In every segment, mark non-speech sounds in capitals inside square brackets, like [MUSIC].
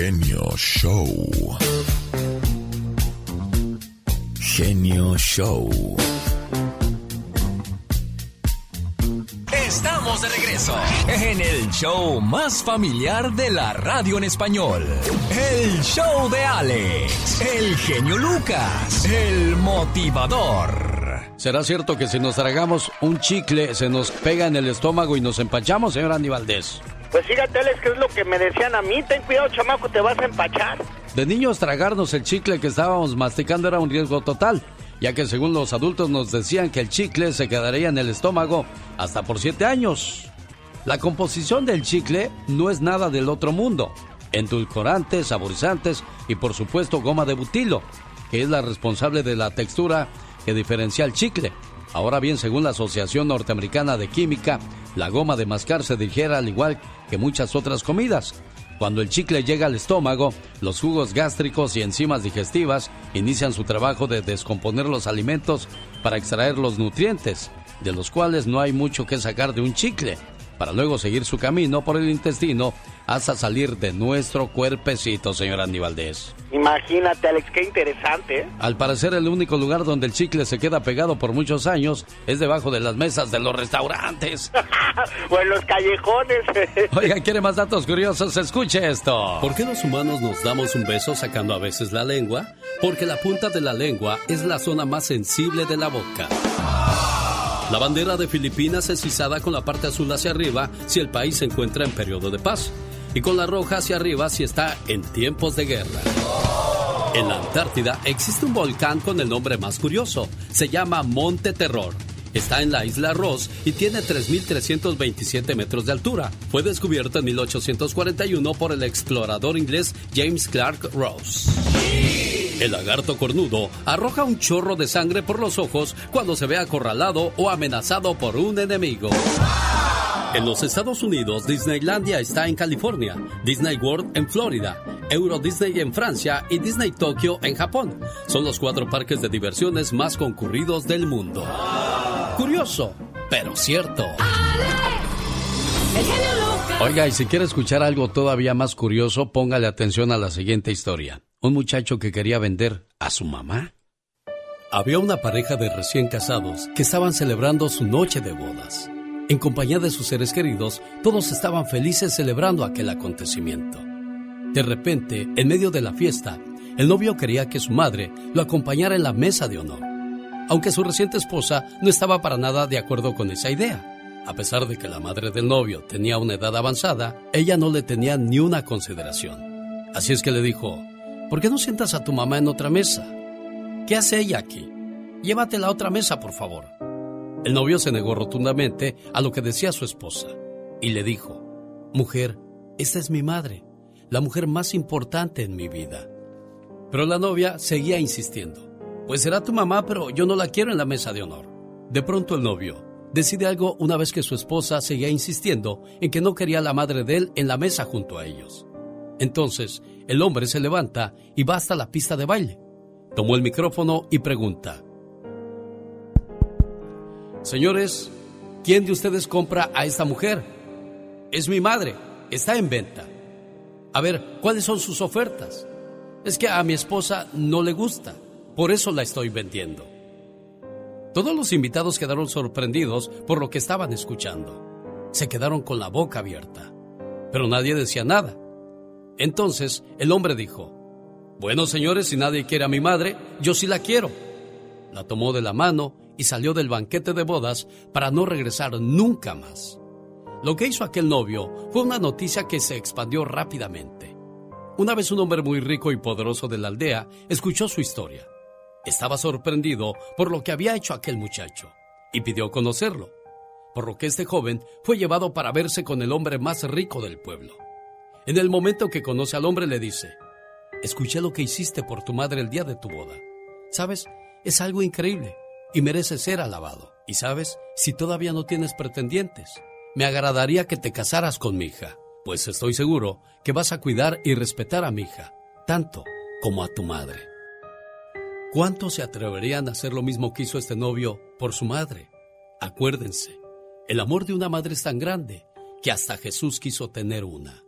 Genio Show. Genio Show. Estamos de regreso en el show más familiar de la radio en español. El show de Alex, el genio Lucas, el motivador. ¿Será cierto que si nos tragamos un chicle se nos pega en el estómago y nos empachamos, señor Andy Valdés? Pues fíjate, Alex, que es lo que me decían a mí. Ten cuidado, chamaco, te vas a empachar. De niños tragarnos el chicle que estábamos masticando era un riesgo total, ya que según los adultos nos decían que el chicle se quedaría en el estómago hasta por siete años. La composición del chicle no es nada del otro mundo. Endulcorantes, saborizantes y por supuesto goma de butilo, que es la responsable de la textura que diferencia el chicle. Ahora bien, según la Asociación Norteamericana de Química, la goma de mascar se digiere al igual que muchas otras comidas. Cuando el chicle llega al estómago, los jugos gástricos y enzimas digestivas inician su trabajo de descomponer los alimentos para extraer los nutrientes, de los cuales no hay mucho que sacar de un chicle para luego seguir su camino por el intestino hasta salir de nuestro cuerpecito, señor Andy Valdés. Imagínate, Alex, qué interesante. ¿eh? Al parecer, el único lugar donde el chicle se queda pegado por muchos años es debajo de las mesas de los restaurantes. [LAUGHS] o en los callejones. [LAUGHS] Oiga, ¿quiere más datos curiosos? Escuche esto. ¿Por qué los humanos nos damos un beso sacando a veces la lengua? Porque la punta de la lengua es la zona más sensible de la boca. La bandera de Filipinas es izada con la parte azul hacia arriba si el país se encuentra en periodo de paz y con la roja hacia arriba si está en tiempos de guerra. En la Antártida existe un volcán con el nombre más curioso. Se llama Monte Terror. Está en la isla Ross y tiene 3.327 metros de altura. Fue descubierto en 1841 por el explorador inglés James Clark Ross. El lagarto cornudo arroja un chorro de sangre por los ojos cuando se ve acorralado o amenazado por un enemigo. En los Estados Unidos, Disneylandia está en California, Disney World en Florida, Euro Disney en Francia y Disney Tokyo en Japón. Son los cuatro parques de diversiones más concurridos del mundo. Curioso, pero cierto. Oiga, y si quiere escuchar algo todavía más curioso, póngale atención a la siguiente historia. Un muchacho que quería vender a su mamá. Había una pareja de recién casados que estaban celebrando su noche de bodas. En compañía de sus seres queridos, todos estaban felices celebrando aquel acontecimiento. De repente, en medio de la fiesta, el novio quería que su madre lo acompañara en la mesa de honor, aunque su reciente esposa no estaba para nada de acuerdo con esa idea. A pesar de que la madre del novio tenía una edad avanzada, ella no le tenía ni una consideración. Así es que le dijo, ¿por qué no sientas a tu mamá en otra mesa? ¿Qué hace ella aquí? Llévatela a otra mesa, por favor. El novio se negó rotundamente a lo que decía su esposa y le dijo, Mujer, esta es mi madre, la mujer más importante en mi vida. Pero la novia seguía insistiendo, Pues será tu mamá, pero yo no la quiero en la mesa de honor. De pronto el novio decide algo una vez que su esposa seguía insistiendo en que no quería a la madre de él en la mesa junto a ellos. Entonces, el hombre se levanta y va hasta la pista de baile. Tomó el micrófono y pregunta, Señores, ¿quién de ustedes compra a esta mujer? Es mi madre, está en venta. A ver, ¿cuáles son sus ofertas? Es que a mi esposa no le gusta, por eso la estoy vendiendo. Todos los invitados quedaron sorprendidos por lo que estaban escuchando. Se quedaron con la boca abierta, pero nadie decía nada. Entonces el hombre dijo, Bueno señores, si nadie quiere a mi madre, yo sí la quiero. La tomó de la mano y salió del banquete de bodas para no regresar nunca más. Lo que hizo aquel novio fue una noticia que se expandió rápidamente. Una vez un hombre muy rico y poderoso de la aldea escuchó su historia. Estaba sorprendido por lo que había hecho aquel muchacho y pidió conocerlo, por lo que este joven fue llevado para verse con el hombre más rico del pueblo. En el momento que conoce al hombre le dice, escuché lo que hiciste por tu madre el día de tu boda. ¿Sabes? Es algo increíble y merece ser alabado. Y sabes, si todavía no tienes pretendientes, me agradaría que te casaras con mi hija, pues estoy seguro que vas a cuidar y respetar a mi hija, tanto como a tu madre. ¿Cuántos se atreverían a hacer lo mismo que hizo este novio por su madre? Acuérdense, el amor de una madre es tan grande que hasta Jesús quiso tener una.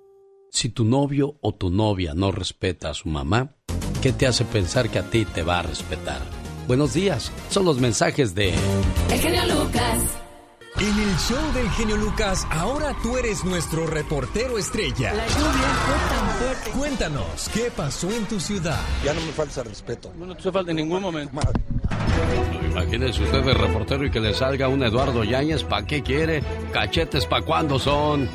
Si tu novio o tu novia no respeta a su mamá, ¿qué te hace pensar que a ti te va a respetar? Buenos días, son los mensajes de... El genio Lucas. En el show del genio Lucas, ahora tú eres nuestro reportero estrella. La lluvia fue tan fuerte. Cuéntanos, ¿qué pasó en tu ciudad? Ya no me falta respeto. No te falta en ningún momento. Imagínese usted de reportero y que le salga un Eduardo Yáñez, ¿para qué quiere? ¿Cachetes para cuándo son?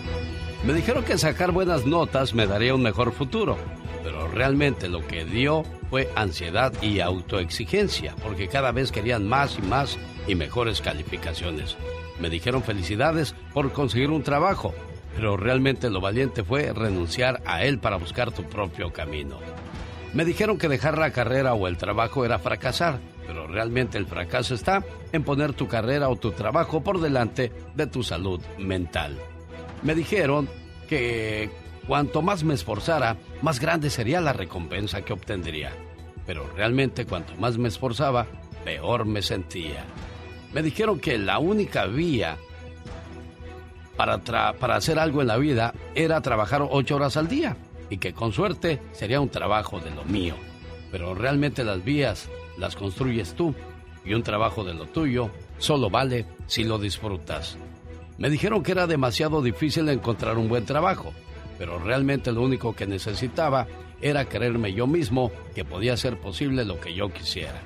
Me dijeron que sacar buenas notas me daría un mejor futuro, pero realmente lo que dio fue ansiedad y autoexigencia, porque cada vez querían más y más y mejores calificaciones. Me dijeron felicidades por conseguir un trabajo, pero realmente lo valiente fue renunciar a él para buscar tu propio camino. Me dijeron que dejar la carrera o el trabajo era fracasar, pero realmente el fracaso está en poner tu carrera o tu trabajo por delante de tu salud mental. Me dijeron que cuanto más me esforzara, más grande sería la recompensa que obtendría. Pero realmente cuanto más me esforzaba, peor me sentía. Me dijeron que la única vía para, para hacer algo en la vida era trabajar ocho horas al día y que con suerte sería un trabajo de lo mío. Pero realmente las vías las construyes tú y un trabajo de lo tuyo solo vale si lo disfrutas. Me dijeron que era demasiado difícil encontrar un buen trabajo, pero realmente lo único que necesitaba era creerme yo mismo que podía ser posible lo que yo quisiera.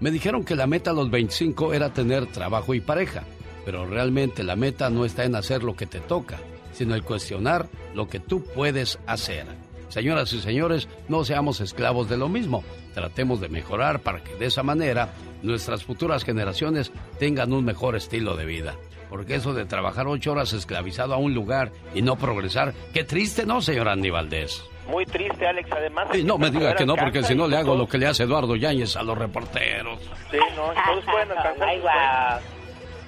Me dijeron que la meta a los 25 era tener trabajo y pareja, pero realmente la meta no está en hacer lo que te toca, sino en cuestionar lo que tú puedes hacer. Señoras y señores, no seamos esclavos de lo mismo. Tratemos de mejorar para que de esa manera nuestras futuras generaciones tengan un mejor estilo de vida. Porque eso de trabajar ocho horas esclavizado a un lugar y no progresar, qué triste, ¿no, señor Andy Valdés? Muy triste, Alex, además. Y no me diga que no, porque si no le hago lo que le hace Eduardo Yáñez a los reporteros. Sí, no, todos pueden alcanzar.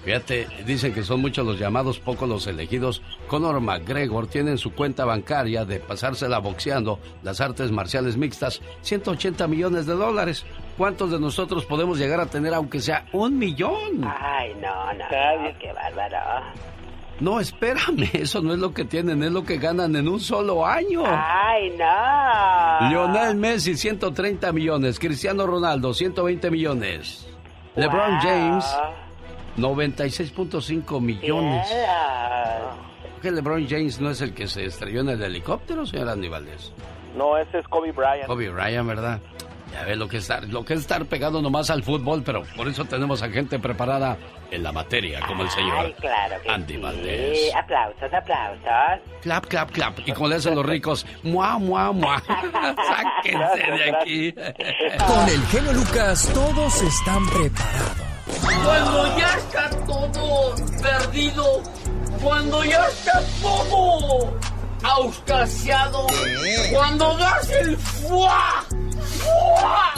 Fíjate, dicen que son muchos los llamados, pocos los elegidos. Conor McGregor tiene en su cuenta bancaria de pasársela boxeando las artes marciales mixtas 180 millones de dólares. ¿Cuántos de nosotros podemos llegar a tener aunque sea un millón? Ay, no, no, qué bárbaro. No, espérame, [LAUGHS] eso no es lo que tienen, es lo que ganan en un solo año. Ay, no. Lionel Messi, 130 millones. Cristiano Ronaldo, 120 millones. LeBron James, 96.5 millones. ¿Que LeBron James no es el que se estrelló en el helicóptero, señor Andy Valdés? No, ese es Kobe Bryant. Kobe Bryant, ¿verdad? Ya ve lo que es estar, lo que es estar pegado nomás al fútbol, pero por eso tenemos a gente preparada en la materia, como el señor Ay, claro que Andy sí. Valdés. Aplausos, aplausos. Clap, clap, clap. Y como le hacen los ricos, mua, mua, mua. [LAUGHS] Sáquense de aquí. Con el genio Lucas todos están preparados. Cuando ya está todo perdido, cuando ya está todo auscasiado, cuando das el fuá, fuá.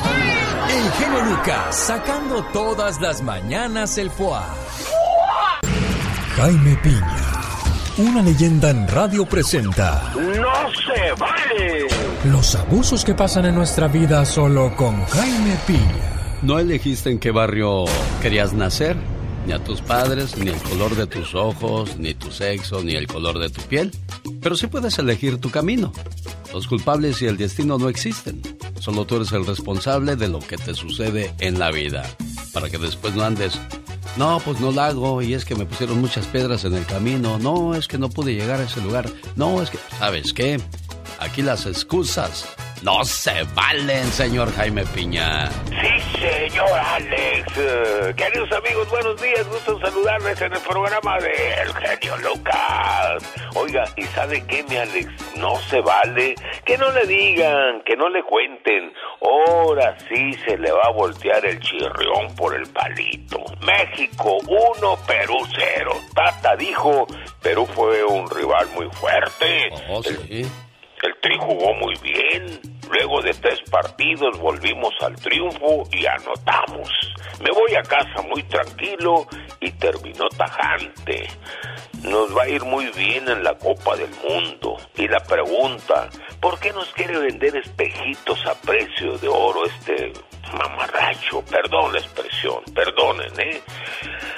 El genio Lucas sacando todas las mañanas el foie. Jaime Piña, una leyenda en radio presenta ¡No se vale! los abusos que pasan en nuestra vida solo con Jaime Piña. ¿No elegiste en qué barrio querías nacer? Ni a tus padres, ni el color de tus ojos, ni tu sexo, ni el color de tu piel. Pero sí puedes elegir tu camino. Los culpables y el destino no existen. Solo tú eres el responsable de lo que te sucede en la vida. Para que después no andes. No, pues no la hago y es que me pusieron muchas piedras en el camino. No, es que no pude llegar a ese lugar. No, es que... ¿Sabes qué? Aquí las excusas no se valen, señor Jaime Piña. Sí, señor Alex. Eh, queridos amigos, buenos días. Gusto saludarles en el programa de El Genio Lucas. Oiga, ¿y sabe qué, mi Alex? No se vale que no le digan, que no le cuenten. Ahora sí se le va a voltear el chirrión por el palito. México 1, Perú 0. Tata dijo, Perú fue un rival muy fuerte. Oh, sí. El Tri jugó muy bien. Luego de tres partidos volvimos al triunfo y anotamos. Me voy a casa muy tranquilo y terminó tajante. Nos va a ir muy bien en la Copa del Mundo. Y la pregunta, ¿por qué nos quiere vender espejitos a precio de oro este mamarracho? Perdón la expresión, perdonen, ¿eh?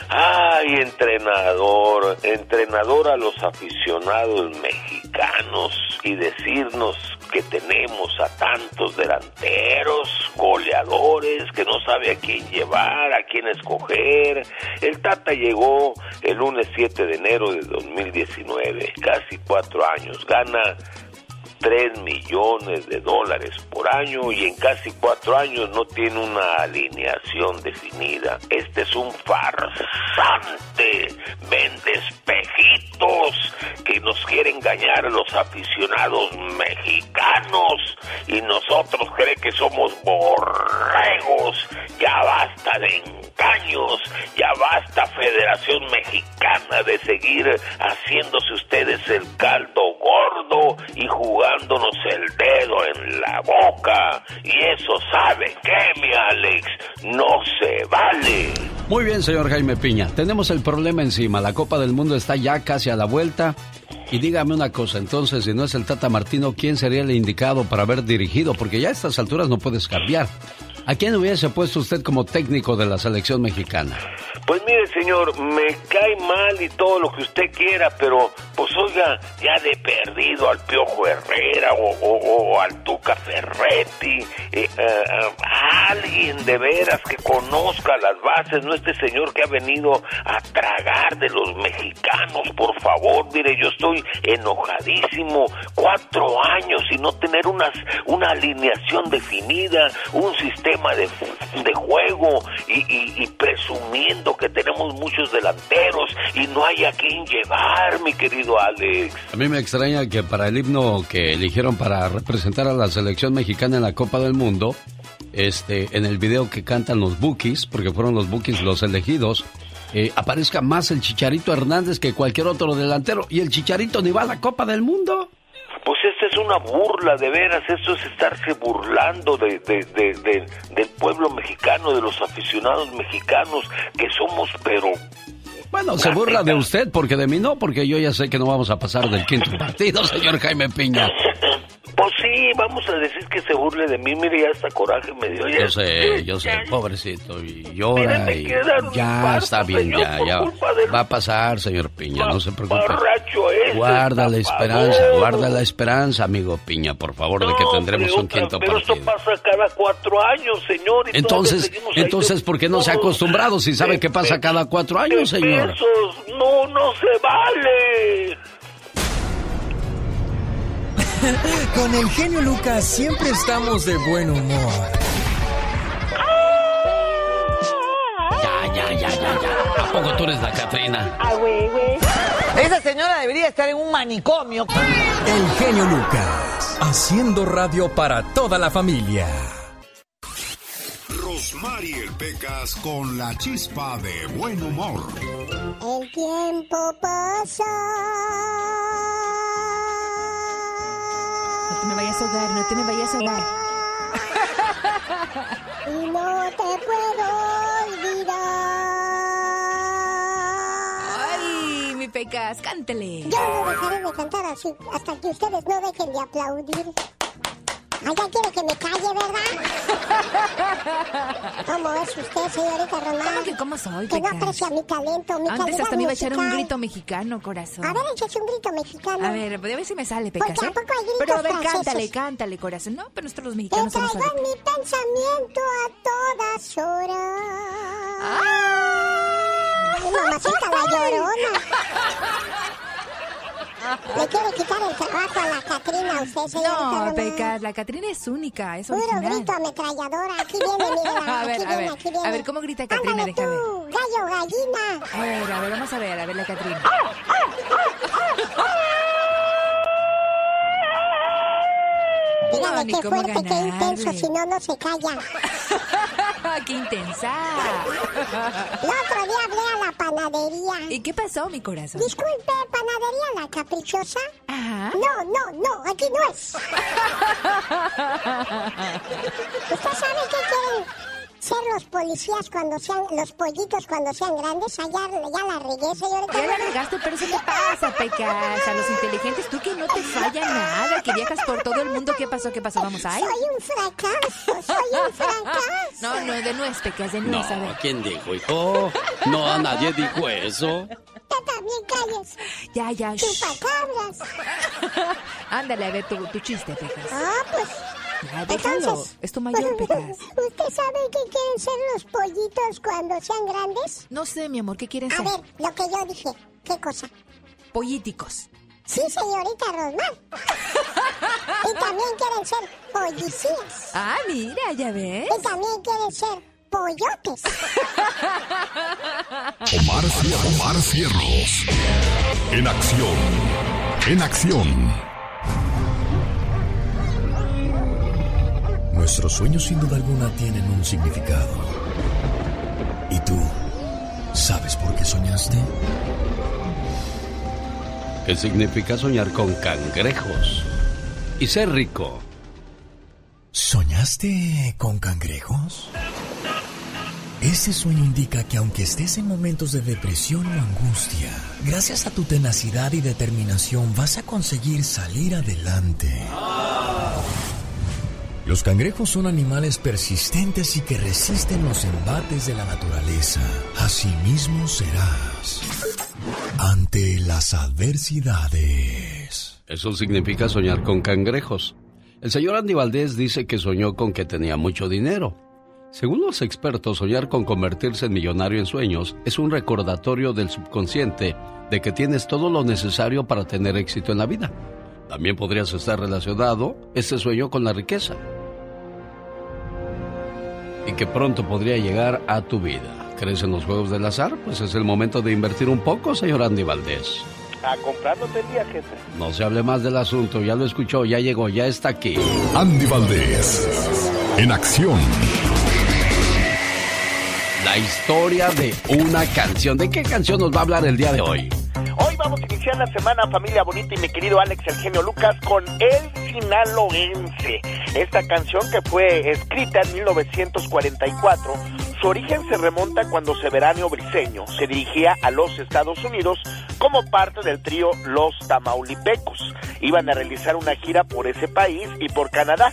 Ay, entrenador, entrenador a los aficionados mexicanos y decirnos que tenemos a tantos delanteros, goleadores, que no sabe a quién llevar, a quién escoger. El Tata llegó el lunes 7 de enero de 2019, casi cuatro años, gana 3 millones de dólares por año y en casi cuatro años no tiene una alineación definida. Este es un farsante, vende espejitos que nos quiere engañar a los aficionados mexicanos y nosotros cree que somos borregos. Ya basta de engaños, ya basta Federación Mexicana de seguir haciéndose ustedes el caldo gordo y jugándonos el dedo en la boca. Y eso sabe que, mi Alex, no se vale. Muy bien, señor Jaime Piña. Tenemos el problema encima. La Copa del Mundo está ya casi a la vuelta. Y dígame una cosa, entonces, si no es el Tata Martino, ¿quién sería el indicado para haber dirigido? Porque ya a estas alturas no puedes cambiar. ¿A quién hubiese puesto usted como técnico de la selección mexicana? Pues mire, señor, me cae mal y todo lo que usted quiera, pero pues oiga, ya de perdido al Piojo Herrera o, o- o al Tuca Ferretti, eh, eh, a alguien de veras que conozca las bases, no este señor que ha venido a tragar de los mexicanos, por favor, mire, yo estoy enojadísimo, cuatro años y no tener unas, una alineación definida, un sistema de, juego y, presumiendo que tenemos muchos delanteros y no hay a quién llevar, mi querido Alex. A mí me extraña que para el himno que eligieron para representar a la selección mexicana en la Copa del Mundo, este, en el video que cantan los Bookies, porque fueron los Bookies los elegidos, eh, aparezca más el Chicharito Hernández que cualquier otro delantero. Y el Chicharito ni va a la Copa del Mundo. Pues esta es una burla, de veras, esto es estarse burlando de, de- de- de- del pueblo mexicano, de los aficionados mexicanos, que somos, pero Bueno, se burla de usted, porque de mí no, porque yo ya sé que no vamos a pasar del quinto partido, señor Jaime Piña. [LAUGHS] Pues sí, vamos a decir que se burle de mí. Mire, ya hasta coraje me dio. Ya, Yo sé, yo sé, pobrecito, y llora y ya está bien, señor, ya, ya. de- Va a pasar, señor Piña, no se preocupe. Borracho ese, Guarda la esperanza, guarda la esperanza, amigo Piña, por favor, de que tendremos un quinto pero partido. esto pasa cada cuatro años, señor. y Entonces, entonces, ¿por qué no se ha acostumbrado si sabe que pasa cada cuatro años, señor? pesos? No, no se vale. Con el genio Lucas siempre estamos de buen humor. Ya, ya, ya, ya, ya. ¿A poco tú eres la Catrina? Esa señora debería estar en un manicomio. El genio Lucas, haciendo radio para toda la familia. Rosmarie Pecas con la chispa de buen humor. El tiempo pasa. No te me vayas a ahogar, no te me vayas a ahogar. [LAUGHS] Y no te puedo olvidar. Ay, mi pecas, cántele. Yo no dejaré de cantar así hasta que ustedes no dejen de aplaudir. Ya quiere que me calle, ¿verdad? [LAUGHS] ¿Cómo es usted, señorita Román? ¿Cómo que cómo soy, Que no aprecia mi talento, mi Antes hasta me iba a echar un grito mexicano, corazón. A ver, échese un grito mexicano. A ver, voy a ver si me sale, Pecas. Porque ¿a ¿eh? poco hay gritos Pero a ver, franceses? cántale, cántale, corazón. No, pero nosotros los Te mexicanos somos traigo en mi pensamiento a todas horas. Ay, mamacita la llorona. [LAUGHS] Le quiere quitar el trabajo a la Catrina, usted, señorita No. Pecas, la Catrina es única, es Puro original. grito ametralladora. Aquí viene, mírala. [LAUGHS] A ver, aquí a viene, ver, aquí viene. a ver, ¿cómo grita Catrina? Ándale Déjame tú, gallo, gallina. A ver, a ver, vamos a ver, a ver la Catrina. Dígale ni qué fuerte, qué ganarle. intenso, si no, no se calla. [LAUGHS] ¡Qué intensa! El otro día hablé a la panadería. ¿Y qué pasó, mi corazón? Disculpe, ¿panadería la caprichosa? Ajá. No, no, no, aquí no es. [LAUGHS] ¿Usted sabe qué quieren ser los policías cuando sean, los pollitos cuando sean grandes? Allá ya la regué, señorita. Ya la regaste, pero eso te pasa, Pecas. A los inteligentes, tú que no te falla nada, que viajas por todo el mundo. ¿Qué pasó? ¿Qué pasó? Vamos ahí. Soy un fracaso, soy un fracaso. No, no, de nuez, Pecas, de No, nuez, a ver. ¿quién dijo, hijo? No, nadie dijo eso. Te también calles. Ya, ya. Chupacabras. [LAUGHS] Ándale, a ver tu, tu chiste, Pecas. Ah, pues. Ya, déjalo. Entonces, Es tu mayor, Pecas. ¿Usted sabe qué quieren ser los pollitos cuando sean grandes? No sé, mi amor, ¿qué quieren A ser? ver, lo que yo dije. ¿Qué cosa? Políticos. Sí, señorita Rosmar. y también quieren ser policías. Ah, mira, ya ves. Y también quieren ser pollotes. Omar, Omar Cierros. En acción. En acción. Nuestros sueños sin duda alguna tienen un significado. ¿Y tú sabes por qué soñaste? ¿Qué significa soñar con cangrejos? Y ser rico. ¿Soñaste con cangrejos? Ese sueño indica que aunque estés en momentos de depresión o angustia, gracias a tu tenacidad y determinación vas a conseguir salir adelante. Los cangrejos son animales persistentes y que resisten los embates de la naturaleza. Asimismo serás ante las adversidades. Eso significa soñar con cangrejos. El señor Andy Valdés dice que soñó con que tenía mucho dinero. Según los expertos, soñar con convertirse en millonario en sueños es un recordatorio del subconsciente de que tienes todo lo necesario para tener éxito en la vida. También podrías estar relacionado este sueño con la riqueza. Y que pronto podría llegar a tu vida. ¿Crees en los juegos del azar? Pues es el momento de invertir un poco, señor Andy Valdés. A comprándote el día, jefe. No se hable más del asunto, ya lo escuchó, ya llegó, ya está aquí. Andy Valdés. En acción. La historia de una canción. ¿De qué canción nos va a hablar el día de hoy? Hoy vamos a iniciar la semana familia bonita y mi querido Alex Eugenio Lucas con El Sinaloense. Esta canción que fue escrita en 1944, su origen se remonta cuando Severanio Briceño se dirigía a los Estados Unidos como parte del trío Los Tamaulipecos. Iban a realizar una gira por ese país y por Canadá.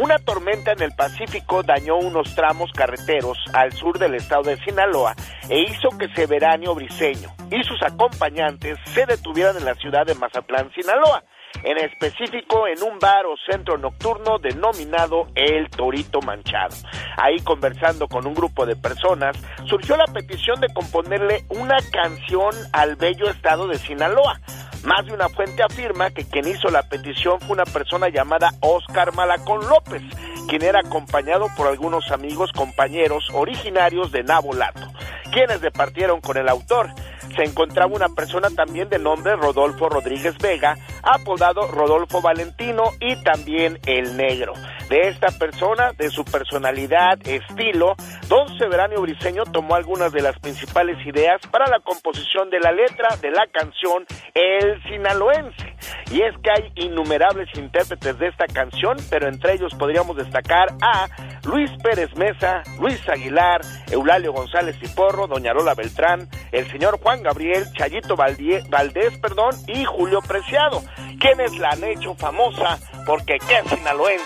Una tormenta en el Pacífico dañó unos tramos carreteros al sur del estado de Sinaloa e hizo que Severanio Briceño y sus acompañantes se detuvieran en la ciudad de Mazatlán, Sinaloa, en específico en un bar o centro nocturno denominado El Torito Manchado. Ahí conversando con un grupo de personas, surgió la petición de componerle una canción al bello estado de Sinaloa. Más de una fuente afirma que quien hizo la petición fue una persona llamada Oscar Malacón López, quien era acompañado por algunos amigos compañeros originarios de Nabolato, quienes departieron con el autor. Se encontraba una persona también de nombre Rodolfo Rodríguez Vega, apodado Rodolfo Valentino y también El Negro. De esta persona, de su personalidad, estilo, don Severanio Briceño tomó algunas de las principales ideas para la composición de la letra de la canción El Sinaloense. Y es que hay innumerables intérpretes de esta canción, pero entre ellos podríamos destacar a Luis Pérez Mesa, Luis Aguilar, Eulalio González y Porro, Doña Lola Beltrán, el señor Juan Gabriel, Chayito Valdie- Valdés, perdón, y Julio Preciado, quienes la han hecho famosa porque qué sinaloense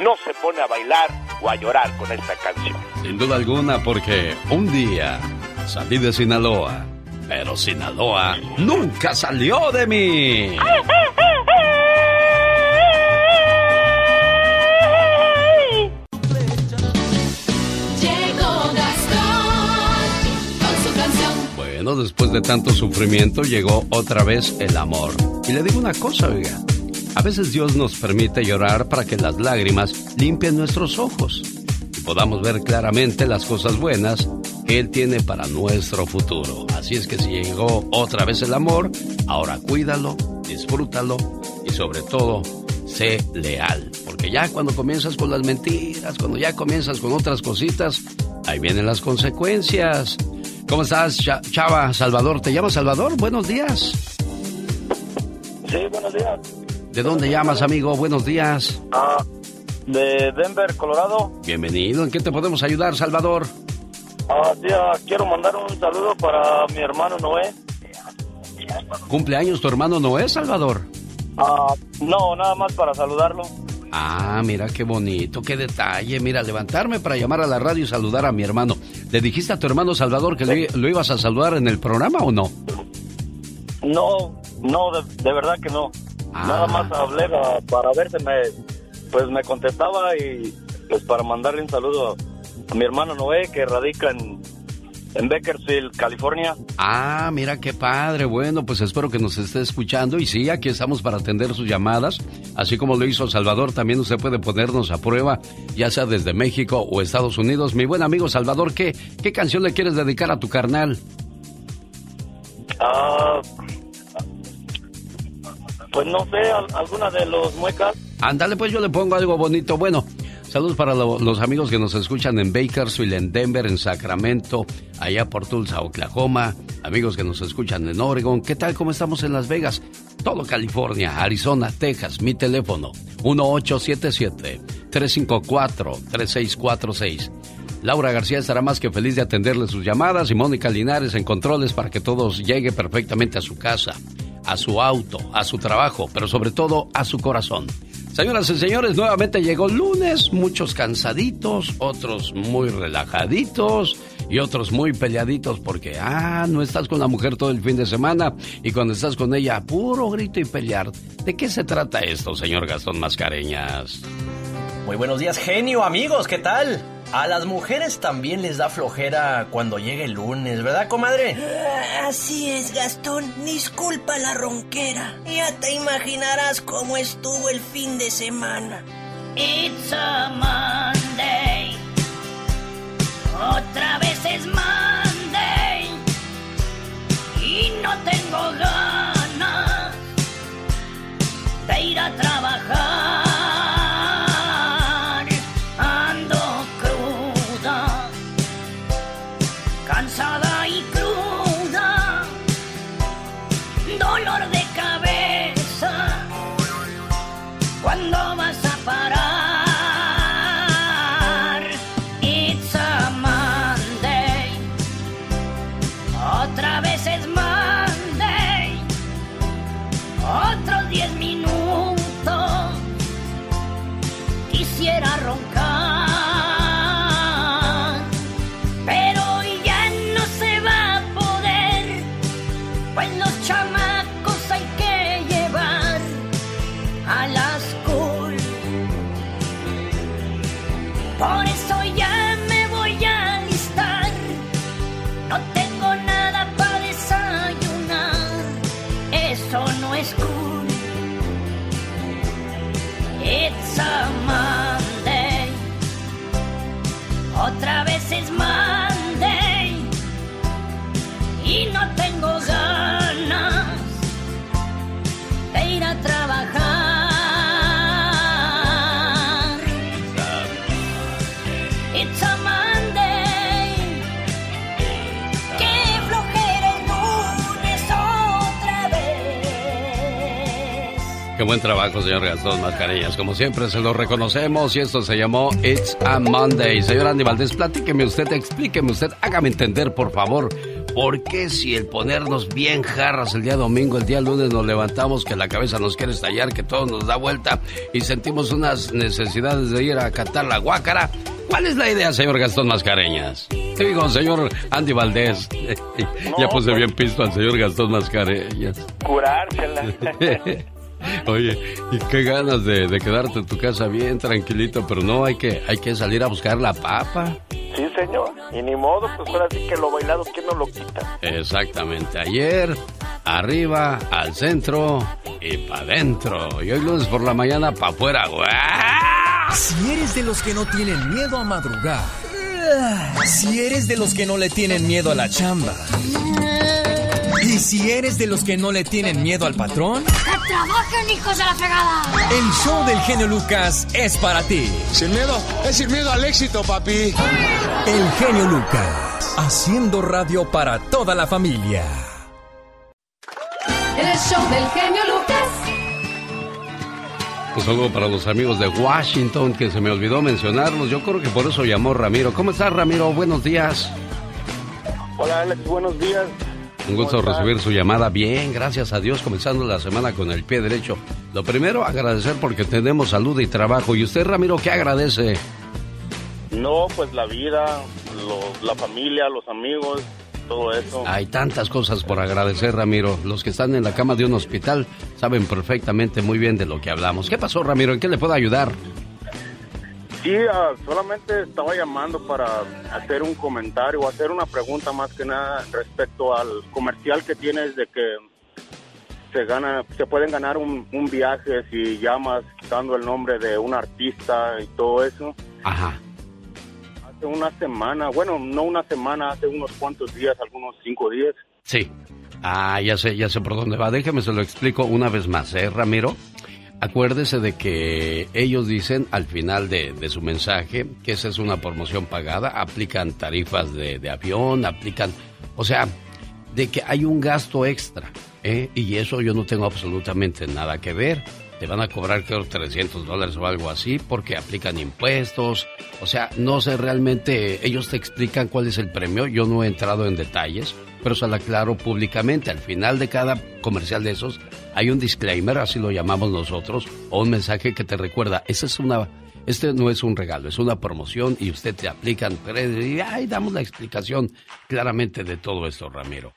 no se pone a bailar o a llorar con esta canción. Sin duda alguna, porque un día salí de Sinaloa, pero Sinaloa nunca salió de mí. [LAUGHS] Después de tanto sufrimiento llegó otra vez el amor. Y le digo una cosa, oiga. A veces Dios nos permite llorar para que las lágrimas limpien nuestros ojos y podamos ver claramente las cosas buenas que Él tiene para nuestro futuro. Así es que si llegó otra vez el amor, ahora cuídalo, disfrútalo y sobre todo, sé leal. Porque ya cuando comienzas con las mentiras, cuando ya comienzas con otras cositas, ahí vienen las consecuencias. ¿Cómo estás, Cha- Chava? Salvador, ¿te llamas Salvador? Buenos días. Sí, buenos días. ¿De dónde llamas, amigo? Buenos días. Ah, de Denver, Colorado. Bienvenido. ¿En qué te podemos ayudar, Salvador? Ah, tía, quiero mandar un saludo para mi hermano Noé. ¿Cumpleaños tu hermano Noé, Salvador? Ah, no, nada más para saludarlo. Ah, mira qué bonito, qué detalle. Mira, levantarme para llamar a la radio y saludar a mi hermano. ¿Le dijiste a tu hermano Salvador que le- lo ibas a saludar en el programa o no? No, no, de, de verdad que no. Ah. Nada más hablé ah, para ver si me, pues me contestaba y pues para mandarle un saludo a mi hermano Noé que radica en, en Bakersfield, California. Ah, mira qué padre. Bueno, pues espero que nos esté escuchando. Y sí, aquí estamos para atender sus llamadas. Así como lo hizo Salvador, también usted puede ponernos a prueba, ya sea desde México o Estados Unidos. Mi buen amigo Salvador, ¿qué, qué canción le quieres dedicar a tu carnal? Ah, pues no sé, al- alguna de los muecas. Ándale, pues yo le pongo algo bonito. Bueno, saludos para lo- los amigos que nos escuchan en Bakersfield, en Denver, en Sacramento, allá por Tulsa, Oklahoma. Amigos que nos escuchan en Oregon. ¿Qué tal? ¿Cómo estamos en Las Vegas? Todo California, Arizona, Texas. Mi teléfono, 1877-354-3646. Laura García estará más que feliz de atenderle sus llamadas y Mónica Linares en controles para que todos llegue perfectamente a su casa, a su auto, a su trabajo, pero sobre todo a su corazón. Señoras y señores, nuevamente llegó lunes, muchos cansaditos, otros muy relajaditos y otros muy peleaditos porque, ah, no estás con la mujer todo el fin de semana y cuando estás con ella, puro grito y pelear. ¿De qué se trata esto, señor Gastón Mascareñas? Muy buenos días, genio, amigos, ¿qué tal? A las mujeres también les da flojera cuando llegue el lunes, ¿verdad, comadre? Ah, Así es, Gastón. Disculpa la ronquera. Ya te imaginarás cómo estuvo el fin de semana. It's a Monday. Otra vez es Monday. Y no tengo ganas de ir a trabajar. Qué buen trabajo, señor Gastón Mascarillas. Como siempre, se lo reconocemos y esto se llamó It's a Monday. Señor Andy Valdés, platíqueme usted, explíqueme usted, hágame entender, por favor, por qué si el ponernos bien jarras el día domingo, el día lunes nos levantamos, que la cabeza nos quiere estallar, que todo nos da vuelta y sentimos unas necesidades de ir a catar la guácara. ¿Cuál es la idea, señor Gastón Mascareñas? Digo, señor Andy Valdés. [LAUGHS] ya puse bien pisto al señor Gastón Mascareñas. Curársela. [LAUGHS] Oye, y qué ganas de, de quedarte en tu casa bien tranquilito, pero no, hay que, hay que salir a buscar la papa. Sí, señor. Y ni modo, pues ahora sí que lo bailado, ¿quién no lo quita? Exactamente, ayer, arriba, al centro y para adentro. Y hoy lunes por la mañana para afuera, güey. Si eres de los que no tienen miedo a madrugar, si eres de los que no le tienen miedo a la chamba, y si eres de los que no le tienen miedo al patrón, ¡Que trabajen, hijos de la fregada! el show del genio Lucas es para ti. Sin miedo, es sin miedo al éxito, papi. El genio Lucas, haciendo radio para toda la familia. El show del genio Lucas. Un saludo para los amigos de Washington que se me olvidó mencionarlos. Yo creo que por eso llamó Ramiro. ¿Cómo estás, Ramiro? Buenos días. Hola, Alex, buenos días. Un gusto recibir su llamada. Bien, gracias a Dios, comenzando la semana con el pie derecho. Lo primero, agradecer porque tenemos salud y trabajo. ¿Y usted, Ramiro, qué agradece? No, pues la vida, los- la familia, los amigos, todo eso. Hay tantas cosas por agradecer, Ramiro. Los que están en la cama de un hospital saben perfectamente muy bien de lo que hablamos. ¿Qué pasó, Ramiro? ¿En qué le puedo ayudar? Sí, ah, solamente estaba llamando para hacer un comentario o hacer una pregunta más que nada respecto al comercial que tienes de que se gana, se pueden ganar un, un viaje si llamas dando el nombre de un artista y todo eso. Ajá. Hace una semana, bueno, no una semana, hace unos cuantos días, algunos cinco días. Sí. Ah, ya sé, ya sé por dónde va. Déjeme se lo explico una vez más, ¿eh, Ramiro? Acuérdese de que ellos dicen al final de, de su mensaje que esa es una promoción pagada, aplican tarifas de, de avión, aplican, o sea, de que hay un gasto extra, ¿eh? y eso yo no tengo absolutamente nada que ver. Te van a cobrar, creo, 300 dólares o algo así, porque aplican impuestos. O sea, no sé realmente, ellos te explican cuál es el premio. Yo no he entrado en detalles, pero se lo aclaro públicamente. Al final de cada comercial de esos, hay un disclaimer, así lo llamamos nosotros, o un mensaje que te recuerda, esa es una este no es un regalo, es una promoción y usted te aplican y ahí damos la explicación claramente de todo esto, Ramiro.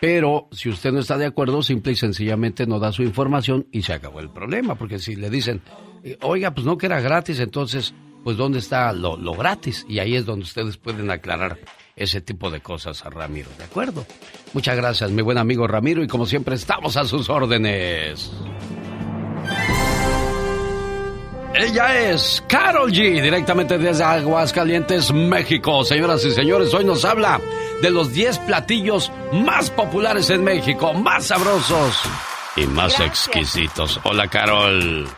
Pero si usted no está de acuerdo, simple y sencillamente no da su información y se acabó el problema. Porque si le dicen, eh, oiga, pues no que era gratis, entonces, pues ¿dónde está lo, lo gratis? Y ahí es donde ustedes pueden aclarar ese tipo de cosas a Ramiro, ¿de acuerdo? Muchas gracias, mi buen amigo Ramiro, y como siempre estamos a sus órdenes. Ella es Carol G, directamente desde Aguascalientes, México. Señoras y señores, hoy nos habla de los 10 platillos más populares en México, más sabrosos y más exquisitos. Hola, Carol.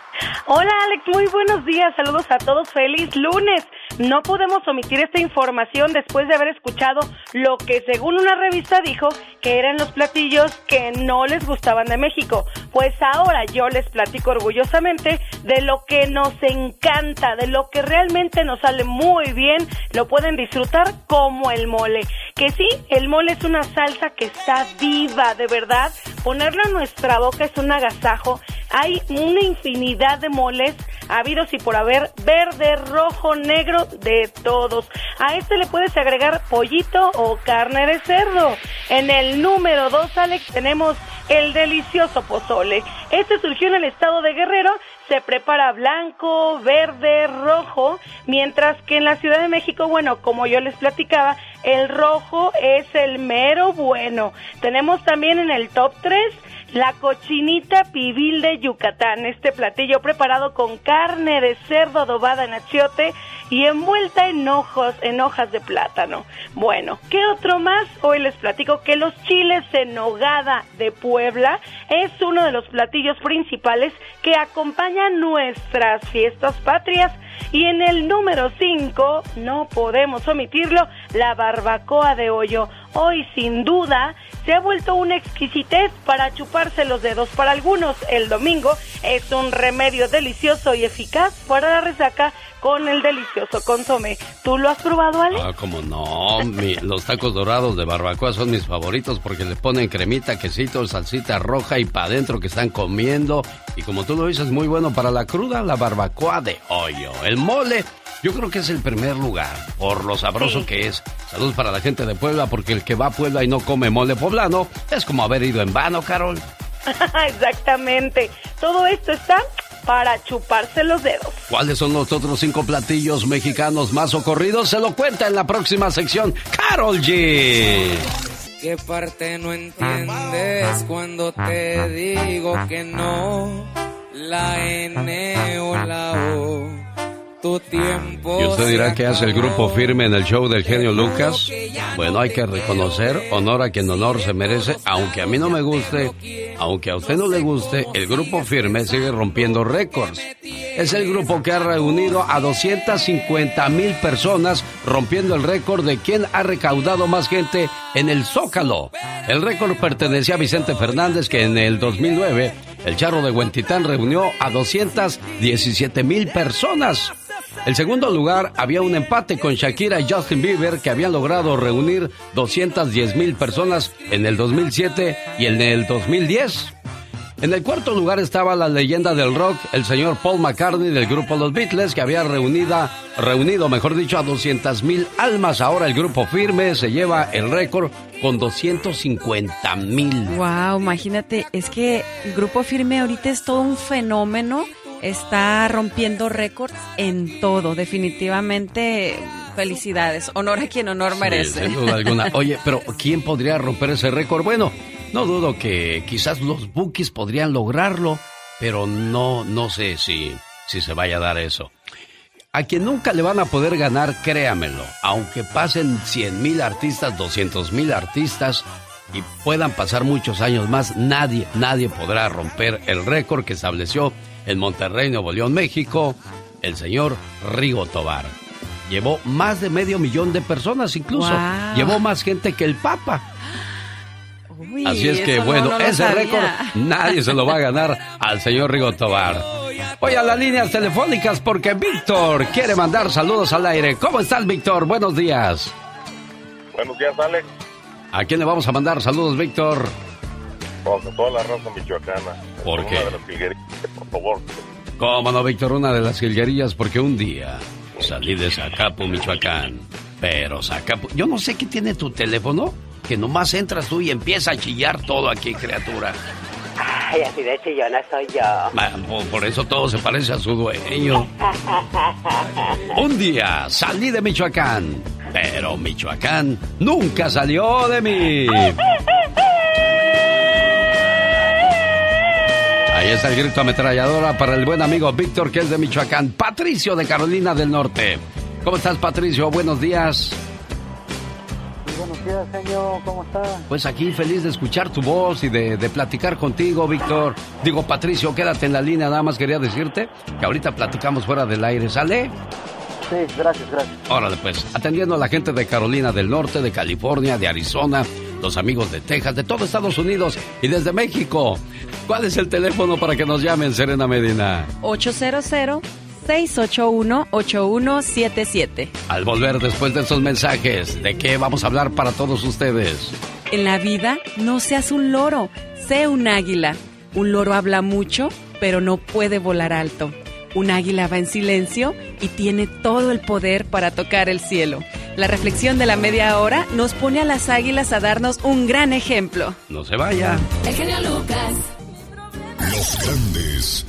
Hola Alex, muy buenos días, saludos a todos, feliz lunes. No podemos omitir esta información después de haber escuchado lo que según una revista dijo que eran los platillos que no les gustaban de México. Pues ahora yo les platico orgullosamente de lo que nos encanta, de lo que realmente nos sale muy bien, lo pueden disfrutar como el mole. Que sí, el mole es una salsa que está viva, de verdad. Ponerlo en nuestra boca es un agasajo. Hay una infinidad de moles habidos y por haber, verde, rojo, negro, de todos. A este le puedes agregar pollito o carne de cerdo. En el número 2, Alex, tenemos el delicioso pozole. Este surgió en el estado de Guerrero, se prepara blanco, verde, rojo, mientras que en la Ciudad de México, bueno, como yo les platicaba, el rojo es el mero bueno. Tenemos también en el top 3 la cochinita pibil de Yucatán, este platillo preparado con carne de cerdo adobada en achiote y envuelta en hojas, en hojas de plátano. Bueno, ¿qué otro más? Hoy les platico que los chiles en nogada de Puebla es uno de los platillos principales que acompañan nuestras fiestas patrias. Y en el número 5, no podemos omitirlo, la barbacoa de hoyo. Hoy sin duda se ha vuelto una exquisitez para chuparse los dedos. Para algunos, el domingo es un remedio delicioso y eficaz para la resaca con el delicioso consomé. ¿Tú lo has probado, Ale? Ah, como no. Mi- los tacos dorados de barbacoa son mis favoritos porque le ponen cremita, quesito, salsita roja y para adentro que están comiendo. Y como tú lo dices, muy bueno para la cruda, la barbacoa de hoyo. El mole, yo creo que es el primer lugar por lo sabroso que es. Salud para la gente de Puebla porque el que va a Puebla y no come mole poblano es como haber ido en vano, Carol. [LAUGHS] Exactamente. Todo esto está para chuparse los dedos. ¿Cuáles son los otros cinco platillos mexicanos más ocurridos? Se lo cuenta en la próxima sección, Carol G. ¿Qué parte no entiendes cuando te digo que no? La N o la O. Tu tiempo. Y usted dirá que hace el grupo firme en el show del genio Lucas. Bueno, hay que reconocer honor a quien honor se merece, aunque a mí no me guste, aunque a usted no le guste, el grupo firme sigue rompiendo récords. Es el grupo que ha reunido a 250 mil personas, rompiendo el récord de quien ha recaudado más gente en el Zócalo. El récord pertenecía a Vicente Fernández, que en el 2009, el charro de Huentitán reunió a 217 mil personas. El segundo lugar había un empate con Shakira y Justin Bieber que habían logrado reunir 210 mil personas en el 2007 y en el 2010. En el cuarto lugar estaba la leyenda del rock, el señor Paul McCartney del grupo Los Beatles, que había reunida, reunido, mejor dicho, a 200 mil almas. Ahora el grupo firme se lleva el récord con 250 mil. Wow, imagínate, es que el grupo firme ahorita es todo un fenómeno, está rompiendo récords en todo, definitivamente. Felicidades, honor a quien honor merece. sin duda alguna. [LAUGHS] Oye, pero ¿quién podría romper ese récord? Bueno, no dudo que quizás los Bookies podrían lograrlo, pero no, no sé si, si se vaya a dar eso. A quien nunca le van a poder ganar, créamelo, aunque pasen 100 mil artistas, 200 mil artistas y puedan pasar muchos años más, nadie, nadie podrá romper el récord que estableció en Monterrey, Nuevo León, México, el señor Rigo Tobar. Llevó más de medio millón de personas incluso. Wow. Llevó más gente que el Papa. Uy, Así es que, no- bueno, no ese récord nadie se lo va a ganar al señor Rigo Tobar. Voy a las líneas telefónicas porque Víctor quiere mandar saludos al aire. ¿Cómo estás, Víctor? Buenos días. Buenos días, Alex. ¿A quién le vamos a mandar saludos, Víctor? Toda la raza michoacana. ¿Por Una qué? de las jilguerías, por favor. ¿Cómo no, Víctor? Una de las jilguerías porque un día salí de Zacapu, Michoacán. Pero Zacapu... Yo no sé qué tiene tu teléfono, que nomás entras tú y empieza a chillar todo aquí, criatura. Ay, así de chillona soy yo. Por, por eso todo se parece a su dueño. [LAUGHS] Un día salí de Michoacán, pero Michoacán nunca salió de mí. [LAUGHS] Ahí está el grito ametralladora para el buen amigo Víctor, que es de Michoacán. Patricio de Carolina del Norte. ¿Cómo estás, Patricio? Buenos días. Buenos días, señor. ¿Cómo está? Pues aquí feliz de escuchar tu voz y de, de platicar contigo, Víctor. Digo, Patricio, quédate en la línea. Nada más quería decirte que ahorita platicamos fuera del aire. ¿Sale? Sí, gracias, gracias. Órale, pues. Atendiendo a la gente de Carolina del Norte, de California, de Arizona, los amigos de Texas, de todo Estados Unidos y desde México. ¿Cuál es el teléfono para que nos llamen, Serena Medina? 800-681-8177. Al volver después de estos mensajes, ¿de qué vamos a hablar para todos ustedes? En la vida, no seas un loro, sé un águila. Un loro habla mucho, pero no puede volar alto. Un águila va en silencio y tiene todo el poder para tocar el cielo. La reflexión de la media hora nos pone a las águilas a darnos un gran ejemplo. No se vaya. El genio Lucas. Los grandes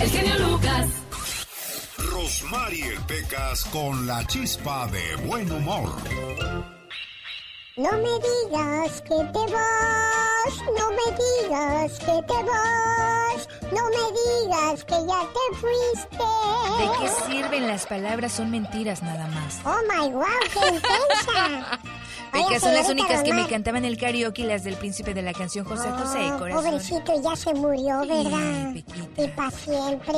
El genio Lucas. Rosmarie Pecas con la chispa de buen humor. No me digas que te vas, no me digas que te vas, no me digas que ya te fuiste. ¿De qué sirven las palabras? Son mentiras nada más. Oh my wow, qué intensa. [LAUGHS] Oiga, son las únicas que me cantaban el karaoke, las del príncipe de la canción José José, Oh, corazón. pobrecito, ya se murió, ¿verdad? Y para siempre.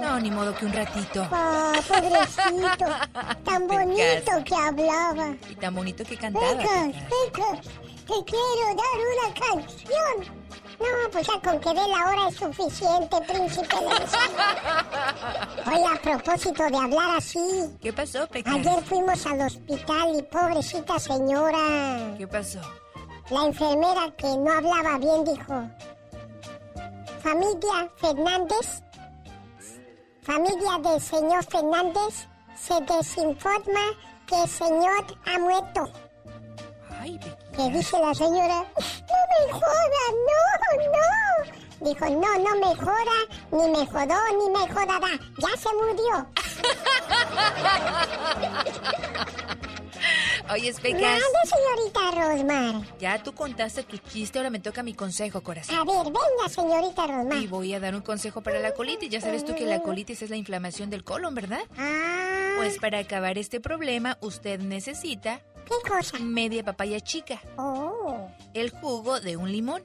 No, ni modo que un ratito. Oh, pobrecito. [LAUGHS] Tan bonito que hablaba. Y tan bonito que cantaba. Pecas, Pecas, te quiero dar una canción. No, pues ya con que dé la hora es suficiente, príncipe de Oye, a propósito de hablar así. ¿Qué pasó, Pecas? Ayer fuimos al hospital y pobrecita señora. ¿Qué pasó? La enfermera que no hablaba bien dijo, familia Fernández, familia del señor Fernández, se desinforma que el señor ha muerto. Que dice la señora, no me joda, no, no. Dijo, no, no me joda, ni me jodó, ni me jodará. Ya se murió. [LAUGHS] Oye, Pecas. Nada, señorita Rosmar. Ya tú contaste tu chiste, ahora me toca mi consejo, corazón. A ver, venga, señorita Rosmar. Y voy a dar un consejo para la colitis. Ya sabes tú que la colitis es la inflamación del colon, ¿verdad? Ah. Pues para acabar este problema, usted necesita... ¿Qué cosa? Media papaya chica. Oh. El jugo de un limón.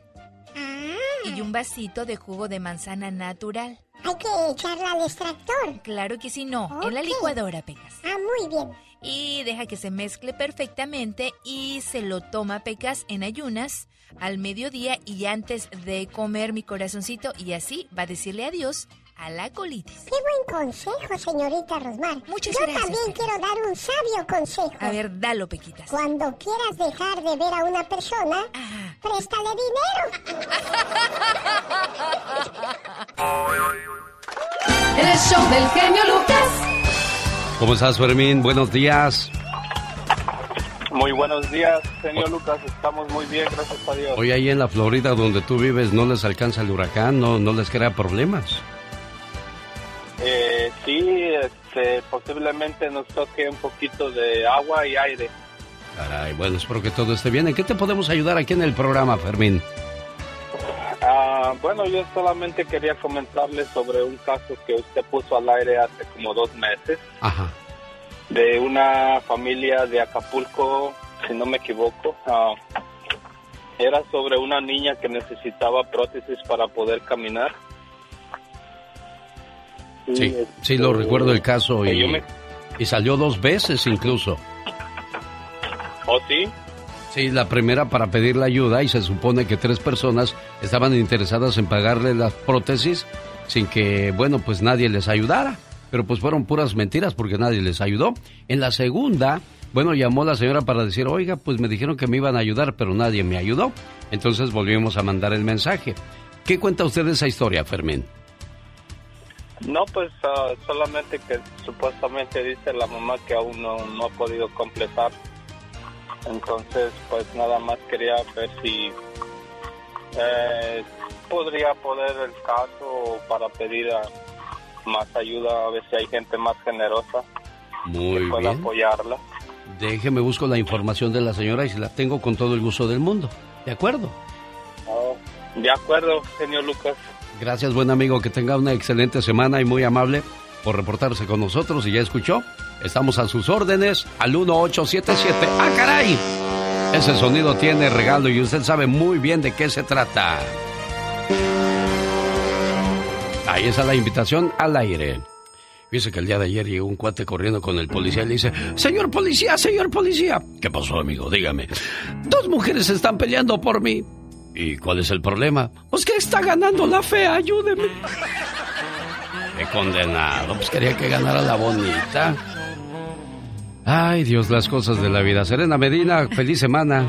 Ah. y un vasito de jugo de manzana natural. Hay que echarla al extractor. Claro que sí, no. En la licuadora, Pecas. Ah, muy bien. Y deja que se mezcle perfectamente y se lo toma Pecas en ayunas al mediodía y antes de comer mi corazoncito y así va a decirle adiós a la colitis. Qué buen consejo, señorita Rosmar. Muchas Yo gracias, también Peca. quiero dar un sabio consejo. A ver, dalo, Pequitas. Cuando quieras dejar de ver a una persona, préstale dinero. [LAUGHS] El show del genio Lucas. ¿Cómo estás, Fermín? Buenos días. Muy buenos días, señor Lucas. Estamos muy bien, gracias a Dios. Hoy ahí en la Florida donde tú vives no les alcanza el huracán, no, no les crea problemas. Eh, sí, este, posiblemente nos toque un poquito de agua y aire. Caray, bueno, espero que todo esté bien. ¿En qué te podemos ayudar aquí en el programa, Fermín? Ah, bueno, yo solamente quería comentarle sobre un caso que usted puso al aire hace como dos meses Ajá. de una familia de Acapulco, si no me equivoco. Ah, era sobre una niña que necesitaba prótesis para poder caminar. Sí, sí, lo este, recuerdo el caso y, me- y salió dos veces incluso. ¿Oh, sí? Sí, la primera para pedir la ayuda y se supone que tres personas estaban interesadas en pagarle las prótesis sin que, bueno, pues nadie les ayudara. Pero pues fueron puras mentiras porque nadie les ayudó. En la segunda, bueno, llamó la señora para decir, oiga, pues me dijeron que me iban a ayudar, pero nadie me ayudó. Entonces volvimos a mandar el mensaje. ¿Qué cuenta usted de esa historia, Fermín? No, pues ah, solamente que supuestamente dice la mamá que aún no, no ha podido completar. Entonces, pues nada más quería ver si eh, podría poder el caso para pedir ah, más ayuda, a ver si hay gente más generosa Muy que pueda bien. apoyarla. Déjeme busco la información de la señora y se la tengo con todo el gusto del mundo. ¿De acuerdo? Oh, de acuerdo, señor Lucas. Gracias, buen amigo. Que tenga una excelente semana y muy amable por reportarse con nosotros. Y ya escuchó, estamos a sus órdenes al 1877. ¡Ah, caray! Ese sonido tiene regalo y usted sabe muy bien de qué se trata. Ahí está la invitación al aire. Dice que el día de ayer llegó un cuate corriendo con el policía y le dice, Señor policía, señor policía. ¿Qué pasó, amigo? Dígame. Dos mujeres están peleando por mí. ¿Y cuál es el problema? Pues que está ganando la fea, ayúdeme. Qué condenado. Pues quería que ganara la bonita. Ay, Dios, las cosas de la vida. Serena Medina, feliz semana.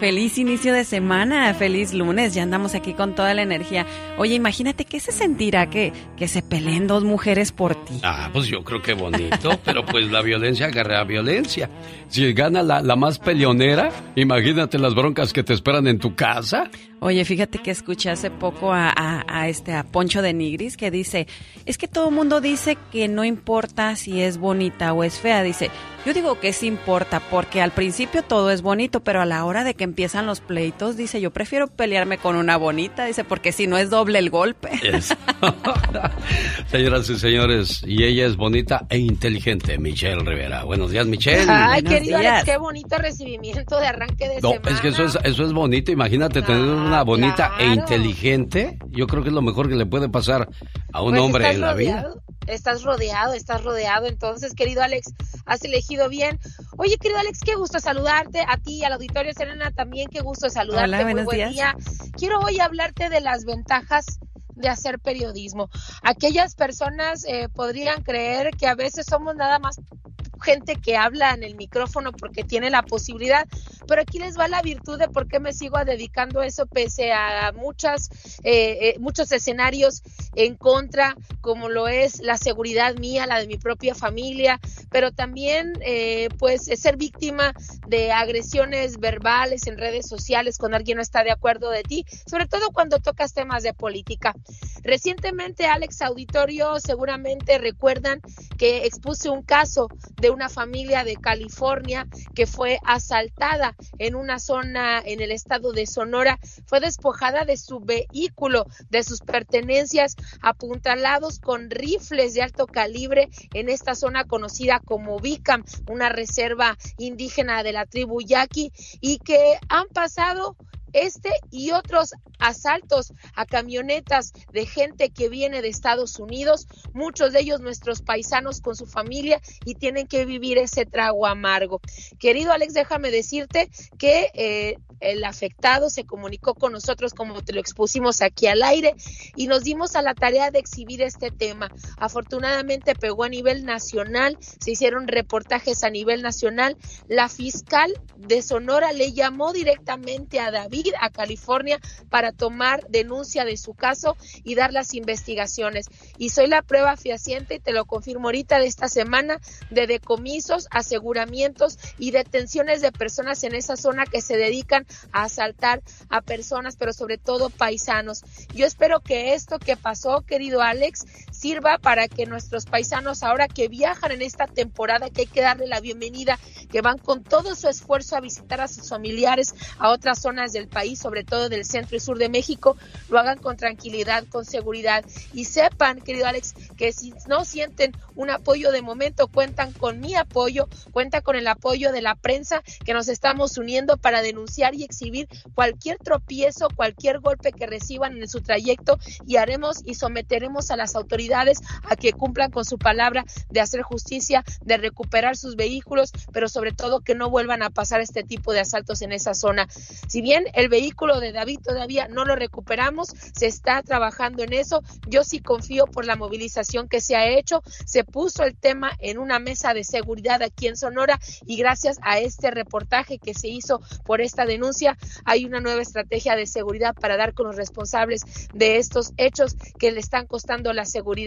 Feliz inicio de semana, feliz lunes, ya andamos aquí con toda la energía. Oye, imagínate qué se sentirá que, que se peleen dos mujeres por ti. Ah, pues yo creo que bonito, [LAUGHS] pero pues la violencia agarra violencia. Si gana la, la más peleonera, imagínate las broncas que te esperan en tu casa. Oye, fíjate que escuché hace poco a, a- a este a Poncho de Nigris que dice, es que todo el mundo dice que no importa si es bonita o es fea. Dice, yo digo que sí importa porque al principio todo es bonito, pero a la hora de que empiezan los pleitos, dice, yo prefiero pelearme con una bonita, dice, porque si no es doble el golpe. [LAUGHS] Señoras y señores, y ella es bonita e inteligente, Michelle Rivera. Buenos días, Michelle. Ay, querido Alex, qué bonito recibimiento de arranque de No, semana. es que eso es, eso es bonito. Imagínate tener una bonita e inteligente. Yo creo que es lo mejor que le puede pasar a un Pues hombre estás en la vida. rodeado, Estás rodeado, estás rodeado. Entonces, querido Alex, has elegido bien. Oye, querido Alex, qué gusto saludarte. A ti y al auditorio Serena también, qué gusto saludarte. Hola, Muy buen días. día. Quiero hoy hablarte de las ventajas de hacer periodismo. Aquellas personas eh, podrían creer que a veces somos nada más gente que habla en el micrófono porque tiene la posibilidad, pero aquí les va la virtud de por qué me sigo dedicando a eso pese a muchas, eh, eh, muchos escenarios en contra, como lo es la seguridad mía, la de mi propia familia, pero también eh, pues ser víctima de agresiones verbales en redes sociales cuando alguien no está de acuerdo de ti, sobre todo cuando tocas temas de política. Recientemente, Alex Auditorio, seguramente recuerdan que expuse un caso de una familia de California que fue asaltada en una zona en el estado de Sonora, fue despojada de su vehículo, de sus pertenencias, apuntalados con rifles de alto calibre en esta zona conocida como Bicam, una reserva indígena de la tribu Yaqui, y que han pasado este y otros asaltos a camionetas de gente que viene de Estados Unidos, muchos de ellos nuestros paisanos con su familia y tienen que vivir ese trago amargo. Querido Alex, déjame decirte que eh, el afectado se comunicó con nosotros como te lo expusimos aquí al aire y nos dimos a la tarea de exhibir este tema. Afortunadamente pegó a nivel nacional, se hicieron reportajes a nivel nacional. La fiscal de Sonora le llamó directamente a David, a California, para tomar denuncia de su caso y dar las investigaciones. Y soy la prueba fehaciente, y te lo confirmo ahorita, de esta semana, de decomisos, aseguramientos y detenciones de personas en esa zona que se dedican a asaltar a personas, pero sobre todo paisanos. Yo espero que esto que pasó, querido Alex, sirva para que nuestros paisanos ahora que viajan en esta temporada, que hay que darle la bienvenida, que van con todo su esfuerzo a visitar a sus familiares a otras zonas del país, sobre todo del centro y sur de México, lo hagan con tranquilidad, con seguridad. Y sepan, querido Alex, que si no sienten un apoyo de momento, cuentan con mi apoyo, cuenta con el apoyo de la prensa que nos estamos uniendo para denunciar y exhibir cualquier tropiezo, cualquier golpe que reciban en su trayecto y haremos y someteremos a las autoridades a que cumplan con su palabra de hacer justicia, de recuperar sus vehículos, pero sobre todo que no vuelvan a pasar este tipo de asaltos en esa zona. Si bien el vehículo de David todavía no lo recuperamos, se está trabajando en eso. Yo sí confío por la movilización que se ha hecho. Se puso el tema en una mesa de seguridad aquí en Sonora y gracias a este reportaje que se hizo por esta denuncia, hay una nueva estrategia de seguridad para dar con los responsables de estos hechos que le están costando la seguridad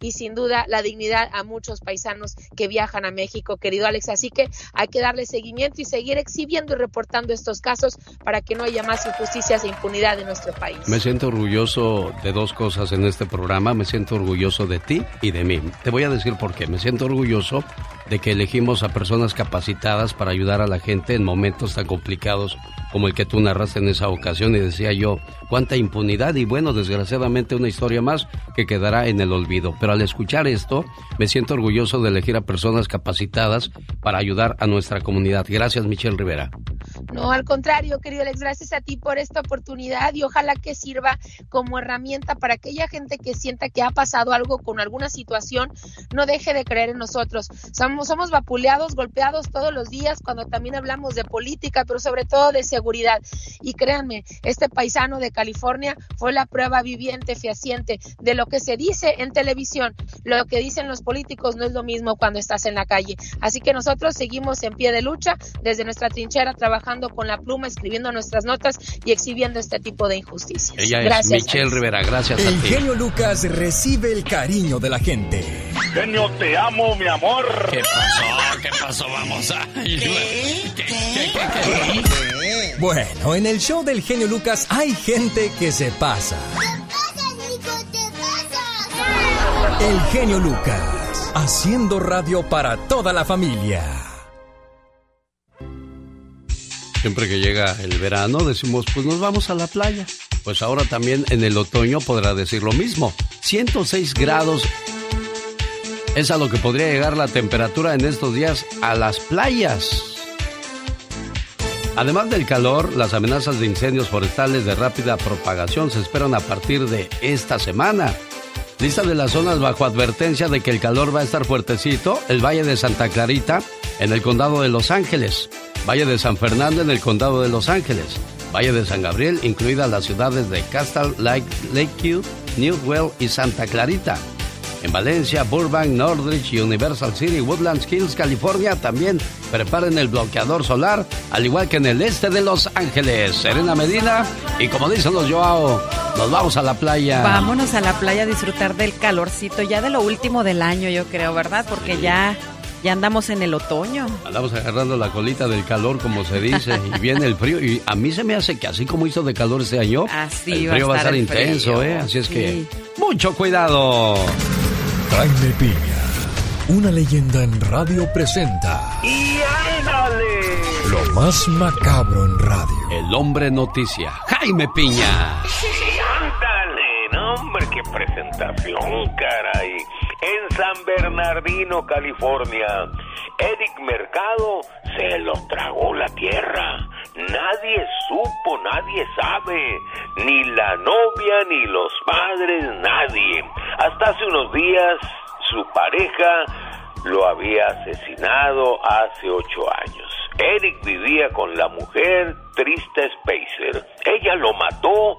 y sin duda la dignidad a muchos paisanos que viajan a México, querido Alex. Así que hay que darle seguimiento y seguir exhibiendo y reportando estos casos para que no haya más injusticias e impunidad en nuestro país. Me siento orgulloso de dos cosas en este programa. Me siento orgulloso de ti y de mí. Te voy a decir por qué. Me siento orgulloso de que elegimos a personas capacitadas para ayudar a la gente en momentos tan complicados como el que tú narraste en esa ocasión y decía yo, cuánta impunidad y bueno, desgraciadamente una historia más que quedará en el olvido. Pero al escuchar esto, me siento orgulloso de elegir a personas capacitadas para ayudar a nuestra comunidad. Gracias, Michelle Rivera. No, al contrario, querido Alex, gracias a ti por esta oportunidad y ojalá que sirva como herramienta para aquella gente que sienta que ha pasado algo con alguna situación, no deje de creer en nosotros. Somos vapuleados, golpeados todos los días cuando también hablamos de política, pero sobre todo de seguridad. Y créanme, este paisano de California fue la prueba viviente, fehaciente de lo que se dice en televisión. Lo que dicen los políticos no es lo mismo cuando estás en la calle. Así que nosotros seguimos en pie de lucha desde nuestra trinchera trabajando con la pluma, escribiendo nuestras notas y exhibiendo este tipo de injusticias. Ella es Michelle Rivera, gracias el a ti. genio Lucas recibe el cariño de la gente. Genio, te amo, mi amor. ¿Qué pasó? ¿Qué pasó? Vamos a... Bueno, en el show del genio Lucas hay gente que se pasa. El genio Lucas, haciendo radio para toda la familia. Siempre que llega el verano decimos, pues nos vamos a la playa. Pues ahora también en el otoño podrá decir lo mismo. 106 grados es a lo que podría llegar la temperatura en estos días a las playas. Además del calor, las amenazas de incendios forestales de rápida propagación se esperan a partir de esta semana. Lista de las zonas bajo advertencia de que el calor va a estar fuertecito, el Valle de Santa Clarita en el condado de Los Ángeles, Valle de San Fernando en el condado de Los Ángeles, Valle de San Gabriel, incluidas las ciudades de Castle Lake, Lakeview, Newell y Santa Clarita. En Valencia, Burbank, Northridge, Universal City, Woodlands Hills, California, también preparen el bloqueador solar, al igual que en el este de Los Ángeles. Serena Medina, y como dicen los Joao, nos vamos a la playa. Vámonos a la playa a disfrutar del calorcito, ya de lo último del año, yo creo, ¿verdad? Porque ya, ya andamos en el otoño. Andamos agarrando la colita del calor, como se dice, y viene el frío. Y a mí se me hace que así como hizo de calor este año, Así el va a frío va a estar el intenso, frío. ¿eh? Así es que, mucho cuidado. Jaime Piña, una leyenda en radio presenta ¡Y ándale! lo más macabro en radio. El hombre noticia, Jaime Piña. Hombre, qué presentación, caray. En San Bernardino, California, Eric Mercado se lo tragó la tierra. Nadie supo, nadie sabe, ni la novia, ni los padres, nadie. Hasta hace unos días su pareja lo había asesinado hace ocho años. Eric vivía con la mujer Trista Spacer. Ella lo mató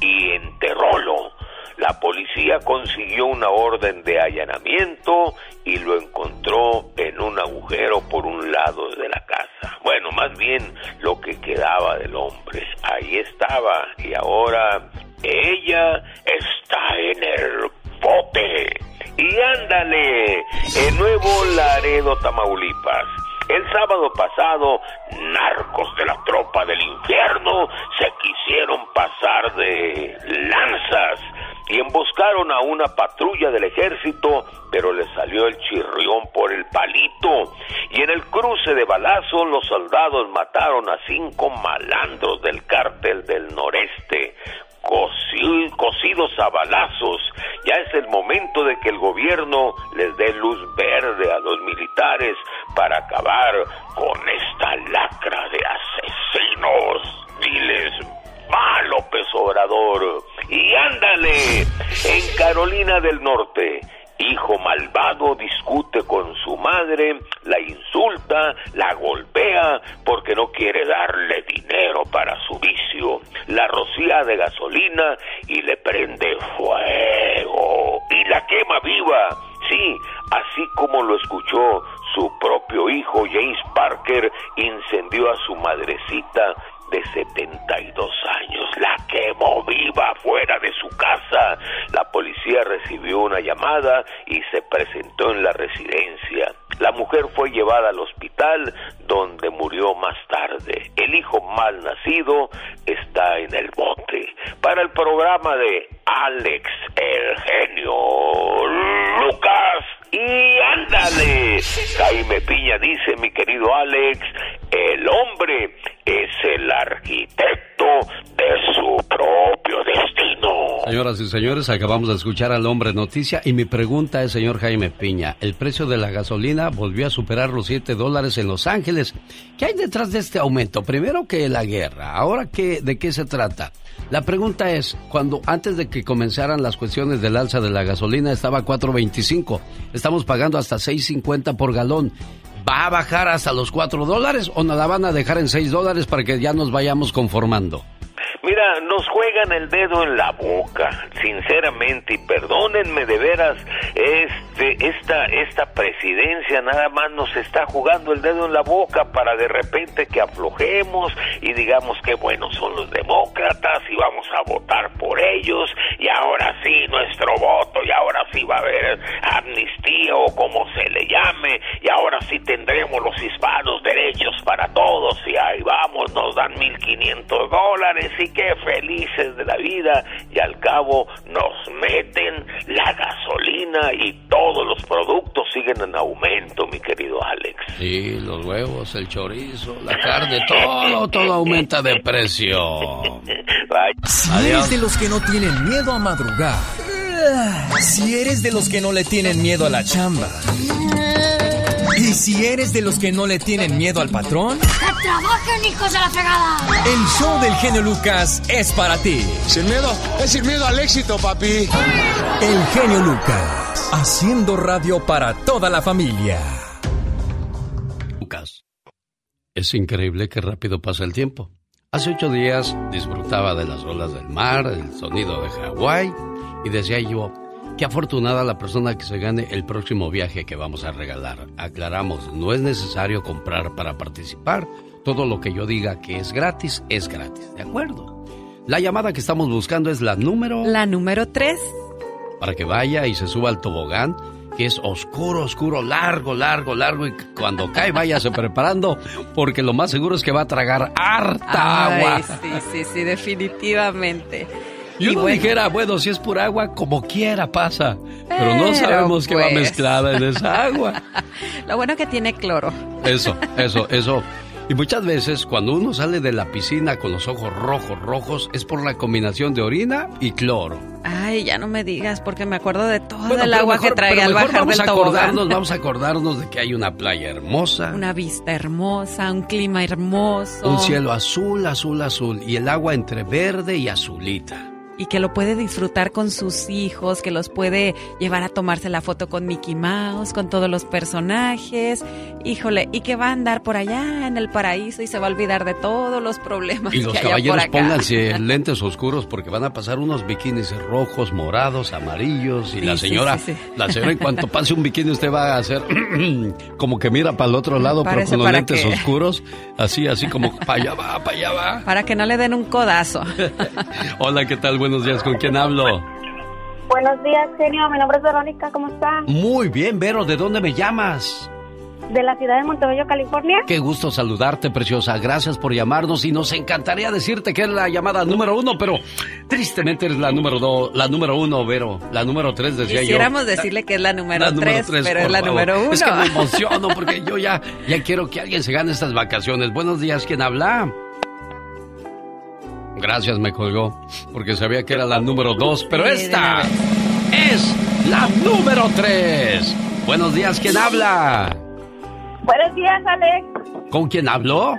y enterrólo. La policía consiguió una orden de allanamiento y lo encontró en un agujero por un lado de la casa. Bueno, más bien lo que quedaba del hombre. Ahí estaba y ahora ella está en el bote. Y ándale, en Nuevo Laredo, Tamaulipas. El sábado pasado, narcos de la tropa del infierno se quisieron pasar de lanzas y emboscaron a una patrulla del ejército, pero le salió el chirrión por el palito. Y en el cruce de balazos los soldados mataron a cinco malandros del cártel del noreste, cocidos a balazos. Ya es el momento de que el gobierno les dé luz verde a los militares para acabar con esta lacra de asesinos. Diles va López Obrador. Y ándale, en Carolina del Norte, hijo malvado discute con su madre, la insulta, la golpea porque no quiere darle dinero para su vicio, la rocía de gasolina y le prende fuego y la quema viva. Sí, así como lo escuchó su propio hijo James Parker, incendió a su madrecita de 72 años. La quemó viva fuera de su casa. La policía recibió una llamada y se presentó en la residencia. La mujer fue llevada al hospital donde murió más tarde. El hijo mal nacido está en el bote. Para el programa de Alex el genio Lucas y ándale. Jaime Piña dice, mi querido Alex, el hombre es el arquitecto de su propio destino. Señoras y señores, acabamos de escuchar al hombre noticia y mi pregunta es, señor Jaime Piña, el precio de la gasolina volvió a superar los 7 dólares en Los Ángeles. ¿Qué hay detrás de este aumento? Primero que la guerra, ahora qué, de qué se trata. La pregunta es, cuando antes de que comenzaran las cuestiones del alza de la gasolina estaba 4.25, estamos pagando hasta 6.50 por galón. ¿Va a bajar hasta los 4 dólares o nos la van a dejar en 6 dólares para que ya nos vayamos conformando? Mira, nos juegan el dedo en la boca, sinceramente, y perdónenme de veras, este, esta, esta presidencia nada más nos está jugando el dedo en la boca para de repente que aflojemos y digamos que buenos son los demócratas y vamos a votar por ellos y ahora sí nuestro voto y ahora sí va a haber amnistía o como se le llame y ahora sí tendremos los hispanos derechos para todos y ahí vamos, nos dan 1.500 dólares y qué felices de la vida y al cabo nos meten la gasolina y todos los productos siguen en aumento, mi querido Alex. Sí, los huevos, el chorizo, la carne, todo, todo aumenta de precio. Si eres de los que no tienen miedo a madrugar, si eres de los que no le tienen miedo a la chamba, si eres de los que no le tienen miedo al patrón, ¡Que trabajen, hijos de la fregada! el show del genio Lucas es para ti. Sin miedo, es sin miedo al éxito, papi. El genio Lucas, haciendo radio para toda la familia. Lucas, es increíble que rápido pasa el tiempo. Hace ocho días disfrutaba de las olas del mar, el sonido de Hawái y decía yo, qué afortunada la persona que se gane el próximo viaje que vamos a regalar. Aclaramos, no es necesario comprar para participar. Todo lo que yo diga que es gratis, es gratis. ¿De acuerdo? La llamada que estamos buscando es la número... La número 3. Para que vaya y se suba al tobogán, que es oscuro, oscuro, largo, largo, largo. Y cuando cae, váyase preparando, porque lo más seguro es que va a tragar harta agua. Ay, sí, sí, sí, definitivamente. Y uno dijera, bueno, si es pura agua, como quiera pasa. Pero no sabemos qué va pues. mezclada en esa agua. [LAUGHS] Lo bueno que tiene cloro. Eso, [LAUGHS] eso, eso. Y muchas veces cuando uno sale de la piscina con los ojos rojos, rojos, es por la combinación de orina y cloro. Ay, ya no me digas porque me acuerdo de todo el agua que trae al bajar vamos del a acordarnos. Vamos a acordarnos de que hay una playa hermosa, Una vista hermosa, un clima hermoso. un cielo azul, azul, azul y el agua entre verde y azulita. Y que lo puede disfrutar con sus hijos, que los puede llevar a tomarse la foto con Mickey Mouse, con todos los personajes, híjole, y que va a andar por allá en el paraíso y se va a olvidar de todos los problemas Y los que haya por caballeros acá. pónganse lentes oscuros porque van a pasar unos bikinis rojos, morados, amarillos y Sí, la señora, sí, sí. la señora en cuanto pase un bikini usted va a hacer [CLEARS THROAT] como que mira para el otro lado pero Parece con los lentes oscuros, así así como para allá va, para allá va. Para que no le den un codazo. [LAUGHS] Hola, ¿qué tal? Buenos días, ¿con quién hablo? Buenos días, genio. Mi nombre es Verónica. ¿Cómo está? Muy bien, Vero, ¿de dónde me llamas? De la ciudad de Montebello, California. Qué gusto saludarte, preciosa. Gracias por llamarnos y nos encantaría decirte que es la llamada número uno, pero tristemente eres la número dos, la número uno, Vero. La número tres, decía Quisiéramos yo. decirle que es la número La número tres, tres, pero es la favor. número uno. Es que me emociono porque yo ya, ya quiero que alguien se gane estas vacaciones. Buenos días, ¿quién habla? Gracias, me colgó, porque sabía que era la número dos, pero esta es la número tres. Buenos días, ¿quién habla? Buenos días, Alex. ¿Con quién habló?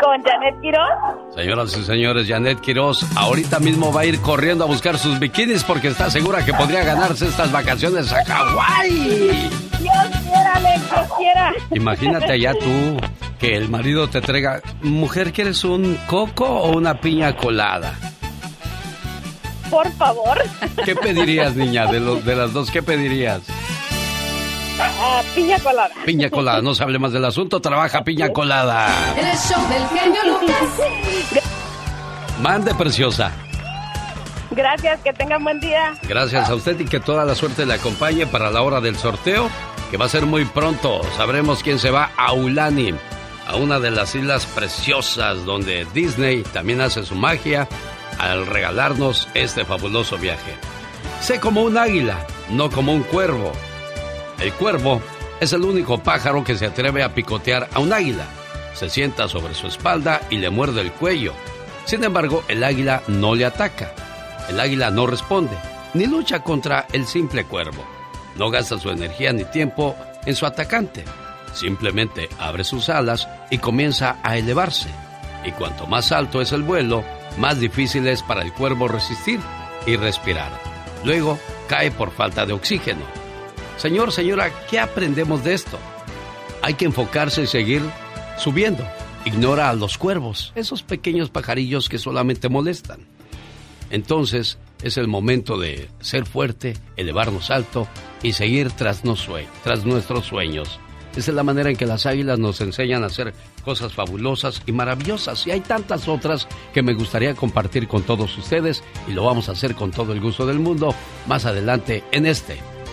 Con Janet Quiroz. Señoras y señores, Janet Quiroz ahorita mismo va a ir corriendo a buscar sus bikinis porque está segura que podría ganarse estas vacaciones a Hawái. Dios quiera, Alex, Dios quiera. Imagínate allá tú que el marido te traiga, mujer, ¿quieres un coco o una piña colada? Por favor. ¿Qué pedirías, niña? De, los, de las dos, ¿qué pedirías? Ah, piña colada. Piña colada, no se hable más del asunto, trabaja piña colada. El show del genio Lucas. Mande, preciosa. Gracias, que tengan buen día. Gracias a usted y que toda la suerte le acompañe para la hora del sorteo, que va a ser muy pronto. Sabremos quién se va a Ulani, a una de las islas preciosas donde Disney también hace su magia al regalarnos este fabuloso viaje. Sé como un águila, no como un cuervo. El cuervo es el único pájaro que se atreve a picotear a un águila. Se sienta sobre su espalda y le muerde el cuello. Sin embargo, el águila no le ataca. El águila no responde, ni lucha contra el simple cuervo. No gasta su energía ni tiempo en su atacante. Simplemente abre sus alas y comienza a elevarse. Y cuanto más alto es el vuelo, más difícil es para el cuervo resistir y respirar. Luego cae por falta de oxígeno. Señor, señora, ¿qué aprendemos de esto? Hay que enfocarse y seguir subiendo. Ignora a los cuervos, esos pequeños pajarillos que solamente molestan. Entonces es el momento de ser fuerte, elevarnos alto y seguir tras, tras nuestros sueños. Esa es la manera en que las águilas nos enseñan a hacer cosas fabulosas y maravillosas. Y hay tantas otras que me gustaría compartir con todos ustedes y lo vamos a hacer con todo el gusto del mundo más adelante en este,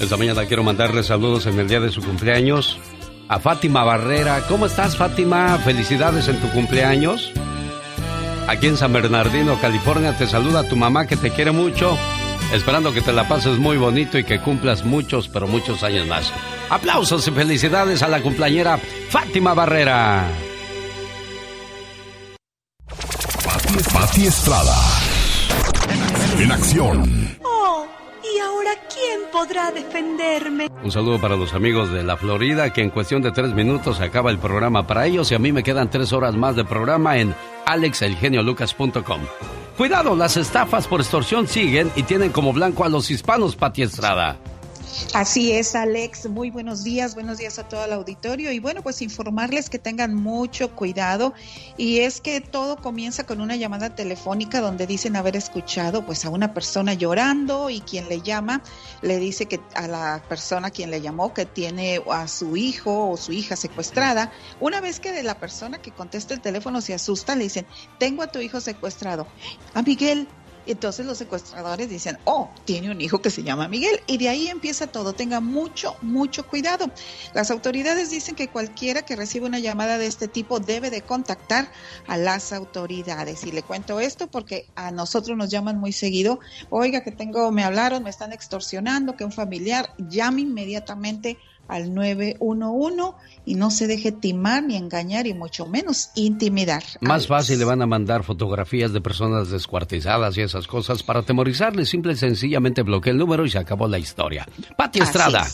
Esta mañana quiero mandarle saludos en el día de su cumpleaños a Fátima Barrera. ¿Cómo estás, Fátima? Felicidades en tu cumpleaños. Aquí en San Bernardino, California, te saluda tu mamá que te quiere mucho. Esperando que te la pases muy bonito y que cumplas muchos, pero muchos años más. Aplausos y felicidades a la cumpleañera Fátima Barrera. Pati, Estrada. En acción. Un saludo para los amigos de la Florida, que en cuestión de tres minutos acaba el programa para ellos y a mí me quedan tres horas más de programa en alexelgeniolucas.com. Cuidado, las estafas por extorsión siguen y tienen como blanco a los hispanos, Pati Estrada. Así es, Alex. Muy buenos días, buenos días a todo el auditorio. Y bueno, pues informarles que tengan mucho cuidado. Y es que todo comienza con una llamada telefónica donde dicen haber escuchado pues a una persona llorando y quien le llama le dice que a la persona quien le llamó que tiene a su hijo o su hija secuestrada. Una vez que de la persona que contesta el teléfono se asusta, le dicen, tengo a tu hijo secuestrado. A Miguel, entonces los secuestradores dicen, oh, tiene un hijo que se llama Miguel. Y de ahí empieza todo. Tenga mucho, mucho cuidado. Las autoridades dicen que cualquiera que reciba una llamada de este tipo debe de contactar a las autoridades. Y le cuento esto porque a nosotros nos llaman muy seguido. Oiga, que tengo, me hablaron, me están extorsionando, que un familiar llame inmediatamente al 911 y no se deje timar ni engañar y mucho menos intimidar. Más fácil le van a mandar fotografías de personas descuartizadas y esas cosas para atemorizarle. Simple y sencillamente bloquea el número y se acabó la historia. Pati Estrada.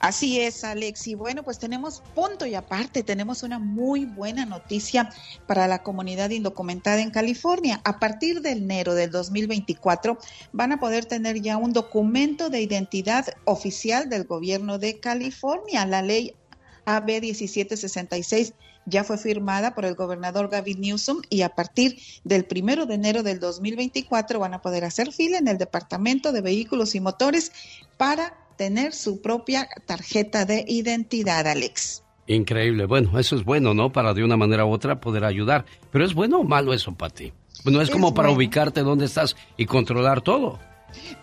Así es, Alex. Y bueno, pues tenemos punto y aparte, tenemos una muy buena noticia para la comunidad indocumentada en California. A partir de enero del 2024 van a poder tener ya un documento de identidad oficial del gobierno de California. La ley AB 1766 ya fue firmada por el gobernador Gavin Newsom y a partir del primero de enero del 2024 van a poder hacer fila en el Departamento de Vehículos y Motores para tener su propia tarjeta de identidad, Alex. Increíble. Bueno, eso es bueno, ¿no? Para de una manera u otra poder ayudar. Pero ¿es bueno o malo eso, Pati? No es, como para ubicarte dónde estás y controlar todo.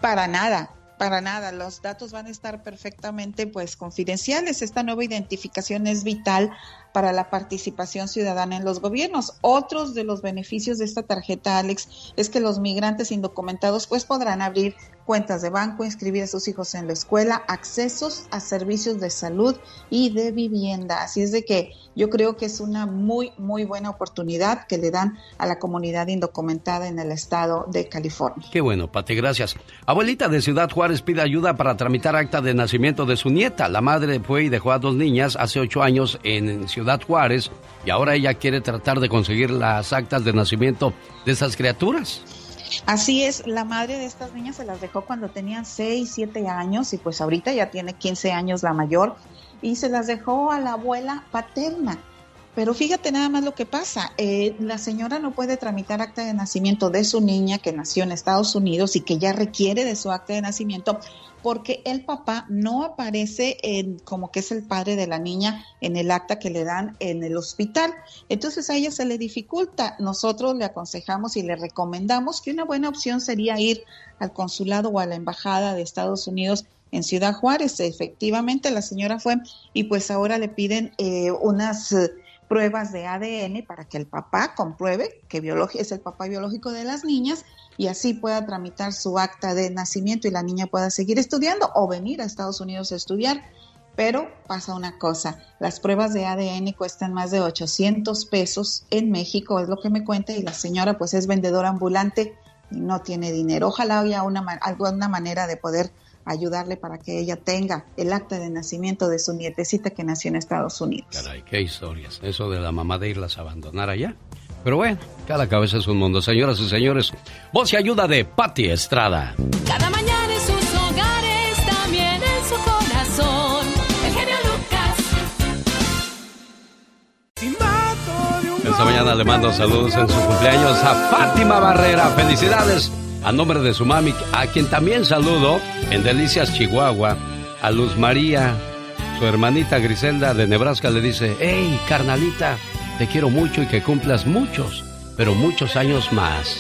Para nada. Para nada, los datos van a estar perfectamente pues confidenciales. Esta nueva identificación es vital para la participación ciudadana en los gobiernos. Otros de los beneficios de esta tarjeta, Alex, es que los migrantes indocumentados pues podrán abrir cuentas de banco, inscribir a sus hijos en la escuela, accesos a servicios de salud y de vivienda. Así es de que yo creo que es una muy, muy buena oportunidad que le dan a la comunidad indocumentada en el estado de California. Qué bueno, Pati, gracias. Abuelita de Ciudad Juárez pide ayuda para tramitar acta de nacimiento de su nieta. La madre fue y dejó a dos niñas hace ocho años en Ciudad Juárez y ahora ella quiere tratar de conseguir las actas de nacimiento de esas criaturas. Así es, la madre de estas niñas se las dejó cuando tenían 6, 7 años y pues ahorita ya tiene 15 años la mayor y se las dejó a la abuela paterna. Pero fíjate nada más lo que pasa. Eh, la señora no puede tramitar acta de nacimiento de su niña que nació en Estados Unidos y que ya requiere de su acta de nacimiento porque el papá no aparece en, como que es el padre de la niña en el acta que le dan en el hospital. Entonces a ella se le dificulta. Nosotros le aconsejamos y le recomendamos que una buena opción sería ir al consulado o a la embajada de Estados Unidos en Ciudad Juárez. Efectivamente, la señora fue y pues ahora le piden eh, unas eh, pruebas de ADN para que el papá compruebe que es el papá biológico de las niñas y así pueda tramitar su acta de nacimiento y la niña pueda seguir estudiando o venir a Estados Unidos a estudiar. Pero pasa una cosa, las pruebas de ADN cuestan más de 800 pesos en México, es lo que me cuenta, y la señora pues es vendedora ambulante y no tiene dinero. Ojalá haya una, alguna manera de poder ayudarle para que ella tenga el acta de nacimiento de su nietecita que nació en Estados Unidos. Caray, qué historias. Eso de la mamá de irlas a abandonar allá. Pero bueno, cada cabeza es un mundo. Señoras y señores, voz y ayuda de Patti Estrada. Cada mañana en sus hogares, también en su corazón. El genio Lucas. Esta mañana le mando saludos en su cumpleaños a Fátima Barrera. Felicidades a nombre de su mami, a quien también saludo en Delicias, Chihuahua. A Luz María, su hermanita Griselda de Nebraska le dice, hey, carnalita, te quiero mucho y que cumplas muchos, pero muchos años más.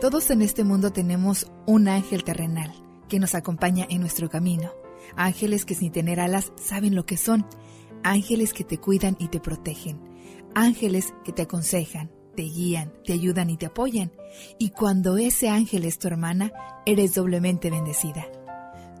Todos en este mundo tenemos un ángel terrenal que nos acompaña en nuestro camino. Ángeles que sin tener alas saben lo que son. Ángeles que te cuidan y te protegen. Ángeles que te aconsejan, te guían, te ayudan y te apoyan. Y cuando ese ángel es tu hermana, eres doblemente bendecida.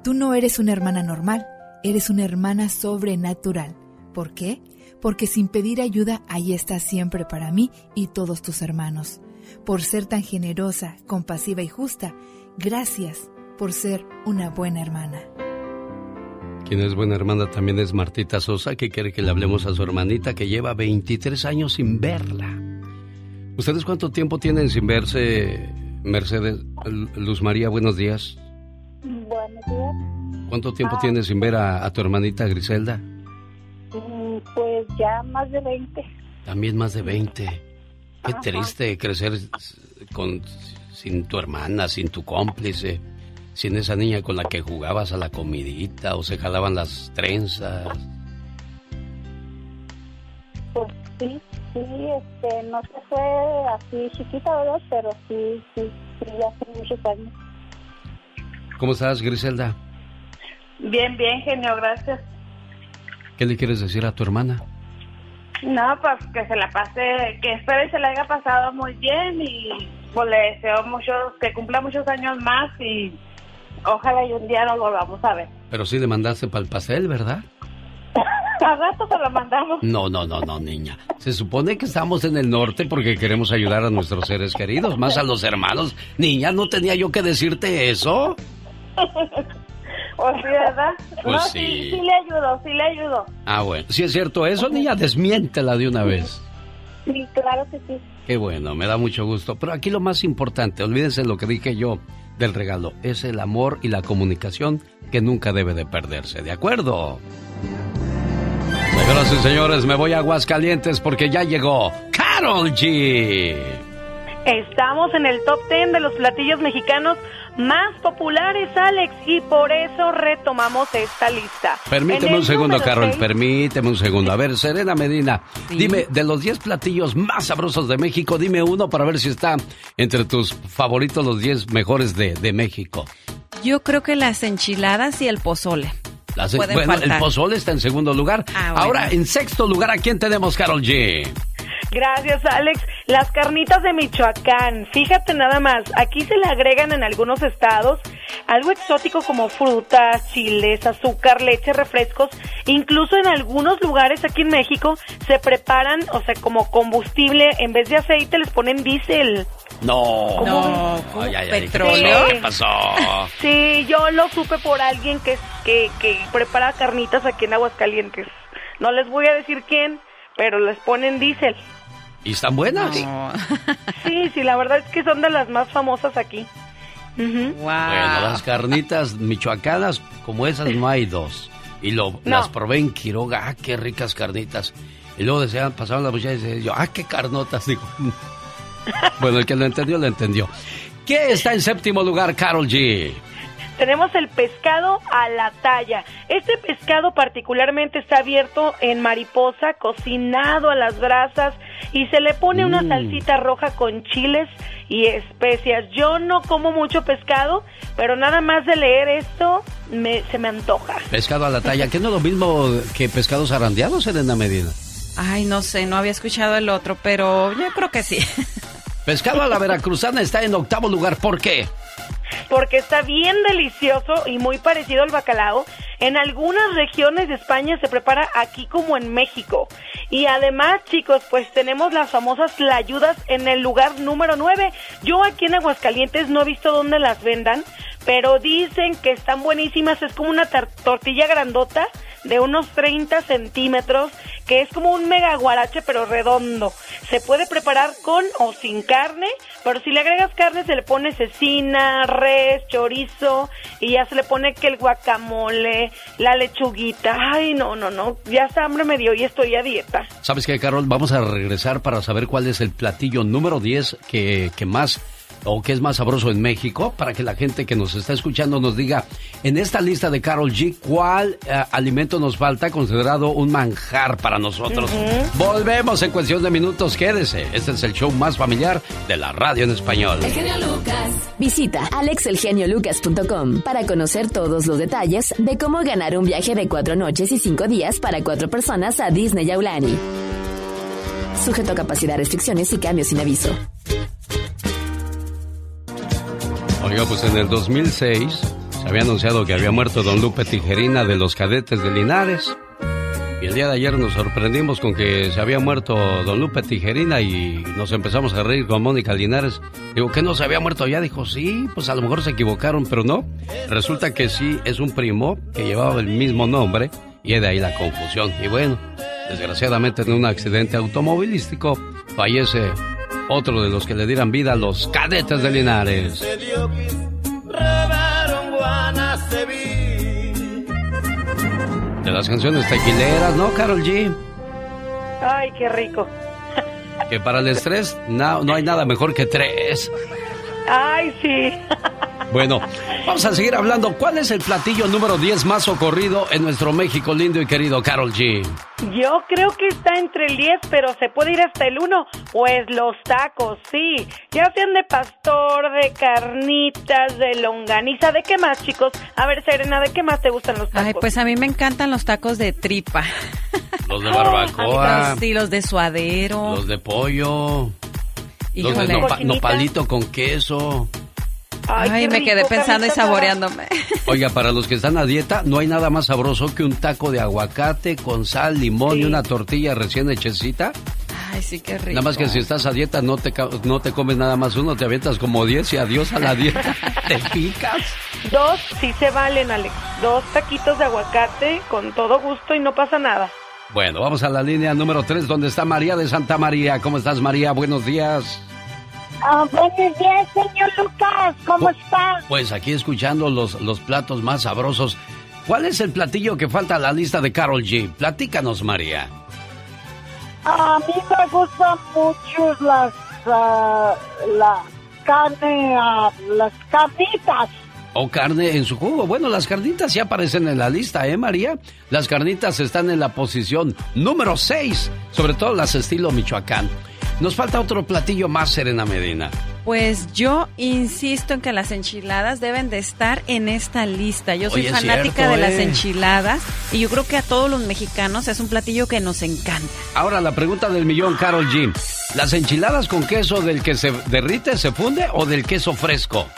Tú no eres una hermana normal, eres una hermana sobrenatural ¿Por qué? Porque sin pedir ayuda, ahí estás siempre para mí y todos tus hermanos. Por ser tan generosa, compasiva y justa, gracias por ser una buena hermana. Quien es buena hermana también es Martita Sosa, que quiere que le hablemos a su hermanita que lleva 23 años sin verla. ¿Ustedes cuánto tiempo tienen sin verse, Mercedes? Luz María, buenos días. buenos días. ¿Cuánto tiempo Ah. tienes sin ver a, a tu hermanita Griselda? Ya más de 20. También más de 20. Qué Ajá. triste crecer con, sin tu hermana, sin tu cómplice, sin esa niña con la que jugabas a la comidita o se jalaban las trenzas. Pues sí, sí, este, no se fue así chiquita, ¿verdad? Pero sí, sí, sí, ya hace muchos años. ¿Cómo estás, Griselda? Bien, bien, genio, gracias. ¿Qué le quieres decir a tu hermana? No, pues que se la pase, que espero y se la haya pasado muy bien y pues le deseo muchos, que cumpla muchos años más y ojalá y un día nos volvamos a ver. Pero sí le mandaste para el pastel, ¿verdad? [LAUGHS] A rato se lo mandamos. No, no, no, no, niña. Se supone que estamos en el norte porque queremos ayudar a nuestros seres queridos, más a los hermanos. Niña, ¿no tenía yo que decirte eso? [LAUGHS] Pues sí, ¿verdad? Pues no, sí. sí, sí le ayudo, sí le ayudo. Ah, bueno. Si es cierto eso, niña, desmiéntela de una vez. Sí, claro que sí. Qué bueno, me da mucho gusto. Pero aquí lo más importante, olvídense lo que dije yo del regalo, es el amor y la comunicación que nunca debe de perderse, ¿de acuerdo? Señoras y señores, me voy a Aguascalientes porque ya llegó Carol G. Estamos en el top 10 de los platillos mexicanos más populares, Alex, y por eso retomamos esta lista. Permíteme un segundo, Carol, permíteme un segundo. A ver, Serena Medina, dime, de los 10 platillos más sabrosos de México, dime uno para ver si está entre tus favoritos los 10 mejores de, de México. Yo creo que las enchiladas y el pozole. Las- bueno, faltar. el pozole está en segundo lugar. Ah, bueno. Ahora, en sexto lugar, ¿a quién tenemos, Carol G? Gracias, Alex. Las carnitas de Michoacán. Fíjate nada más, aquí se le agregan en algunos estados algo exótico como frutas, chiles, azúcar, leche, refrescos. Incluso en algunos lugares aquí en México se preparan, o sea, como combustible, en vez de aceite les ponen diésel. No. No, ay, ay, ¿qué ¿petróleo? ¿Qué pasó? Sí, yo lo supe por alguien que, que, que prepara carnitas aquí en Aguascalientes. No les voy a decir quién, pero les ponen diésel. ¿Y están buenas? Sí, sí, la verdad es que son de las más famosas aquí. Bueno, las carnitas michoacanas, como esas no hay dos. Y lo, No. las probé en Quiroga, ah, qué ricas carnitas. Y luego decían, pasaban las muchachas y decían, yo, ah, qué carnotas. [LAUGHS] Digo, bueno, el que lo entendió, lo entendió. ¿Qué está en séptimo lugar, Carol G? Tenemos el pescado a la talla. Este pescado particularmente está abierto en mariposa, cocinado a las brasas y se le pone una Mm. salsita roja con chiles y especias. Yo no como mucho pescado, pero nada más de leer esto me, se me antoja. Pescado a la talla, que no es lo mismo que pescados zarandeados, Elena Medina. Ay, no sé, no había escuchado el otro, pero yo creo que sí. [LAUGHS] Pescado a la veracruzana está en octavo lugar, ¿por qué? Porque está bien delicioso y muy parecido al bacalao. En algunas regiones de España se prepara aquí como en México. Y además, chicos, pues tenemos las famosas layudas en el lugar número 9. Yo aquí en Aguascalientes no he visto dónde las vendan, pero dicen que están buenísimas. Es como una tortilla grandota de unos 30 centímetros, que es como un mega guarache pero redondo. Se puede preparar con o sin carne, pero si le agregas carne se le pone cecina, res, chorizo y ya se le pone que el guacamole, la lechuguita. Ay, no, no, no, ya hasta hambre me dio y estoy a dieta. ¿Sabes qué, Carol? Vamos a regresar para saber cuál es el platillo número 10 que, que más o que es más sabroso en México, para que la gente que nos está escuchando nos diga en esta lista de Carol G cuál eh, alimento nos falta considerado un manjar para nosotros. Volvemos en cuestión de minutos, quédese. Este es el show más familiar de la radio en español. El genio Lucas. Visita alexelgeniolucas.com para conocer todos los detalles de cómo ganar un viaje de cuatro noches y cinco días para cuatro personas a Disney Yaulani. Sujeto a capacidad, restricciones y cambios sin aviso. Oiga, pues en el 2006 se había anunciado que había muerto don Lupe Tijerina de los cadetes de Linares. Y el día de ayer nos sorprendimos con que se había muerto don Lupe Tijerina y nos empezamos a reír con Mónica Linares. Digo, ¿que no se había muerto ya? Dijo, sí, pues a lo mejor se equivocaron, pero no. Resulta que sí, es un primo que llevaba el mismo nombre y es de ahí la confusión. Y bueno, desgraciadamente en un accidente automovilístico fallece otro de los que le dieran vida a los cadetes de Linares. De las canciones tequileras, ¿no, Carol G? Ay, qué rico. Que para el estrés no, no hay nada mejor que tres. Ay, sí. Bueno, vamos a seguir hablando. ¿Cuál es el platillo número 10 más ocurrido en nuestro México lindo y querido Carol G? Yo creo que está entre el 10, pero se puede ir hasta el 1. Pues los tacos, sí. Ya sean de pastor, de carnitas, de longaniza. ¿De qué más, chicos? A ver, Serena, ¿de qué más te gustan los tacos? Ay, pues a mí me encantan los tacos de tripa. Los de [LAUGHS] barbacoa. Sí, los de suadero. Los de pollo. Híjole. nopa- Cochinita. nopalito con queso. Ay, me quedé pensando y saboreándome. [LAUGHS] Oiga, para los que están a dieta, no hay nada más sabroso que un taco de aguacate con sal, limón y una tortilla recién hechecita. Ay, sí, qué rico. Nada más que si estás a dieta no te, no te comes nada más uno, te avientas como 10 y adiós a la [LAUGHS] dieta. te picas. Dos sí se valen, Alex. Dos taquitos de aguacate con todo gusto y no pasa nada. Bueno, vamos a la línea número 3 donde está María de Santa María. ¿Cómo estás, María? Buenos días. Ah, buenos días, señor Lucas. ¿Cómo está? Pues aquí escuchando los, los platos más sabrosos. ¿Cuál es el platillo que falta a la lista de Carol G? Platícanos, María. A mí me gustan mucho las ah, la carne, ah, las carnitas. O carne en su jugo. Bueno, las carnitas sí aparecen en la lista, ¿eh, María? Las carnitas están en la posición número 6, sobre todo las estilo Michoacán. Nos falta otro platillo más, Serena Medina. Pues yo insisto en que las enchiladas deben de estar en esta lista. Yo soy Oye, fanática cierto, de las ¿eh? enchiladas y yo creo que a todos los mexicanos es un platillo que nos encanta. Ahora la pregunta del millón, Carol G. ¿Las enchiladas con queso del que se derrite, se funde o del queso fresco?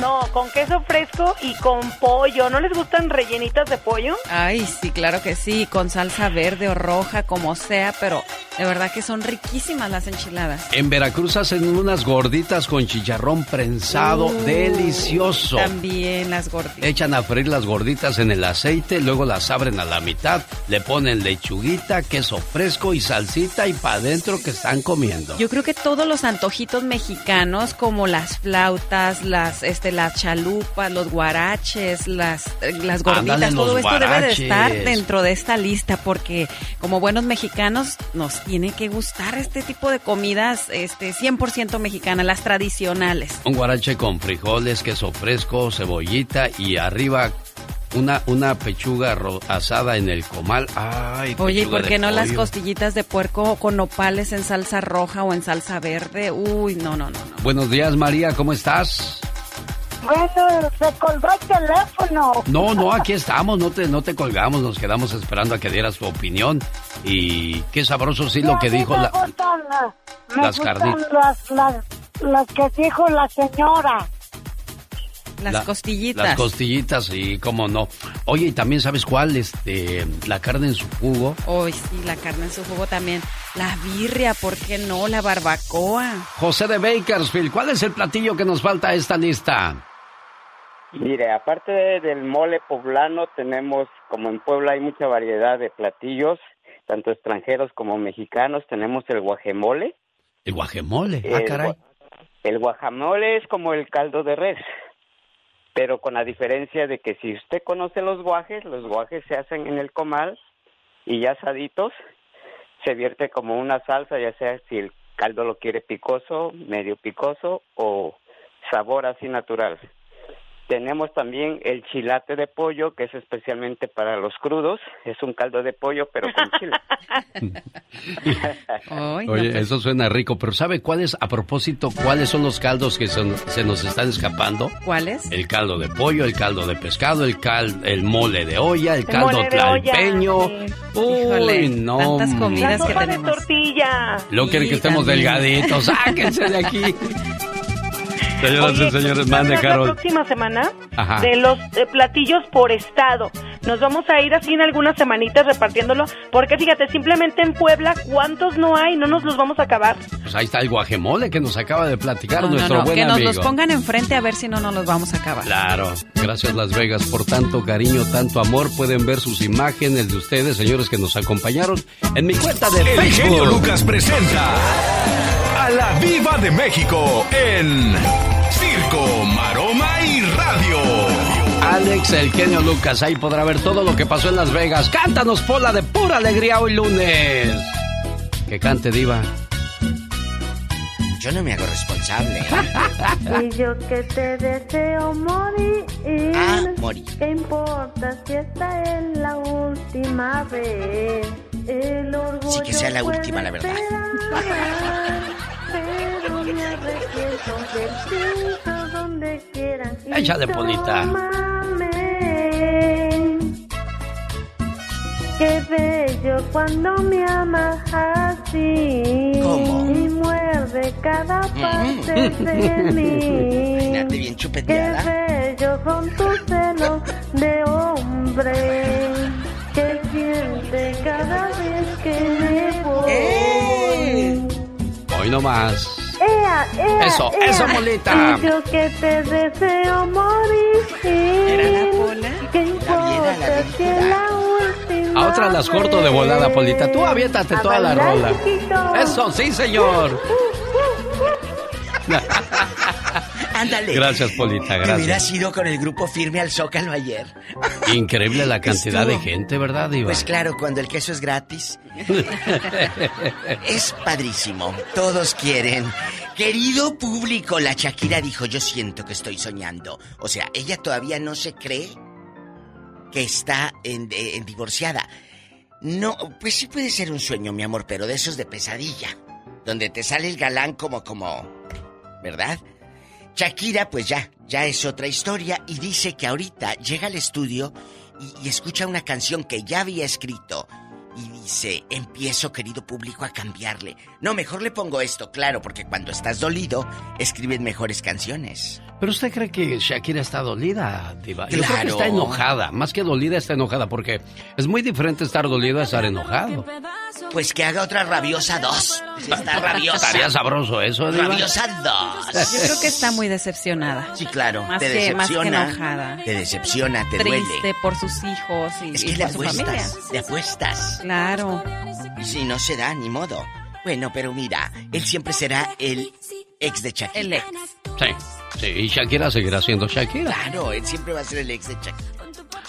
No, con queso fresco y con pollo. ¿No les gustan rellenitas de pollo? Ay, sí, claro que sí, con salsa verde o roja, como sea, pero de verdad que son riquísimas las enchiladas. En Veracruz hacen unas gorditas con chicharrón prensado, Uh, delicioso. También las gorditas. Echan a freír las gorditas en el aceite, luego las abren a la mitad, le ponen lechuguita, queso fresco y salsita y pa' adentro que están comiendo. Yo creo que todos los antojitos mexicanos, como las flautas, las, este, las chalupas, los guaraches, las, las gorditas, Ándale, todo esto debe de estar dentro de esta lista, porque como buenos mexicanos nos tiene que gustar este tipo de comidas, este, 100% mexicanas, las tradicionales. Un guarache con frijoles, queso fresco, cebollita y arriba una, una pechuga asada en el comal. Ay, Oye, ¿y por qué no las costillitas de puerco con nopales en salsa roja o en salsa verde? Uy, no, no, no. no. Buenos días, María, ¿cómo estás? Bueno, se colgó el teléfono. No, no, aquí estamos, no te, no te colgamos, nos quedamos esperando a que dieras tu opinión. Y qué sabroso sí lo que dijo me la... gustan, me las gustan carnitas. Las, las, las que dijo la señora. Las la- costillitas. Las costillitas, sí, cómo no. Oye, y también sabes cuál, este, la carne en su jugo. Uy, sí, la carne en su jugo también. La birria, ¿por qué no? La barbacoa. José de Bakersfield, ¿cuál es el platillo que nos falta a esta lista? Mire, aparte de- del mole poblano, tenemos, como en Puebla hay mucha variedad de platillos, tanto extranjeros como mexicanos, tenemos el guajemole. El guajemole, ah, El caray. El guajamole es como el caldo de res, pero con la diferencia de que si usted conoce los guajes, los guajes se hacen en el comal y ya asaditos, se vierte como una salsa, ya sea si el caldo lo quiere picoso, medio picoso o sabor así natural. Tenemos también el chilate de pollo, que es especialmente para los crudos. Es un caldo de pollo, pero con chile. [LAUGHS] Oye, eso suena rico, pero ¿sabe cuáles, a propósito, cuáles son los caldos que son- se nos están escapando? ¿Cuáles? El caldo de pollo, el caldo de pescado, el cal, el mole de olla, el caldo de olla, tlalpeño. sí. Uy, Híjole, no. tantas comidas La que sopa de tenemos. tortilla. Luego quieren que estemos también. delgaditos. [LAUGHS] ¡Sáquense de aquí! Señoras Oye, y señores, ¿vamos a mande, Carol. La próxima semana Ajá. de los eh, platillos por estado. Nos vamos a ir así en algunas semanitas repartiéndolo, porque fíjate, simplemente en Puebla, ¿cuántos no hay? No nos los vamos a acabar. Pues ahí está el guajemole que nos acaba de platicar No, nuestro no, buen que nos amigo. los pongan enfrente a ver si no nos los vamos a acabar. Claro, gracias Las Vegas por tanto cariño, tanto amor. Pueden ver sus imágenes de ustedes, señores que nos acompañaron en mi cuenta de El genio Facebook. Lucas presenta a la Viva de México en Circo, Maroma y Radio. Alex, el genio Lucas. Ahí podrá ver todo lo que pasó en Las Vegas. Cántanos, Pola, de pura alegría hoy lunes. Que cante, Diva. Yo no me hago responsable. [LAUGHS] y yo que te deseo morir. Ah, morir. ¿Qué importa si esta es la última vez? El orgullo Sí, que sea la última, la verdad. [LAUGHS] Pero me arrepiento del piso donde quieran. Échale, Polita. Qué bello cuando me amas así. ¿Cómo? Y muerde cada parte de [LAUGHS] mí. Imagínate bien Qué chupeteada. bello son tus celos de hombre que siente cada vez que me voy. Hoy no más. Ea, ea, Eso, ea. eso, Molita. Y yo que te deseo morir. ¿Era la Pola? ¿Qué La viera, importa la si es la última A otras las corto de volada, Polita. Tú aviéntate A toda la rola. chiquito. Eso, sí, señor. [LAUGHS] Ándale. Gracias, Polita, Te hubieras gracias. ido con el grupo firme al Zócalo ayer. Increíble la cantidad de gente, ¿verdad, Diva? Pues claro, cuando el queso es gratis. Es padrísimo. Todos quieren. Querido público, la Shakira dijo, yo siento que estoy soñando. O sea, ella todavía no se cree que está en, en divorciada. No, pues sí puede ser un sueño, mi amor, pero de esos de pesadilla. Donde te sale el galán como, como, ¿verdad? Shakira, pues ya, ya es otra historia y dice que ahorita llega al estudio y, escucha una canción que ya había escrito y dice, empiezo querido público a cambiarle. No, mejor le pongo esto, claro, porque cuando estás dolido, escriben mejores canciones. ¿Pero usted cree que Shakira está dolida, Diva? Yo creo que Claro. está enojada. Más que dolida, está enojada porque es muy diferente estar dolido a estar enojado. Pues que haga otra rabiosa dos. Está [LAUGHS] rabiosa. Estaría sabroso eso, Diva. Rabiosa dos. Yo creo que está muy decepcionada. Sí, claro. Más te que- más que decepciona. enojada. Te decepciona, te duele. Triste por sus hijos y, Es y que le por su familia. apuestas, le apuestas. Claro. Y si no se da, ni modo. Bueno, pero mira, él siempre será el ex de Shakira. El ex. Sí, sí, y Shakira seguirá siendo Shakira. Claro, él siempre va a ser el ex de Shakira.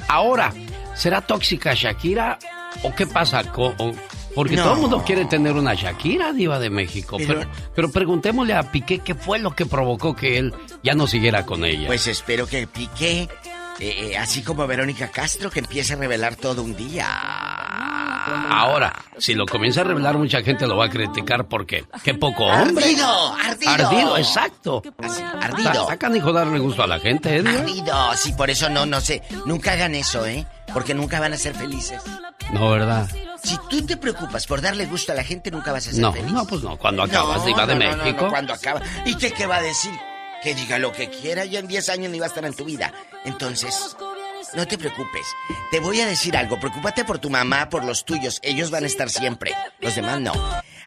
Ahora, ¿será tóxica Shakira o qué pasa con... Porque No. todo el mundo quiere tener una Shakira, diva de México. Pero, Pero- pero preguntémosle a Piqué qué fue lo que provocó que él ya no siguiera con ella. Pues espero que Piqué, eh, eh, así como Verónica Castro, que empiece a revelar todo un día. Ahora, si lo comienza a revelar, mucha gente lo va a criticar porque qué poco hombre. Ardido, ardido. Ardido, exacto. Así, ardido. Está canijo darle gusto a la gente, ¿eh? Ardido, sí, por eso no, no sé. Nunca hagan eso, ¿eh? Porque nunca van a ser felices. No, ¿verdad? Si tú te preocupas por darle gusto a la gente, nunca vas a ser No, feliz. no, pues no. Cuando acabas, No, diva de no, no, no, México. no, cuando acaba. ¿Y qué, qué va a decir? Que diga lo que quiera y en 10 años ni va a estar en tu vida. Entonces, no te preocupes. Te voy a decir algo. Preocúpate por tu mamá, por los tuyos. Ellos van a estar siempre. Los demás no.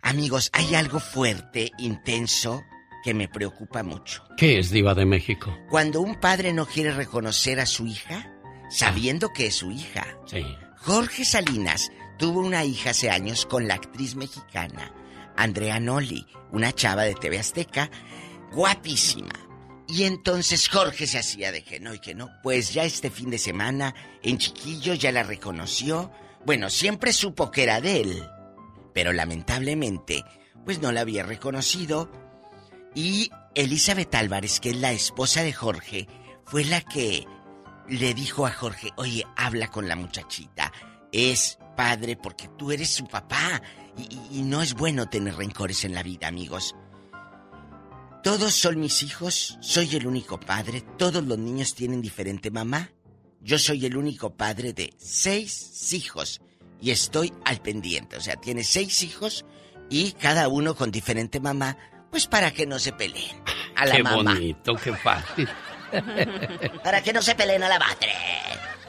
Amigos, hay algo fuerte, intenso, que me preocupa mucho. ¿Qué es diva de México? Cuando un padre no quiere reconocer a su hija, sabiendo que es su hija. Sí. Jorge Salinas tuvo una hija hace años con la actriz mexicana Andrea Noli, una chava de TV Azteca, guapísima. Y entonces Jorge se hacía de que no y que no. Pues ya este fin de semana, en Chiquillo ya la reconoció. Bueno, siempre supo que era de él. Pero lamentablemente, pues no la había reconocido. Y Elizabeth Álvarez, que es la esposa de Jorge, fue la que le dijo a Jorge, oye, habla con la muchachita. Es padre porque tú eres su papá. Y, y- no es bueno tener rencores en la vida, amigos. Todos son mis hijos, soy el único padre, todos los niños tienen diferente mamá. Yo soy el único padre de seis hijos y estoy al pendiente. O sea, tiene seis hijos y cada uno con diferente mamá, pues para que no se peleen a la qué mamá. bonito, qué fácil. [LAUGHS] Para que no se peleen a la madre.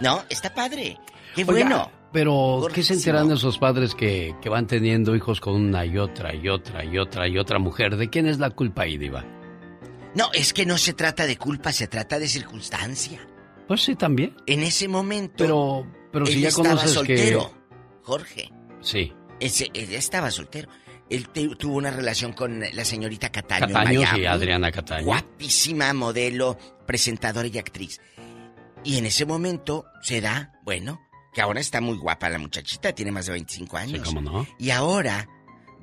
No, está padre. Qué Oiga, bueno. Pero, ¿qué se enteran esos padres que, que van teniendo hijos con una y otra y otra y otra y otra mujer? ¿De quién es la culpa ahí, Diva? No, es que no se trata de culpa, se trata de circunstancia. Pues sí, también. En ese momento. Pero, pero si él ya estaba conoces soltero. Jorge. que. Sí. Ese, él estaba soltero. Él te- tuvo una relación con la señorita Cataño, Cataño Miami. y Adriana Cataño. Guapísima modelo, presentadora y actriz. Y en ese momento se da, bueno, que ahora está muy guapa la muchachita, tiene más de 25 años. ¿cómo no? Y ahora,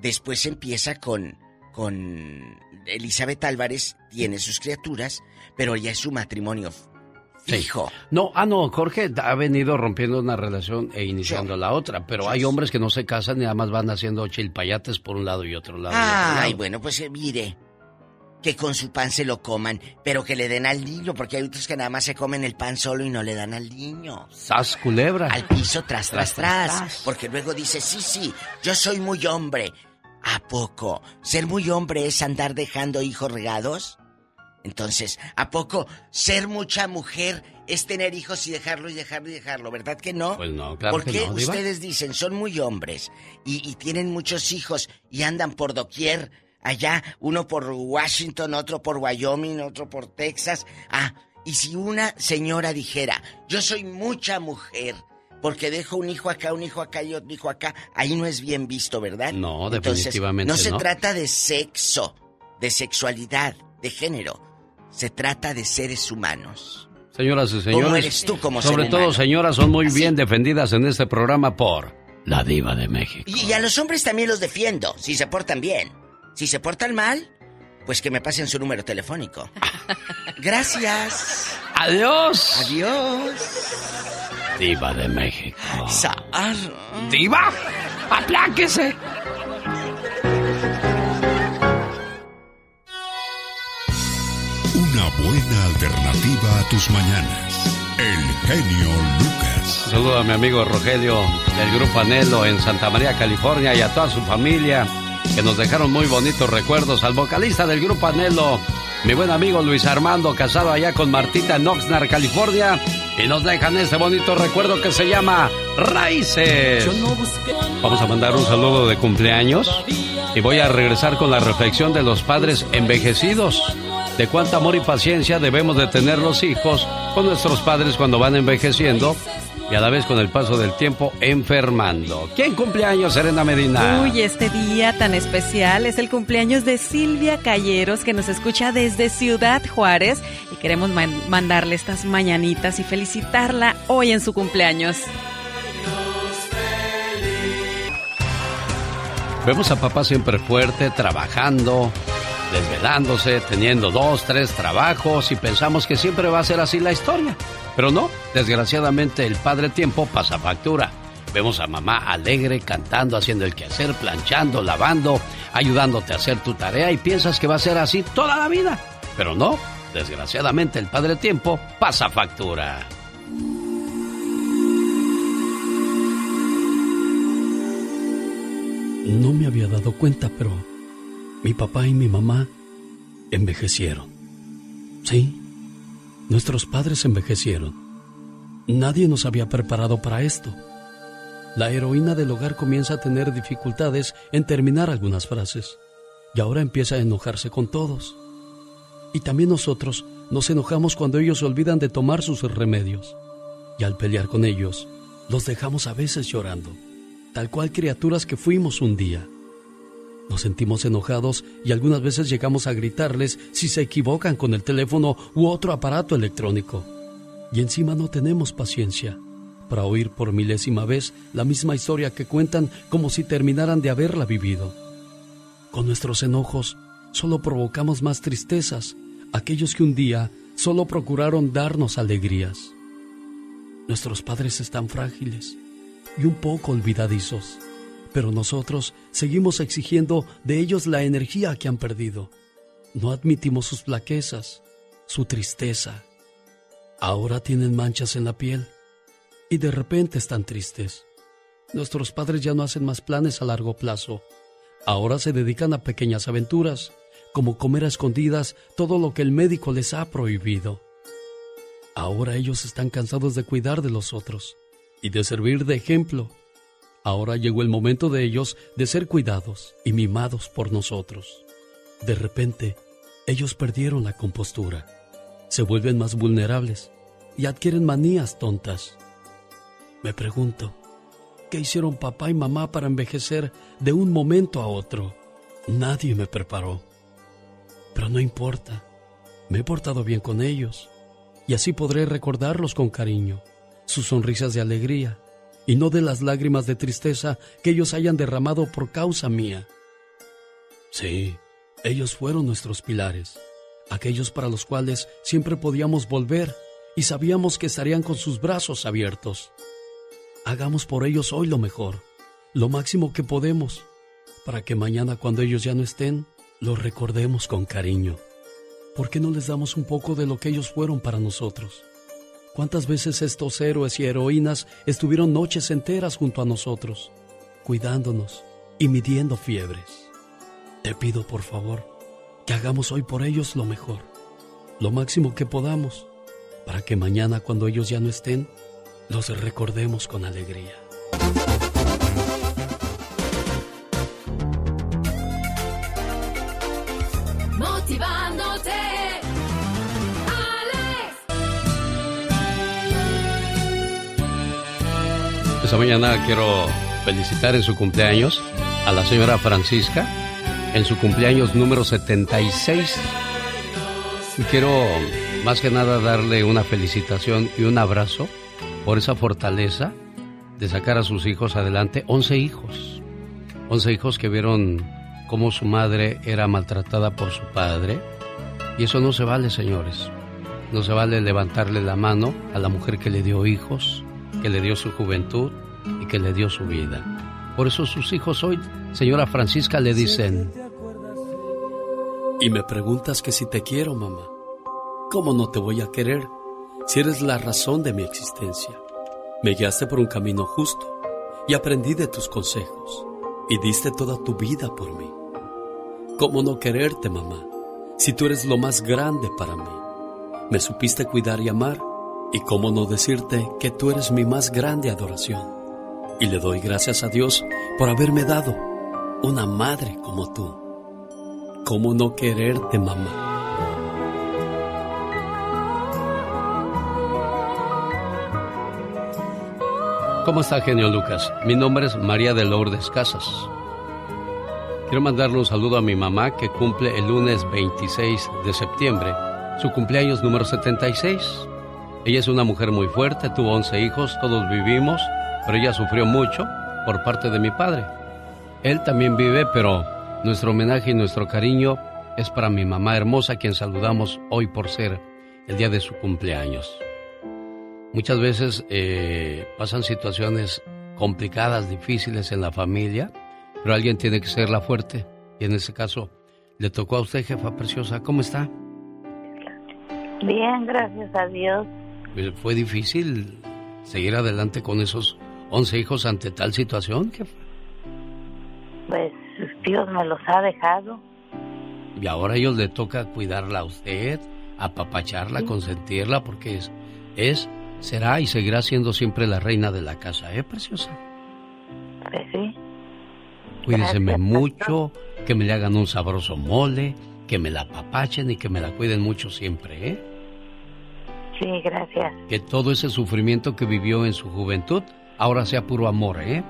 después empieza con, con Elizabeth Álvarez, tiene sus criaturas, pero ya es su matrimonio fijo. No, ah, no, Jorge ha venido rompiendo una relación e iniciando la otra, pero hay hombres que no se casan y además van haciendo chilpayates por un lado y otro lado. y otro Ay, lado. bueno, pues eh, mire, que con su pan se lo coman, pero que le den al niño, porque hay otros que nada más se comen el pan solo y no le dan al niño. ¡Sas, culebra! Al piso, tras, tras, Tras, tras. tras. Porque luego dice, sí, sí, yo soy muy hombre. ¿A poco? ¿Ser muy hombre es andar dejando hijos regados? Entonces, ¿a poco ser mucha mujer es tener hijos y dejarlo y dejarlo y dejarlo? ¿Verdad que no? Pues no, claro ¿Por que qué no, ustedes dicen son muy hombres y, y tienen muchos hijos y andan por doquier? Allá, uno por Washington, otro por Wyoming, otro por Texas. Ah, y si una señora dijera, yo soy mucha mujer, porque dejo un hijo acá, un hijo acá y otro hijo acá, ahí no es bien visto, ¿verdad? No, Entonces, definitivamente no se no. trata de sexo, de sexualidad, de género. Se trata de seres humanos. Señoras y señores, ¿Cómo eres tú como sobre ser todo humano? señoras, son muy bien defendidas en este programa por la diva de México. Y, y a los hombres también los defiendo, si se portan bien. Si se portan mal, pues que me pasen su número telefónico. [LAUGHS] Gracias. Adiós. Adiós. Diva de México. Sa- ah, ¡Diva! ¡Apláquese! Una buena alternativa a tus mañanas. El genio Lucas. Saludo a mi amigo Rogelio del Grupo Anhelo en Santa María, California y a toda su familia que nos dejaron muy bonitos recuerdos. Al vocalista del Grupo Anhelo, mi buen amigo Luis Armando, casado allá con Martita en Oxnard, California. Y nos dejan este bonito recuerdo que se llama Raíces. Vamos a mandar un saludo de cumpleaños y voy a regresar con la reflexión de los padres envejecidos. De cuánto amor y paciencia debemos de tener los hijos con nuestros padres cuando van envejeciendo y a la vez con el paso del tiempo enfermando. ¿Quién cumpleaños, Serena Medina? Uy, este día tan especial es el cumpleaños de Silvia Calleros, que nos escucha desde Ciudad Juárez. Y queremos man- mandarle estas mañanitas y felicitarla hoy en su cumpleaños. Vemos a papá siempre fuerte, trabajando, desvelándose, teniendo dos, tres trabajos y pensamos que siempre va a ser así la historia. Pero no, desgraciadamente el padre tiempo pasa factura. Vemos a mamá alegre, cantando, haciendo el quehacer, planchando, lavando, ayudándote a hacer tu tarea y piensas que va a ser así toda la vida. Pero no, desgraciadamente el padre tiempo pasa factura. No me había dado cuenta, pero mi papá y mi mamá envejecieron. Sí, nuestros padres envejecieron. Nadie nos había preparado para esto. La heroína del hogar comienza a tener dificultades en terminar algunas frases y ahora empieza a enojarse con todos. Y también nosotros nos enojamos cuando ellos se olvidan de tomar sus remedios. Y al pelear con ellos, los dejamos a veces llorando, tal cual criaturas que fuimos un día. Nos sentimos enojados y algunas veces llegamos a gritarles si se equivocan con el teléfono u otro aparato electrónico. Y encima no tenemos paciencia para oír por milésima vez la misma historia que cuentan como si terminaran de haberla vivido. Con nuestros enojos solo provocamos más tristezas, aquellos que un día solo procuraron darnos alegrías. Nuestros padres están frágiles y un poco olvidadizos, pero nosotros seguimos exigiendo de ellos la energía que han perdido. No admitimos sus flaquezas, su tristeza. Ahora tienen manchas en la piel y de repente están tristes. Nuestros padres ya no hacen más planes a largo plazo. Ahora se dedican a pequeñas aventuras, como comer a escondidas todo lo que el médico les ha prohibido. Ahora ellos están cansados de cuidar de los otros y de servir de ejemplo. Ahora llegó el momento de ellos de ser cuidados y mimados por nosotros. De repente, ellos perdieron la compostura, se vuelven más vulnerables y adquieren manías tontas. Me pregunto, ¿qué hicieron papá y mamá para envejecer de un momento a otro? Nadie me preparó. Pero no importa, me he portado bien con ellos. y así podré recordarlos con cariño, sus sonrisas de alegría y no de las lágrimas de tristeza que ellos hayan derramado por causa mía. Sí, ellos fueron nuestros pilares, aquellos para los cuales siempre podíamos volver y sabíamos que estarían con sus brazos abiertos. Hagamos por ellos hoy lo mejor, lo máximo que podemos, para que mañana cuando ellos ya no estén, los recordemos con cariño. ¿Por qué no les damos un poco de lo que ellos fueron para nosotros? ¿Cuántas veces estos héroes y heroínas estuvieron noches enteras junto a nosotros, cuidándonos y midiendo fiebres? Te pido por favor que hagamos hoy por ellos lo mejor, lo máximo que podamos, para que mañana cuando ellos ya no estén, los recordemos con alegría. Esta mañana quiero felicitar en su cumpleaños a la señora Francisca en su cumpleaños número 76. Y quiero más que nada darle una felicitación y un abrazo por esa fortaleza de sacar a sus hijos adelante. 11 hijos. 11 hijos que vieron cómo su madre era maltratada por su padre. Y eso no se vale, señores. No se vale levantarle la mano a la mujer que le dio hijos, que le dio su juventud y que le dio su vida. Por eso sus hijos hoy, señora Francisca, le dicen... Y me preguntas que si te quiero, mamá. ¿Cómo no te voy a querer si eres la razón de mi existencia? Me guiaste por un camino justo y aprendí de tus consejos y diste toda tu vida por mí. ¿Cómo no quererte, mamá, si tú eres lo más grande para mí? Me supiste cuidar y amar y cómo no decirte que tú eres mi más grande adoración. Y le doy gracias a Dios por haberme dado una madre como tú. ¿Cómo no quererte, mamá? ¿Cómo está, genio Lucas? Mi nombre es María de Lourdes Casas. Quiero mandarle un saludo a mi mamá que cumple el lunes 26 de septiembre, su cumpleaños número 76. Ella es una mujer muy fuerte, tuvo 11 hijos, todos vivimos, pero ella sufrió mucho por parte de mi padre. Él también vive, pero nuestro homenaje y nuestro cariño es para mi mamá hermosa, quien saludamos hoy por ser el día de su cumpleaños. Muchas veces eh, pasan situaciones complicadas, difíciles en la familia, pero alguien tiene que ser la fuerte. Y en ese caso, le tocó a usted, jefa preciosa. ¿Cómo está? Bien, gracias a Dios. Eh, ¿Fue difícil seguir adelante con esos 11 hijos ante tal situación, jefa? Pues Dios me los ha dejado. Y ahora a ellos le toca cuidarla a usted, apapacharla, consentirla, porque es, es, será y seguirá siendo siempre la reina de la casa, ¿eh, preciosa? Pues sí. Cuídeseme Gracias, mucho, que me le hagan un sabroso mole, que me la apapachen y que me la cuiden mucho siempre, ¿eh? Sí, gracias. Que todo ese sufrimiento que vivió en su juventud ahora sea puro amor, ¿eh?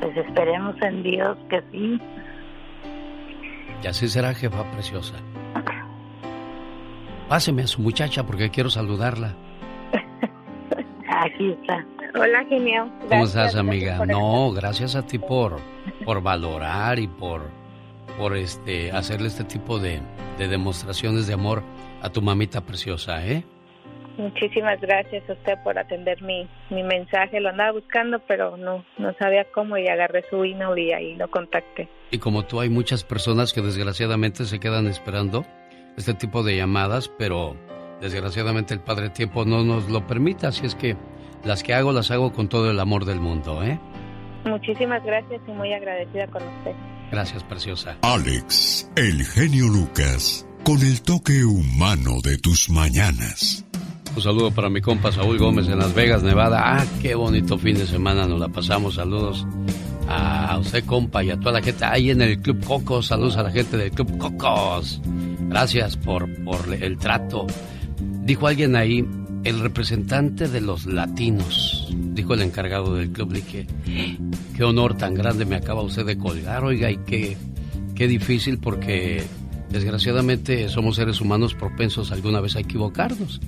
Pues esperemos en Dios que sí. Y así será, jefa preciosa. Páseme a su muchacha porque quiero saludarla. [LAUGHS] Aquí está. Hola, genio. ¿Cómo estás, amiga? No, gracias a ti por, por valorar y por, por este, hacerle este tipo de, de demostraciones de amor a tu mamita preciosa, ¿eh? Muchísimas gracias a usted por atender mi, mi mensaje. Lo andaba buscando, pero no, no sabía cómo y agarré su email y ahí lo contacté. Y como tú, hay muchas personas que desgraciadamente se quedan esperando este tipo de llamadas, pero desgraciadamente el Padre Tiempo no nos lo permite, así es que las que hago las hago con todo el amor del mundo, ¿eh? Muchísimas gracias y muy agradecida con usted. Gracias, preciosa. Alex, el genio Lucas, con el toque humano de tus mañanas. Un saludo para mi compa Saúl Gómez en Las Vegas, Nevada. Ah, qué bonito fin de semana nos la pasamos. Saludos a usted, compa, y a toda la gente ahí en el Club Cocos. Saludos a la gente del Club Cocos. Gracias por, por el trato. Dijo alguien ahí, el representante de los latinos, dijo el encargado del club. Dije, qué honor tan grande me acaba usted de colgar, oiga, y qué, qué difícil porque Desgraciadamente somos seres humanos propensos alguna vez a equivocarnos.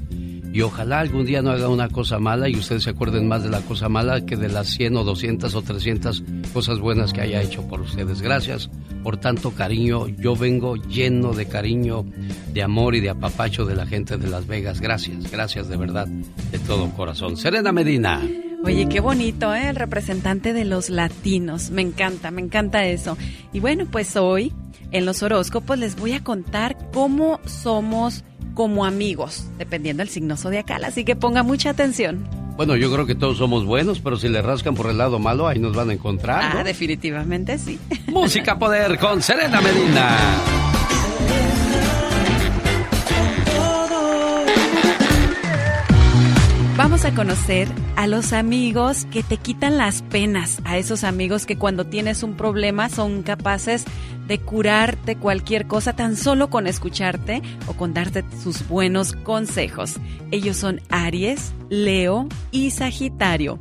Y ojalá algún día no haga una cosa mala y ustedes se acuerden más de la cosa mala que de las 100 o 200 o 300 cosas buenas que haya hecho por ustedes. Gracias por tanto cariño. Yo vengo lleno de cariño, de amor y de apapacho de la gente de Las Vegas. Gracias, gracias de verdad, de todo corazón. Serena Medina. Oye, qué bonito, ¿eh? El representante de los latinos. Me encanta, me encanta eso. Y bueno, pues hoy en los horóscopos les voy a contar cómo somos como amigos, dependiendo del signo zodiacal. Así que ponga mucha atención. Bueno, yo creo que todos somos buenos, pero si le rascan por el lado malo, ahí nos van a encontrar. Ah, definitivamente sí. Música Poder con Serena Medina. Vamos a conocer a los amigos que te quitan las penas, a esos amigos que cuando tienes un problema son capaces de curarte cualquier cosa tan solo con escucharte o con darte sus buenos consejos. Ellos son Aries, Leo y Sagitario.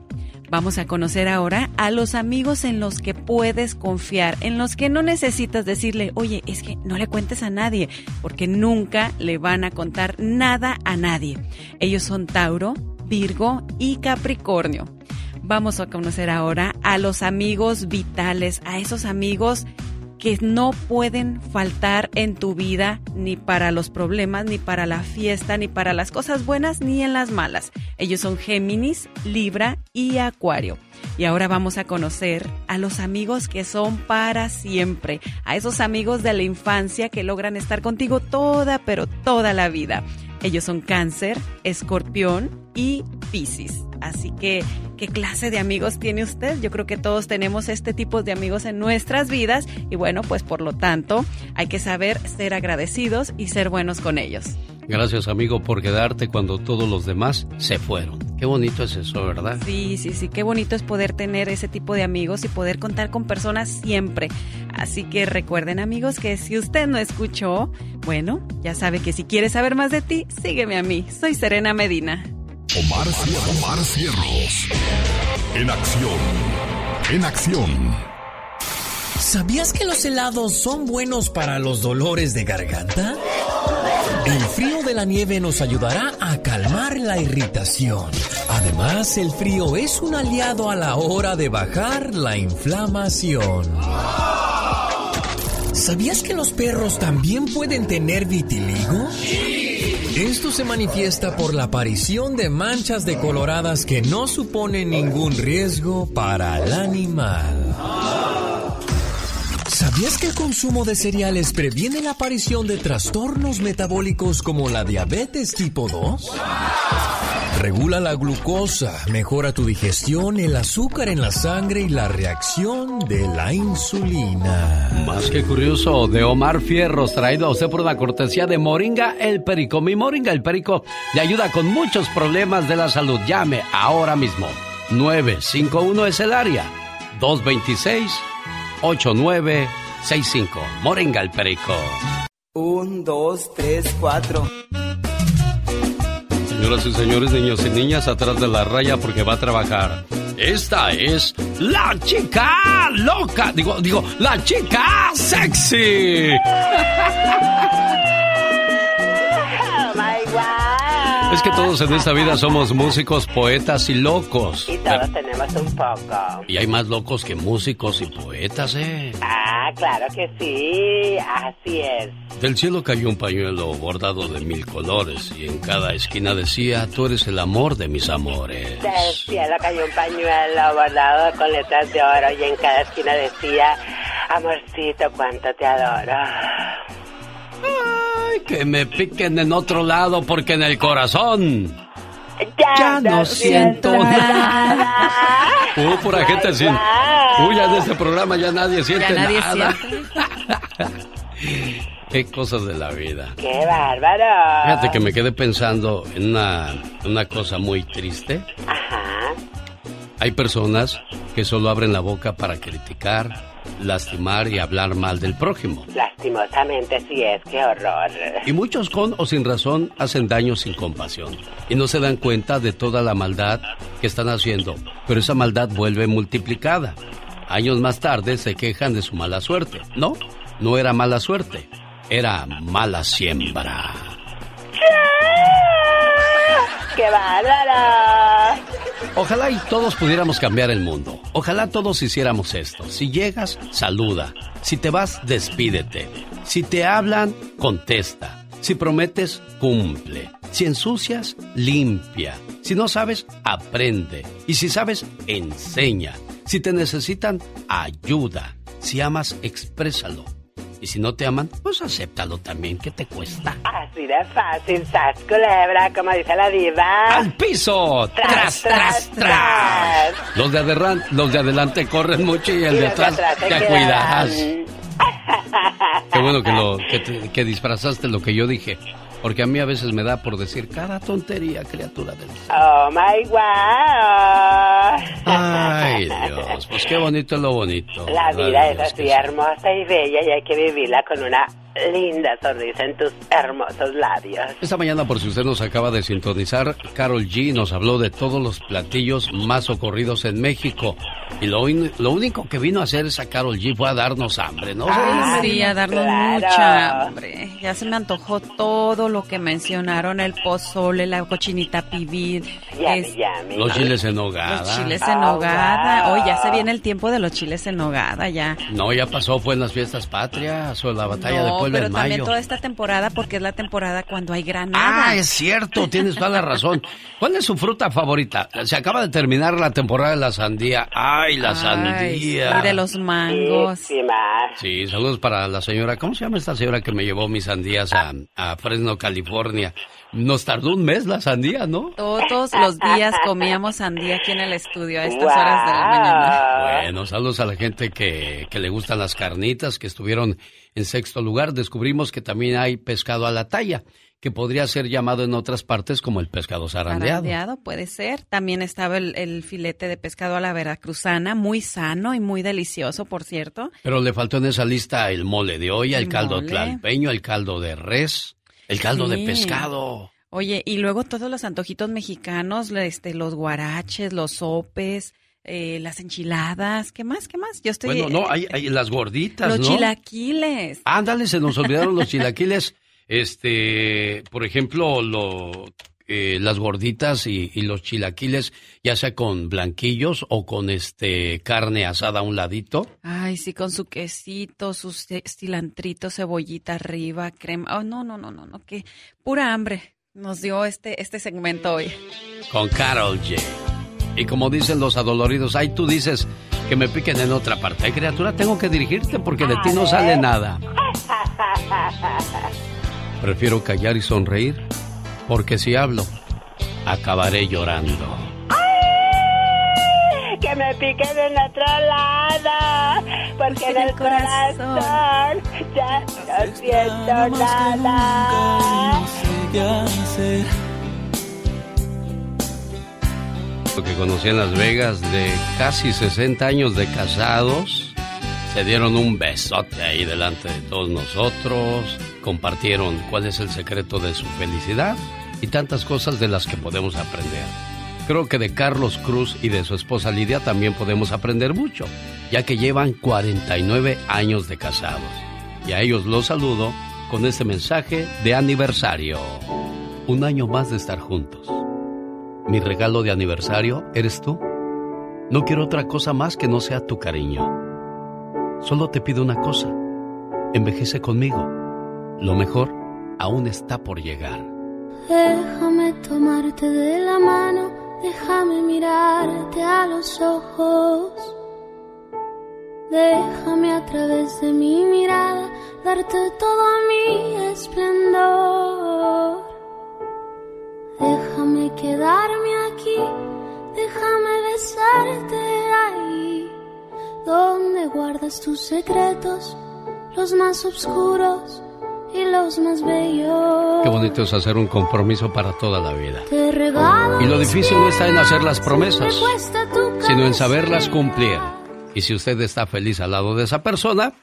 Vamos a conocer ahora a los amigos en los que puedes confiar, en los que no necesitas decirle, oye, es que no le cuentes a nadie, porque nunca le van a contar nada a nadie. Ellos son Tauro, Virgo y Capricornio. Vamos a conocer ahora a los amigos vitales, a esos amigos que no pueden faltar en tu vida ni para los problemas, ni para la fiesta, ni para las cosas buenas, ni en las malas. Ellos son Géminis, Libra y Acuario. Y ahora vamos a conocer a los amigos que son para siempre, a esos amigos de la infancia que logran estar contigo toda, pero toda la vida. Ellos son Cáncer, Escorpión y Piscis. Así que, ¿qué clase de amigos tiene usted? Yo creo que todos tenemos este tipo de amigos en nuestras vidas y bueno, pues por lo tanto, hay que saber ser agradecidos y ser buenos con ellos. Gracias amigo por quedarte cuando todos los demás se fueron. Qué bonito es eso, ¿verdad? Sí, sí, sí, qué bonito es poder tener ese tipo de amigos y poder contar con personas siempre. Así que recuerden amigos que si usted no escuchó, bueno, ya sabe que si quiere saber más de ti, sígueme a mí. Soy Serena Medina. Omar, Omar Cierros. En acción. En acción. ¿Sabías que los helados son buenos para los dolores de garganta? El frío de la nieve nos ayudará a calmar la irritación. Además, el frío es un aliado a la hora de bajar la inflamación. ¿Sabías que los perros también pueden tener vitiligo? Esto se manifiesta por la aparición de manchas decoloradas que no suponen ningún riesgo para el animal. ¿Sabías que el consumo de cereales previene la aparición de trastornos metabólicos como la diabetes tipo 2? Regula la glucosa, mejora tu digestión, el azúcar en la sangre y la reacción de la insulina. Más que curioso, de Omar Fierros, traído a usted por una cortesía de Moringa El Perico. Mi Moringa El Perico le ayuda con muchos problemas de la salud. Llame ahora mismo. 951 es el área. 226 8965. Moringa el Perico. Un, dos, tres, cuatro. Señoras y señores, niños y niñas, atrás de la raya porque va a trabajar. Esta es la chica loca. Digo, digo, la chica sexy. [LAUGHS] Es que todos en esta vida somos músicos, poetas y locos. Y todos tenemos un poco. Y hay más locos que músicos y poetas, ¿eh? Ah, claro que sí, así es. Del cielo cayó un pañuelo bordado de mil colores y en cada esquina decía, tú eres el amor de mis amores. Del cielo cayó un pañuelo bordado con letras de oro y en cada esquina decía, amorcito, cuánto te adoro. Ay, que me piquen en otro lado porque en el corazón. Ya, no siento nada. Uh, pura gente sin. Uy, ya en este programa ya nadie siente Ya nadie nada. [LAUGHS] Qué cosas de la vida. ¡Qué bárbaro! Fíjate que me quedé pensando en una, una cosa muy triste. Ajá. Hay personas que solo abren la boca para criticar, lastimar y hablar mal del prójimo. Lastimosamente sí es, qué horror. Y muchos con o sin razón hacen daño sin compasión. Y no se dan cuenta de toda la maldad que están haciendo. Pero esa maldad vuelve multiplicada. Años más tarde se quejan de su mala suerte. No, no era mala suerte. era mala siembra. ¡Qué bárbara! Ojalá y todos pudiéramos cambiar el mundo. Ojalá todos hiciéramos esto. Si llegas, saluda. Si te vas, despídete. Si te hablan, contesta. Si prometes, cumple. Si ensucias, limpia. Si no sabes, aprende. Y si sabes, enseña. Si te necesitan, ayuda. Si amas, exprésalo. Y si no te aman, pues acéptalo también. ¿Qué te cuesta? Así de fácil, sas culebra, como dice la diva. ¡Al piso! ¡Tras, tras, tras! Los de, adelante, los de adelante corren mucho y el Y de atrás te quedan. cuidas. [LAUGHS] Qué bueno que, lo, que, te- que disfrazaste lo que yo dije. Porque a mí a veces me da por decir cada tontería, criatura del... Oh my wow. Ay, Dios, pues qué bonito es lo bonito. La ¿verdad, vida es Dios? así hermosa y bella y hay que vivirla con una linda sonrisa en tus hermosos labios. Esta mañana, por si usted nos acaba de sintonizar, Carol G nos habló de todos los platillos más ocurridos en México. Y lo, in- lo único que vino a hacer esa Carol G fue a darnos hambre, ¿no? Ay, sí, a darnos claro. mucha hambre. Ya se me antojó todo lo que mencionaron, el pozole, la cochinita pibil, es-. Los chiles en nogada. los chiles Ah, en nogada. wow. Hoy ya se viene el tiempo de los chiles en nogada, ya. No, ya pasó, fue en las fiestas patrias o en la batalla de Pero en también mayo. toda esta temporada porque es la temporada cuando hay granada. Ah, es cierto, tienes toda la razón. [LAUGHS] ¿Cuál es su fruta favorita? Se acaba de terminar la temporada de la sandía. ¡Ay, la Ay, sandía! Y de los mangos. Sí, saludos para la señora. ¿Cómo se llama esta señora que me llevó mis sandías a, a Fresno, California? Nos tardó un mes la sandía, ¿no? Todos los días comíamos sandía aquí en el estudio a estas horas de la mañana. Bueno, saludos a la gente que, que le gustan las carnitas, que estuvieron en sexto lugar. Descubrimos que también hay pescado a la talla, que podría ser llamado en otras partes como el pescado zarandeado. Zarandeado, puede ser. También estaba el, el filete de pescado a la veracruzana, muy sano y muy delicioso, por cierto. Pero le faltó en esa lista el mole de olla, el El caldo mole. tlalpeño, el caldo de res, el caldo de pescado. Oye, y luego todos los antojitos mexicanos, este, los guaraches, los sopes, eh, las enchiladas, ¿qué más? ¿Qué más? Yo estoy. Bueno, no, eh, hay, hay las gorditas, los ¿no? chilaquiles. Ándale, se nos olvidaron los [LAUGHS] chilaquiles. Este, por ejemplo, lo, eh, las gorditas y, y los chilaquiles, ya sea con blanquillos o con este carne asada a un ladito. Ay, sí, con su quesito, su ce- cilantrito, cebollita arriba, crema. Oh, no, no, no, no, no, que pura hambre nos dio este, este segmento hoy. Con Carol G. Y como dicen los adoloridos, ay, tú dices que me piquen en otra parte. Ay, criatura, tengo que dirigirte porque de ti no sale nada. [LAUGHS] Prefiero callar y sonreír, porque si hablo, acabaré llorando. Que me piquen en otro lado, porque en el corazón ya no siento nada. Que conocí en Las Vegas de casi 60 años de casados, se dieron un besote ahí delante de todos nosotros, compartieron cuál es el secreto de su felicidad y tantas cosas de las que podemos aprender. Creo que de Carlos Cruz y de su esposa Lidia también podemos aprender mucho, ya que llevan 49 años de casados. Y a ellos los saludo con este mensaje de aniversario. Un año más de estar juntos. Mi regalo de aniversario eres tú. No quiero otra cosa más que no sea tu cariño. Solo te pido una cosa. Envejece conmigo. Lo mejor aún está por llegar. Déjame tomarte de la mano, déjame mirarte a los ojos. Déjame a través de mi mirada darte todo mi esplendor. Déjame quedarme aquí, déjame besarte ahí, donde guardas tus secretos, los más oscuros y los más bellos. Qué bonito es hacer un compromiso para toda la vida. Te regalo Y lo difícil no está en hacer las Me promesas, sino en saberlas cumplir. Y si usted está feliz al lado de esa persona,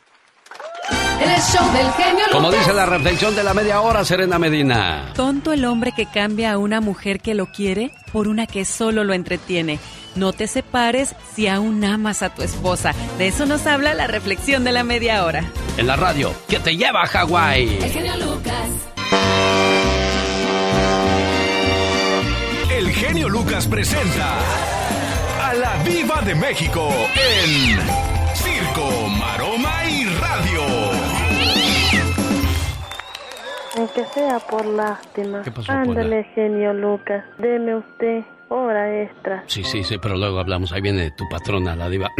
En el show del genio Como Lucas. dice la reflexión de la media hora, Serena Medina. Tonto el hombre que cambia a una mujer que lo quiere por una que solo lo entretiene. No te separes si aún amas a tu esposa. De eso nos habla la reflexión de la media hora. En la radio, que te lleva a Hawái. El genio Lucas. El genio Lucas presenta a la Viva de México en Circo, Maroma Aunque sea por lástima. ¿Qué pasó, Ándale, genio Lucas. Deme usted hora extra. Sí, sí, sí, pero luego hablamos. Ahí viene tu patrona, la diva.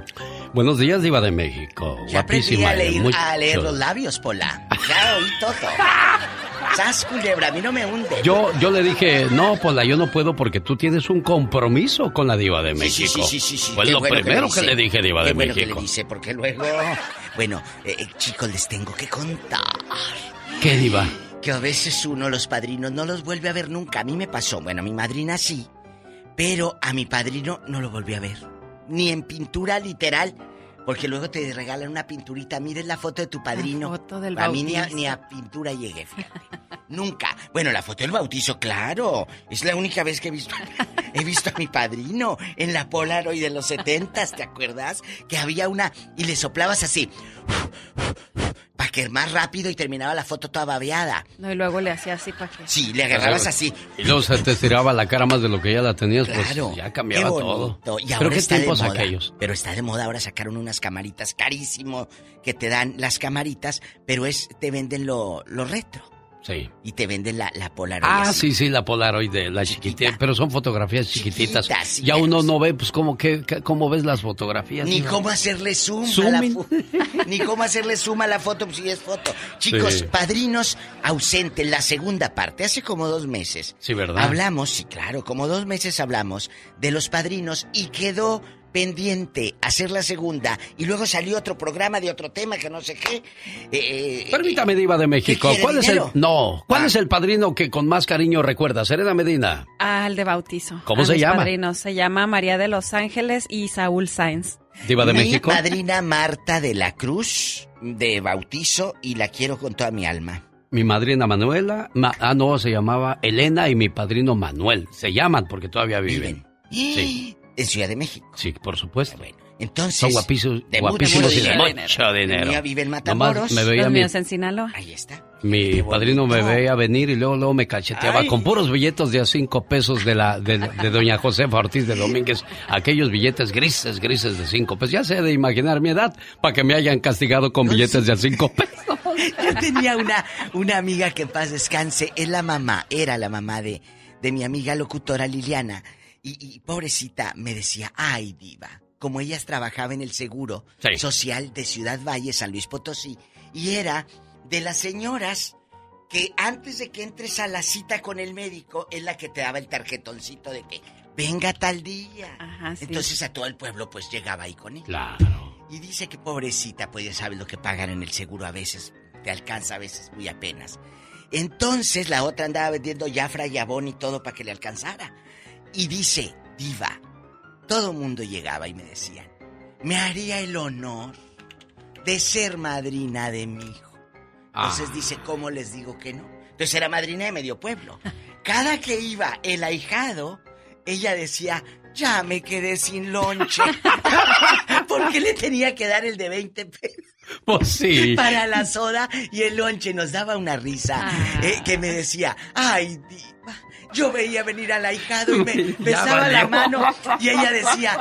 [CLEARS THROAT] Buenos días, diva de México. Ya aprendí Guapísima. a de leer, mucho- a leer los labios, Pola. Ya oí todo. [LAUGHS] Sas, culebra, a mí no me hunde. Yo, yo le dije, no, Pola, yo no puedo porque tú tienes un compromiso con la diva de Sí, México. sí, sí, sí, sí. Fue Qué lo bueno primero le que, dice. le dije, diva Qué de bueno México. que le dice, porque luego... Bueno, eh, eh, chicos, les tengo que contar ¿Qué diva? que a veces uno, los padrinos, no los vuelve a ver nunca. A mí me pasó, bueno, a mi madrina sí, pero a mi padrino no lo volví a ver. Ni en pintura literal, porque luego te regalan una pinturita. Miren la foto de tu padrino. foto del a mí ni a, bautizo. ni a pintura llegué, fíjate. Nunca. Bueno, la foto del bautizo, claro. Es la única vez que he visto, [LAUGHS] he visto a mi padrino en la Polaroid de los setentas, ¿te acuerdas? Que había una y le soplabas así. Para que más rápido y terminaba la foto toda babeada. No, y luego le hacía así para que... Sí, le agarrabas así. Y luego se te estiraba la cara más de lo que ya la tenías, Claro. pues ya cambiaba Qué todo. bonito. Y Pero ahora qué está de moda. aquellos. Pero está de moda. Ahora sacaron unas camaritas carísimo que te dan las camaritas, pero es te venden lo, lo retro. Sí. Y te venden la, la Polaroid. Ah, así. sí, sí, la Polaroid de la chiquitita, pero son fotografías chiquititas. Chiquitas, sí, ya uno no ve, pues, cómo, que- cómo ves las fotografías. Ni cómo hacerle zoom, a la [LAUGHS] Ni cómo hacerle zoom a la foto, pues si es foto. Chicos, Sí. padrinos ausentes, la segunda parte, hace como dos meses. Sí, ¿verdad? Hablamos, sí, claro, como dos meses hablamos de los padrinos y quedó pendiente hacer la segunda y luego salió otro programa de otro tema que no sé qué. Eh, eh, Permítame, Diva de México. quiere, ¿Cuál es el. No, ¿cuál Ah. es el padrino que con más cariño recuerda? Serena Medina. Al de bautizo. ¿Cómo A se mis llama? padrinos. Se llama María de los Ángeles y Saúl Sáenz. Diva de mi México. madrina Marta de la Cruz de bautizo y la quiero con toda mi alma. Mi madrina Manuela. ma- ah, no, se llamaba Elena y mi padrino Manuel. Se llaman porque todavía viven. Sí, En Ciudad de México. sí, por supuesto. Entonces. Son guapísimos, de guapísimos mucho y de dinero. mucho dinero. vive en Nomás Matamoros. me veía Los mi, míos en Sinaloa. Ahí está. mi padrino me veía venir y luego, luego me cacheteaba Ay. con puros billetes de a cinco pesos de la de, de doña Josefa Ortiz de Domínguez. Aquellos billetes grises, grises de cinco pesos. Ya sé de imaginar mi edad para que me hayan castigado con billetes de a cinco [LAUGHS] pesos. Yo tenía una, una amiga que en paz descanse, es la mamá, era la mamá de, de mi amiga locutora Liliana. Y, y pobrecita me decía, ay diva, como ellas trabajaba en el seguro Sí. social de Ciudad Valle, San Luis Potosí, y era de las señoras que antes de que entres a la cita con el médico es la que te daba el tarjetoncito de que venga tal día. Ajá, sí. Entonces a todo el pueblo pues llegaba ahí con él. Claro. Y dice que pobrecita, pues ya sabes lo que pagan en el seguro a veces. Te alcanza a veces muy apenas. Entonces la otra andaba vendiendo Jafra y Avon y todo para que le alcanzara. Y dice, diva, todo mundo llegaba y me decían, me haría el honor de ser madrina de mi hijo. Entonces Ah. dice, ¿cómo les digo que no? Entonces era madrina de medio pueblo. [LAUGHS] Cada que iba el ahijado, ella decía, ya me quedé sin lonche. [LAUGHS] Porque le tenía que dar el de 20 pesos Pues sí. para la soda y el lonche. Nos daba una risa eh, que me decía, ay, diva. Yo veía venir al ahijado y me [LAUGHS] besaba la mano y ella decía,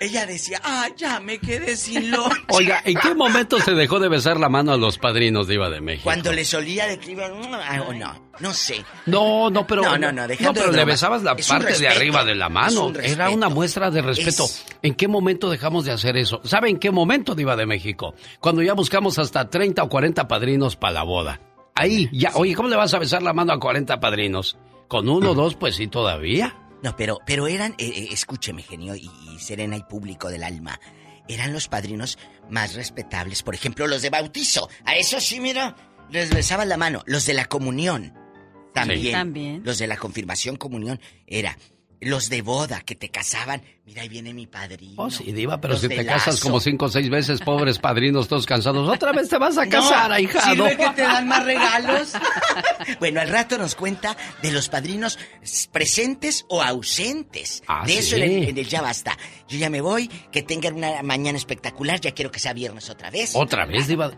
ella decía, ah, ya me quedé sin lonche. Oiga, ¿en qué momento se dejó de besar la mano a los padrinos de Iba de México? Cuando le solía de que iban, "Ah", o no, no sé. No, no, pero. No, no, no, dejando pero le besabas la parte de arriba de la mano. un Era una muestra de respeto. Es- ¿En qué momento dejamos de hacer eso? ¿Sabe en qué momento, Diva de México? Cuando ya buscamos hasta 30 o 40 padrinos para la boda. Ahí, ya. Oye, ¿cómo le vas a besar la mano a 40 padrinos? Con uno o dos, pues sí, todavía. No, pero, pero eran, eh, eh, escúcheme, genio, y, y Serena y público del alma, eran los padrinos más respetables. Por ejemplo, los de bautizo. A eso sí, mira, les besaban la mano. Los de la comunión. También. También. Los de la confirmación, comunión. Era, los de boda que te casaban. Mira, ahí viene mi padrino. Oh, sí, Diva, pero Los si te casas lazo. como cinco o seis veces, pobres padrinos, todos cansados, otra vez te vas a [LAUGHS] casar, No, ahijado. ¿Sirve que te dan más [LAUGHS] regalos? [LAUGHS] bueno, al rato nos cuenta de los padrinos presentes o ausentes. Ah, de eso sí. en el, en el Ya Basta. Yo ya me voy, que tengan una mañana espectacular. Ya quiero que sea viernes otra vez. Otra vez, Diva.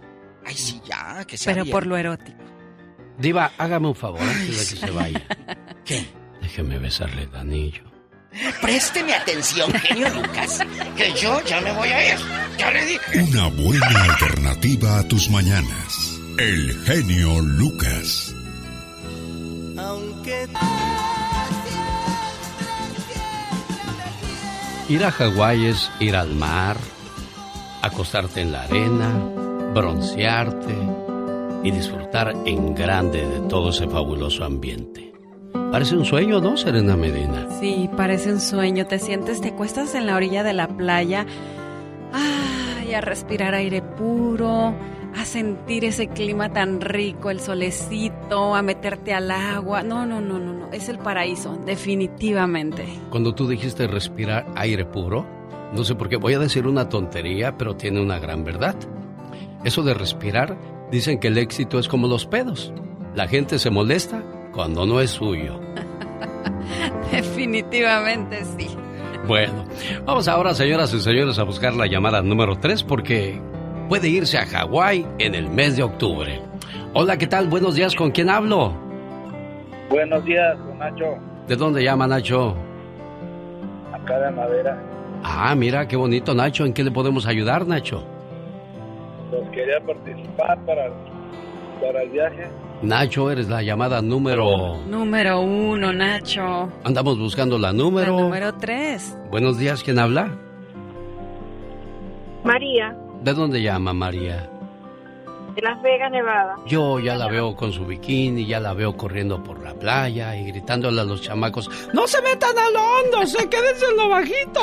Ay, sí, ya, que sea Pero por lo erótico. Diva, hágame un favor antes de que se vaya. ¿Qué? Déjeme besarle el anillo. Présteme atención, genio Lucas. Que yo ya me voy a ir. Ya le dije. Una buena alternativa a tus mañanas. El genio Lucas. Aunque Ir a Hawái es ir al mar, acostarte en la arena, broncearte y disfrutar en grande de todo ese fabuloso ambiente. Parece un sueño, ¿no, Serena Medina? Sí, parece un sueño. Te sientes, te acuestas en la orilla de la playa. Ay, a respirar aire puro, a sentir ese clima tan rico, el solecito, a meterte al agua. No, no, no, no, no. Es el paraíso, definitivamente. Cuando tú dijiste respirar aire puro, no sé por qué voy a decir una tontería, pero tiene una gran verdad. Eso de respirar, dicen que el éxito es como los pedos. La gente se molesta cuando no es suyo. [LAUGHS] Definitivamente sí. Bueno, vamos ahora, señoras y señores, a buscar la llamada número 3 porque puede irse a Hawái en el mes de octubre. Hola, ¿qué tal? Buenos días, ¿con quién hablo? Buenos días, don Nacho, ¿De dónde llama Nacho? acá de Madera. Ah, mira, qué bonito, Nacho. ¿En qué le podemos ayudar, Nacho? Pues quería participar para, para el viaje. Nacho, eres la llamada número... Número uno, Nacho. Andamos buscando la número... La número tres. Buenos días, ¿quién habla? María, ¿De dónde llama María? de Las Vegas, Nevada. Yo ya la veo con su bikini, ya la veo corriendo por la playa y gritándole a los chamacos, ¡No se metan a lo hondo, se quédense en lo bajito!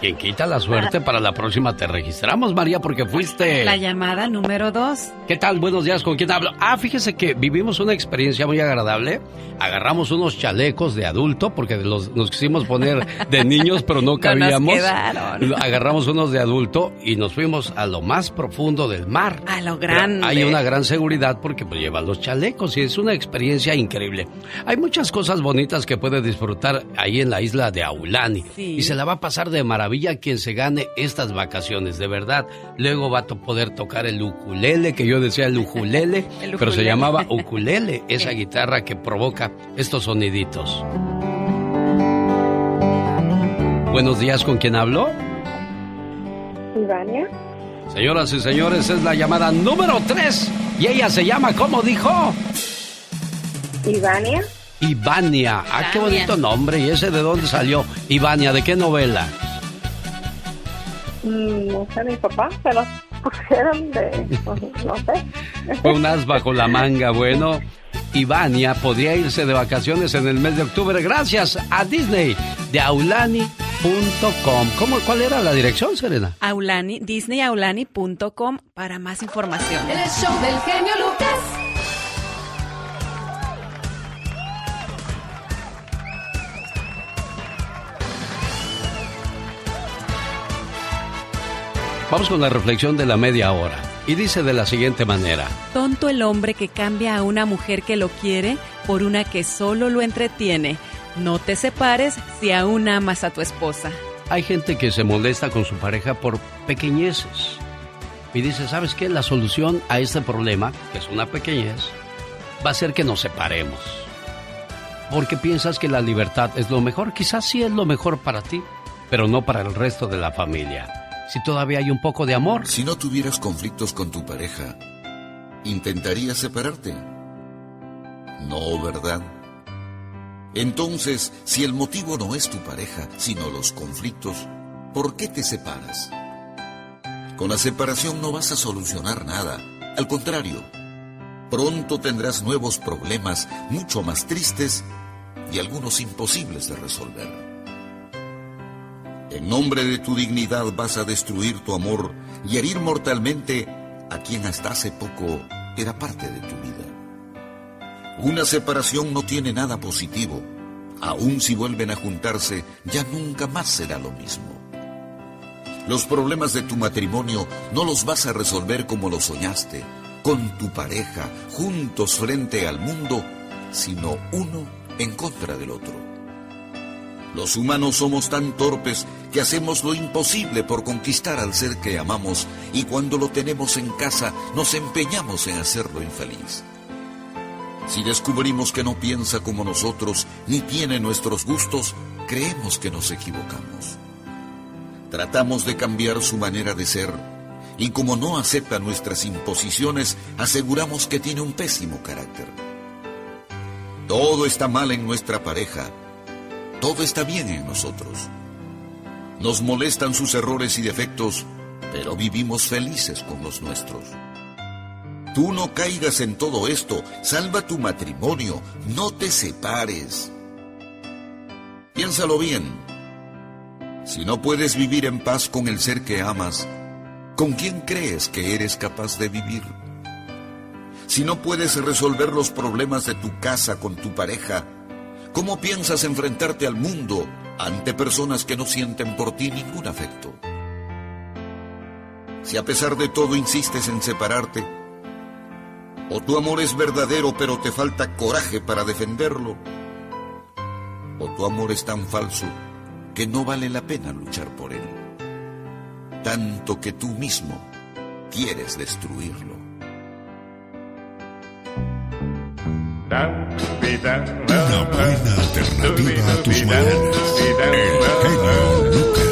Quien quita la suerte para la próxima te registramos, María, porque fuiste... La llamada número dos. ¿Qué tal? Buenos días, ¿con quién hablo? Ah, fíjese que vivimos una experiencia muy agradable. Agarramos unos chalecos de adulto, porque los, nos quisimos poner de [LAUGHS] niños, pero no No nos cabíamos. quedaron. Agarramos unos de adulto y nos fuimos a lo más profundo del mar. A lo Pero grande. Hay una gran seguridad porque pues, llevan los chalecos y es una experiencia increíble. Hay muchas cosas bonitas que puede disfrutar ahí en la isla de Aulani. Sí. Y se la va a pasar de maravilla quien se gane estas vacaciones, de verdad. Luego va a to- poder tocar el ukulele, que yo decía el [LAUGHS] ukulele, El pero se ukulele. llamaba ukulele, [LAUGHS] esa guitarra que provoca estos soniditos. Buenos días, ¿con quién hablo? Ivania. Señoras y señores, es la llamada número 3 y ella se llama, ¿cómo dijo? Ivania. Ivania. Ah, qué bonito nombre. ¿Y ese de dónde salió? Ivania, ¿de qué novela? Mm, No sé, mi papá se los pusieron de. No sé. Fue un as bajo la manga. Bueno, Ivania podría irse de vacaciones en el mes de octubre gracias a Disney de aulani.com. ¿Cómo, ¿Cuál era la dirección, Serena? Aulani, disneyaulani.com para más información. El show del genio Lucas. Vamos con la reflexión de la media hora. Y dice de la siguiente manera. Tonto el hombre que cambia a una mujer que lo quiere por una que solo lo entretiene. No te separes si aún amas a tu esposa. Hay gente que se molesta con su pareja por pequeñeces. Y dice, ¿sabes qué? La solución a este problema, que es una pequeñez, va a ser que nos separemos. Porque piensas que la libertad es lo mejor. Quizás sí es lo mejor para ti, pero no para el resto de la familia. Si todavía hay un poco de amor. Si no tuvieras conflictos con tu pareja, ¿intentarías separarte? No, ¿verdad? Entonces, si el motivo no es tu pareja, sino los conflictos, ¿por qué te separas? Con la separación no vas a solucionar nada. Al contrario, pronto tendrás nuevos problemas mucho más tristes y algunos imposibles de resolver. En nombre de tu dignidad vas a destruir tu amor y herir mortalmente a quien hasta hace poco era parte de tu vida. Una separación no tiene nada positivo. Aun si vuelven a juntarse, ya nunca más será lo mismo. Los problemas de tu matrimonio no los vas a resolver como lo soñaste, con tu pareja, juntos frente al mundo, sino uno en contra del otro. Los humanos somos tan torpes que hacemos lo imposible por conquistar al ser que amamos y cuando lo tenemos en casa nos empeñamos en hacerlo infeliz. Si descubrimos que no piensa como nosotros ni tiene nuestros gustos, creemos que nos equivocamos. Tratamos de cambiar su manera de ser y como no acepta nuestras imposiciones, aseguramos que tiene un pésimo carácter. Todo está mal en nuestra pareja, todo está bien en nosotros. Nos molestan sus errores y defectos, pero vivimos felices con los nuestros. Tú no caigas en todo esto, salva tu matrimonio, no te separes. Piénsalo bien. Si no puedes vivir en paz con el ser que amas, ¿con quién crees que eres capaz de vivir? Si no puedes resolver los problemas de tu casa con tu pareja, ¿cómo piensas enfrentarte al mundo ante personas que no sienten por ti ningún afecto? Si a pesar de todo insistes en separarte, o tu amor es verdadero pero te falta coraje para defenderlo, o tu amor es tan falso que no vale la pena luchar por él, tanto que tú mismo quieres destruirlo. Una buena alternativa a tus mañanas. El genio Lucas.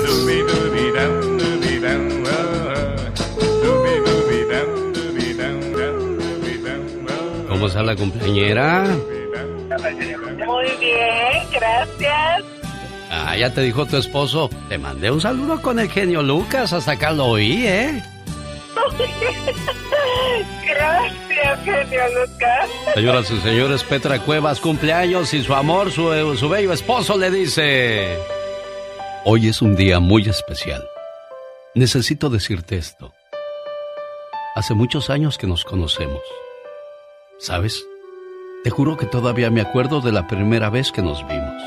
¿Cómo está la cumpleañera? Muy bien, gracias. Ah, ya te dijo tu esposo. Te mandé un saludo con el genio Lucas. Hasta acá lo oí, ¿eh? [LAUGHS] Gracias, genio Lucas. Señoras y señores, Petra Cuevas cumpleaños y su amor, su, su bello esposo le dice... Hoy es un día muy especial. Necesito decirte esto. Hace muchos años que nos conocemos. ¿Sabes? Te juro que todavía me acuerdo de la primera vez que nos vimos.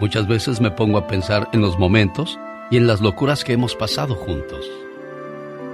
Muchas veces me pongo a pensar en los momentos y en las locuras que hemos pasado juntos.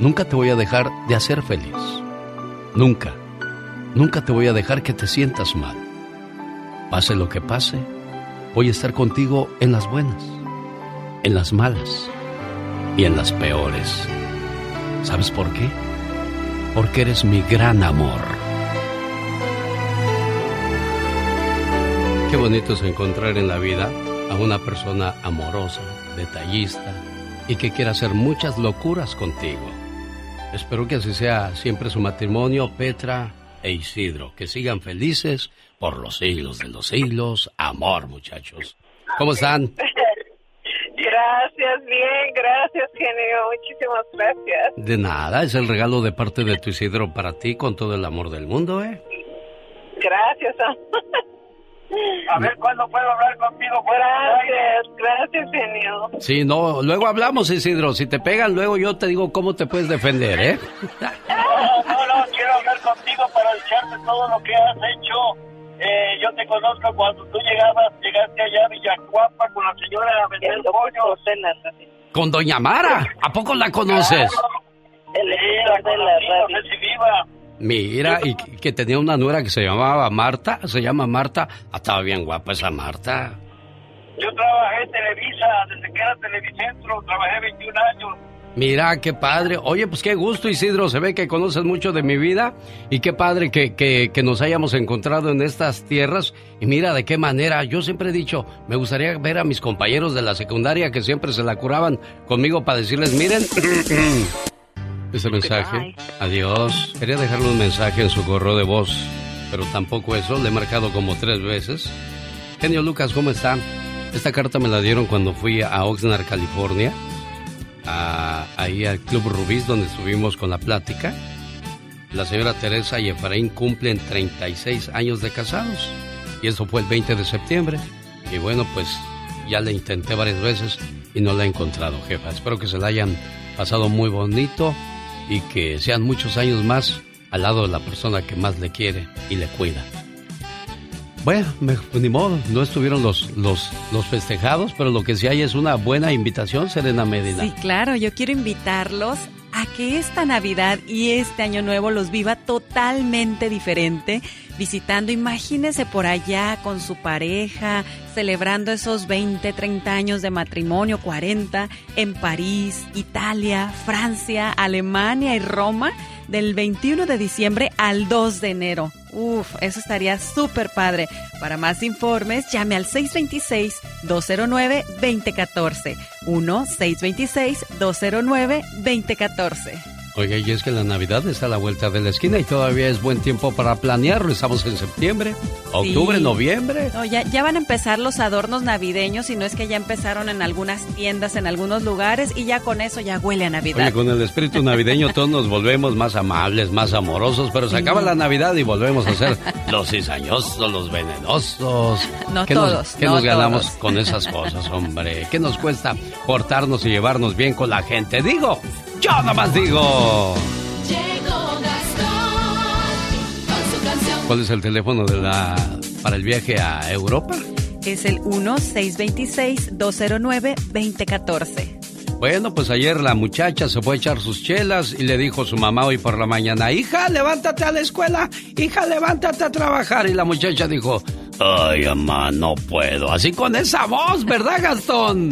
Nunca te voy a dejar de hacer feliz. Nunca, nunca te voy a dejar que te sientas mal. Pase lo que pase, voy a estar contigo en las buenas, en las malas y en las peores. ¿Sabes por qué? Porque eres mi gran amor. Qué bonito es encontrar en la vida a una persona amorosa, detallista y que quiera hacer muchas locuras contigo. Espero que así sea siempre su matrimonio, Petra e Isidro. Que sigan felices por los siglos de los siglos. Amor, muchachos. ¿Cómo están? [LAUGHS] Gracias, bien, gracias, genio. Muchísimas gracias. De nada, es el regalo de parte de tu Isidro para ti con todo el amor del mundo, ¿eh? Gracias. [LAUGHS] A ver cuándo puedo hablar contigo. Gracias, gracias, genio. Sí, no, luego hablamos, Isidro. Si te pegan, luego yo te digo cómo te puedes defender, ¿eh? No, no, no, quiero hablar contigo para echarte todo lo que has hecho. Eh, yo te conozco cuando tú llegabas, llegaste allá a Villacuapa con la señora a vender pollos. Con Doña Mara, ¿a poco la conoces? El de la radio. Mira, y que que tenía una nuera que se llamaba Marta, se llama Marta. Ah, estaba bien guapa esa Marta. Yo trabajé en Televisa, desde que era Televicentro, trabajé 21 años. Mira, qué padre. Oye, pues qué gusto, Isidro. Se ve que conoces mucho de mi vida. Y qué padre que, que, que nos hayamos encontrado en estas tierras. Y mira de qué manera. Yo siempre he dicho, me gustaría ver a mis compañeros de la secundaria que siempre se la curaban conmigo para decirles, miren. [CLEARS THROAT] Este mensaje. Adiós. Quería dejarle un mensaje en su correo de voz. pero tampoco eso, le he marcado como tres veces. Genio Lucas, ¿cómo está? Esta carta me la dieron cuando fui a Oxnard, California, ahí al Club Rubis, donde estuvimos con la plática. La señora Teresa y Efraín cumplen 36 años de casados, y eso fue el 20 de septiembre. Y bueno, pues ya le intenté varias veces y no la he encontrado, jefa. Espero que se la hayan pasado muy bonito y que sean muchos años más al lado de la persona que más le quiere y le cuida. Bueno, ni modo, no estuvieron los, los, los festejados, pero lo que sí hay es una buena invitación, Serena Medina. Sí, claro, yo quiero invitarlos a que esta Navidad y este Año Nuevo los viva totalmente diferente, visitando, imagínese por allá con su pareja, celebrando esos 20, 30 años de matrimonio, 40, en París, Italia, Francia, Alemania y Roma del 21 de diciembre al 2 de enero. Uf, eso estaría súper padre. Para más informes, llame al 626-209-2014. 1-626-209-2014. Oye, y es que la Navidad está a la vuelta de la esquina y todavía es buen tiempo para planearlo. Estamos en septiembre, octubre, noviembre. No, ya, ya van a empezar los adornos navideños y no es que ya empezaron en algunas tiendas, en algunos lugares y ya con eso ya huele a Navidad. Oye, con el espíritu navideño todos nos volvemos más amables, más amorosos, pero se acaba la Navidad y volvemos a ser los cizañosos, los venenosos. [LAUGHS] No ¿Qué todos. Nos, ¿Qué no nos ganamos con esas cosas, hombre? ¿Qué nos cuesta portarnos y llevarnos bien con la gente? Digo, yo nomás digo. Llegó Gastón con su canción. ¿Cuál es el teléfono de la para el viaje a Europa? Es el 1-626-209-2014. Bueno, pues ayer la muchacha se fue a echar sus chelas y le dijo a su mamá hoy por la mañana, hija, levántate a la escuela, hija, levántate a trabajar. Y la muchacha dijo, ay, mamá, no puedo. Así con esa voz, ¿verdad, Gastón?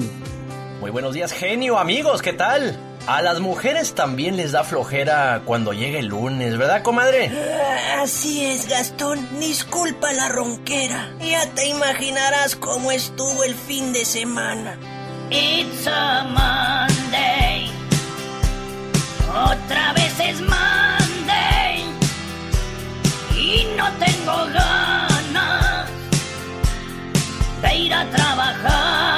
Muy buenos días, genio, amigos, ¿qué tal? A las mujeres también les da flojera cuando llega el lunes, ¿verdad, comadre? Ah, Así es, Gastón. Disculpa la ronquera. Ya te imaginarás cómo estuvo el fin de semana. It's a Monday. Otra vez es Monday. Y no tengo ganas de ir a trabajar.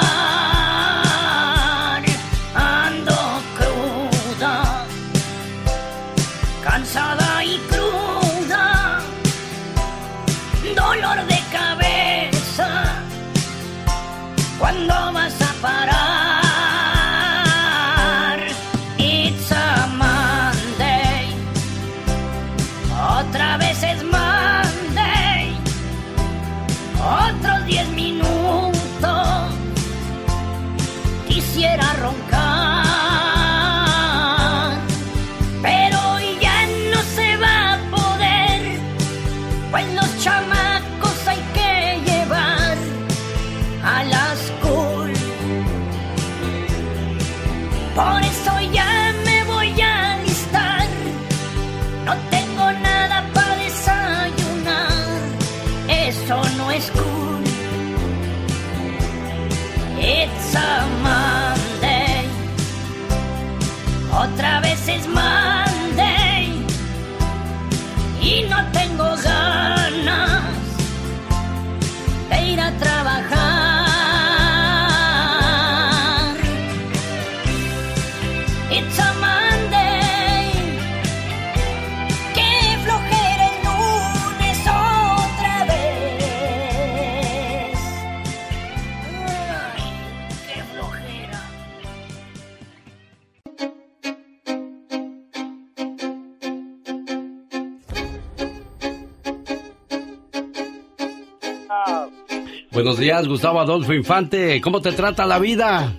Buenos días, Gustavo Adolfo Infante. ¿Cómo te trata la vida?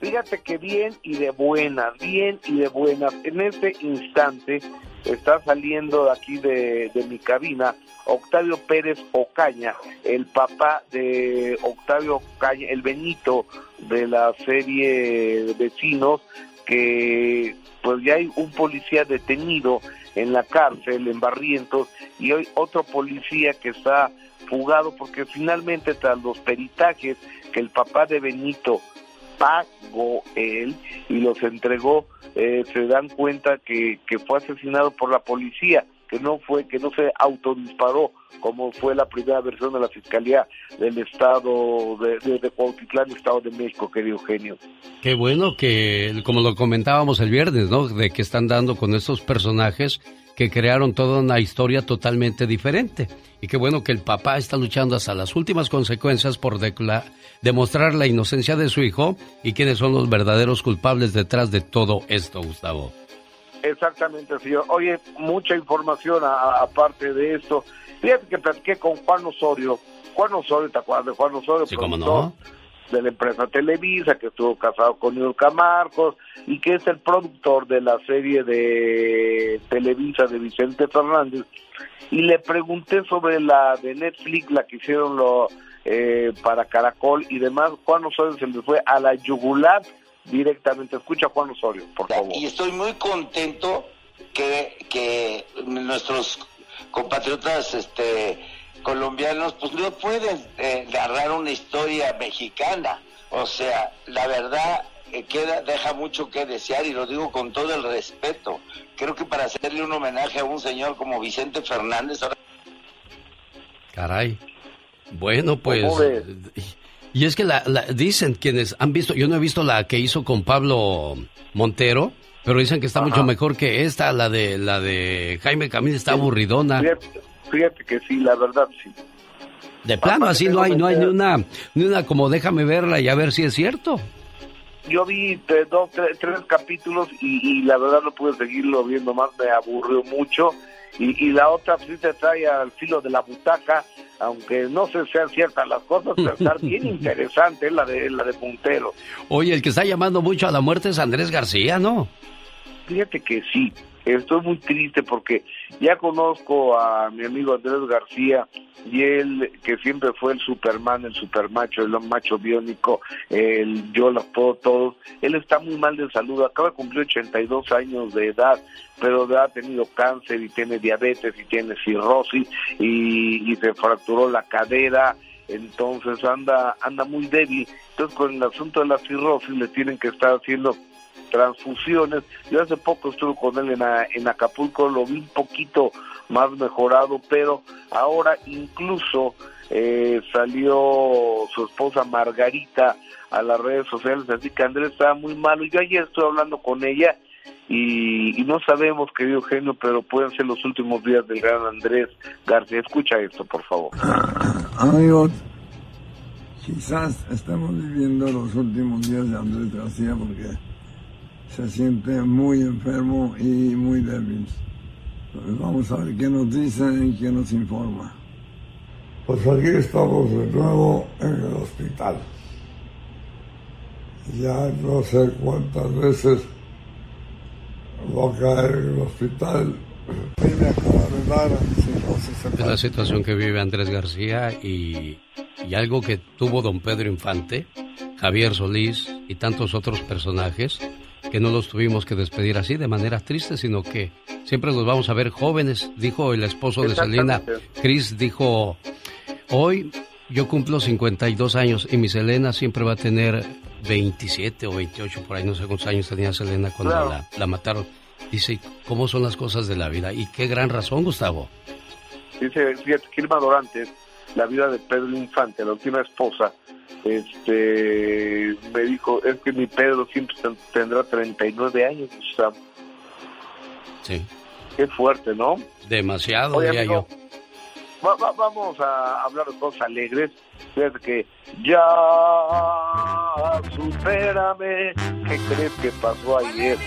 Fíjate que bien y de buenas, bien y de buenas. En este instante está saliendo de aquí de, de mi cabina Octavio Pérez Ocaña, el papá de Octavio Ocaña, el Benito de la serie Vecinos, que pues ya hay un policía detenido en la cárcel en Barrientos y hoy otro policía que está fugado porque finalmente tras los peritajes que el papá de Benito pagó él y los entregó, eh, se dan cuenta que, que fue asesinado por la policía. que no fue, que no se autodisparó como fue la primera versión de la Fiscalía del Estado de, de, de Cuautitlán, Estado de México, querido Eugenio. Qué bueno que, como lo comentábamos el viernes, ¿no? De que están dando con estos personajes que crearon toda una historia totalmente diferente. Y qué bueno que el papá está luchando hasta las últimas consecuencias por demostrar la inocencia de su hijo y quiénes son los verdaderos culpables detrás de todo esto, Gustavo. Exactamente, señor. Oye, mucha información aparte de esto. Fíjate que platiqué con Juan Osorio. Juan Osorio, ¿te acuerdas de Juan Osorio? Sí, cómo no. De la empresa Televisa, que estuvo casado con Nilka Marcos y que es el productor de la serie de Televisa de Vicente Fernández. Y le pregunté sobre la de Netflix, la que hicieron lo, eh, para Caracol y demás. Juan Osorio se le fue a la yugular directamente. Escucha Juan Osorio, por favor. Y estoy muy contento que, que nuestros compatriotas este, colombianos pues no pueden eh, narrar una historia mexicana. O sea, la verdad eh, queda, deja mucho que desear y lo digo con todo el respeto. Creo que para hacerle un homenaje a un señor como Vicente Fernández... Caray. Bueno, pues... Y es que la, dicen quienes han visto, yo no he visto la que hizo con Pablo Montero, pero dicen que está mucho mejor que esta, la de la de Jaime Camil está aburridona. Fíjate, que sí, la verdad sí. De plano, así no hay, no hay ni una, ni una como déjame verla y a ver si es cierto. Yo vi tres, dos, tres, tres capítulos y, la verdad no pude seguirlo viendo más, me aburrió mucho. Y, y la otra sí te trae al filo de la butaca aunque no se sean ciertas las cosas, pero está [LAUGHS] bien interesante la de la de Puntero. Oye, el que está llamando mucho a la muerte es Andrés García, ¿no? Fíjate que sí, estoy muy triste porque ya conozco a mi amigo Andrés García y él que siempre fue el Superman, el Supermacho, el macho biónico, el yo lo puedo todos, él está muy mal de salud, acaba de cumplir 82 años de edad, pero ha tenido cáncer y tiene diabetes y tiene cirrosis y, y se fracturó la cadera, entonces anda anda muy débil, entonces con el asunto de la cirrosis le tienen que estar haciendo transfusiones. Yo hace poco estuve con él en, Acapulco, lo vi un poquito más mejorado, pero ahora incluso eh, salió su esposa Margarita a las redes sociales, así que Andrés estaba muy malo. Y yo ayer estoy hablando con ella y, no sabemos, querido genio, pero pueden ser los últimos días del gran Andrés García. Escucha esto, por favor. Amigos, quizás estamos viviendo los últimos días de Andrés García porque se siente muy enfermo y muy débil. vamos a ver qué nos dicen y qué nos informa. Pues aquí estamos de nuevo en el hospital. Ya no sé cuántas veces voy a caer en el hospital. Es la situación que vive Andrés García y, y algo que tuvo don Pedro Infante, Javier Solís y tantos otros personajes que no los tuvimos que despedir así de manera triste, sino que siempre los vamos a ver jóvenes, dijo el esposo de Selena. Chris dijo, hoy yo cumplo 52 años y mi Selena siempre va a tener 27 o 28, por ahí no sé cuántos años tenía Selena cuando la, la, mataron. Dice, ¿cómo son las cosas de la vida? Y qué gran razón, Gustavo. Dice, fíjate, Gilma Dorantes, la vida de Pedro Infante, la última esposa, este me dijo, es que mi Pedro siempre tendrá 39 años, Gustavo. Sí. Qué fuerte, ¿no? Demasiado, diría yo. vamos a hablar de cosas alegres. Fíjate que ya supérame. ¿Qué crees que pasó ayer?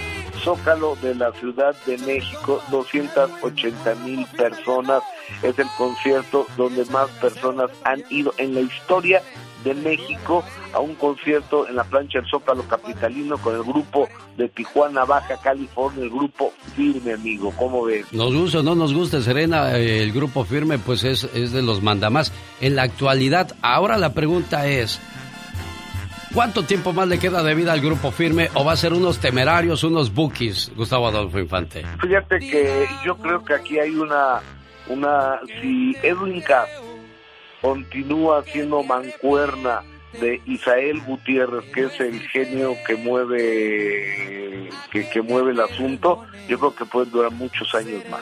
Zócalo de la Ciudad de México, 280 mil personas. Es el concierto donde más personas han ido en la historia de México a un concierto en la plancha del Zócalo Capitalino con el grupo de Tijuana, Baja California, el grupo Firme, amigo. ¿Cómo ves? Nos gusta o no nos gusta, Serena, el grupo Firme pues es, es de los mandamás. En la actualidad, ahora la pregunta es, ¿cuánto tiempo más le queda de vida al grupo Firme o va a ser unos temerarios, unos bookies, Gustavo Adolfo Infante? Fíjate que yo creo que aquí hay una, una, si Edwin Cass continúa siendo mancuerna de Isael Gutiérrez, que es el genio que mueve que, que mueve el asunto, yo creo que pueden durar muchos años más.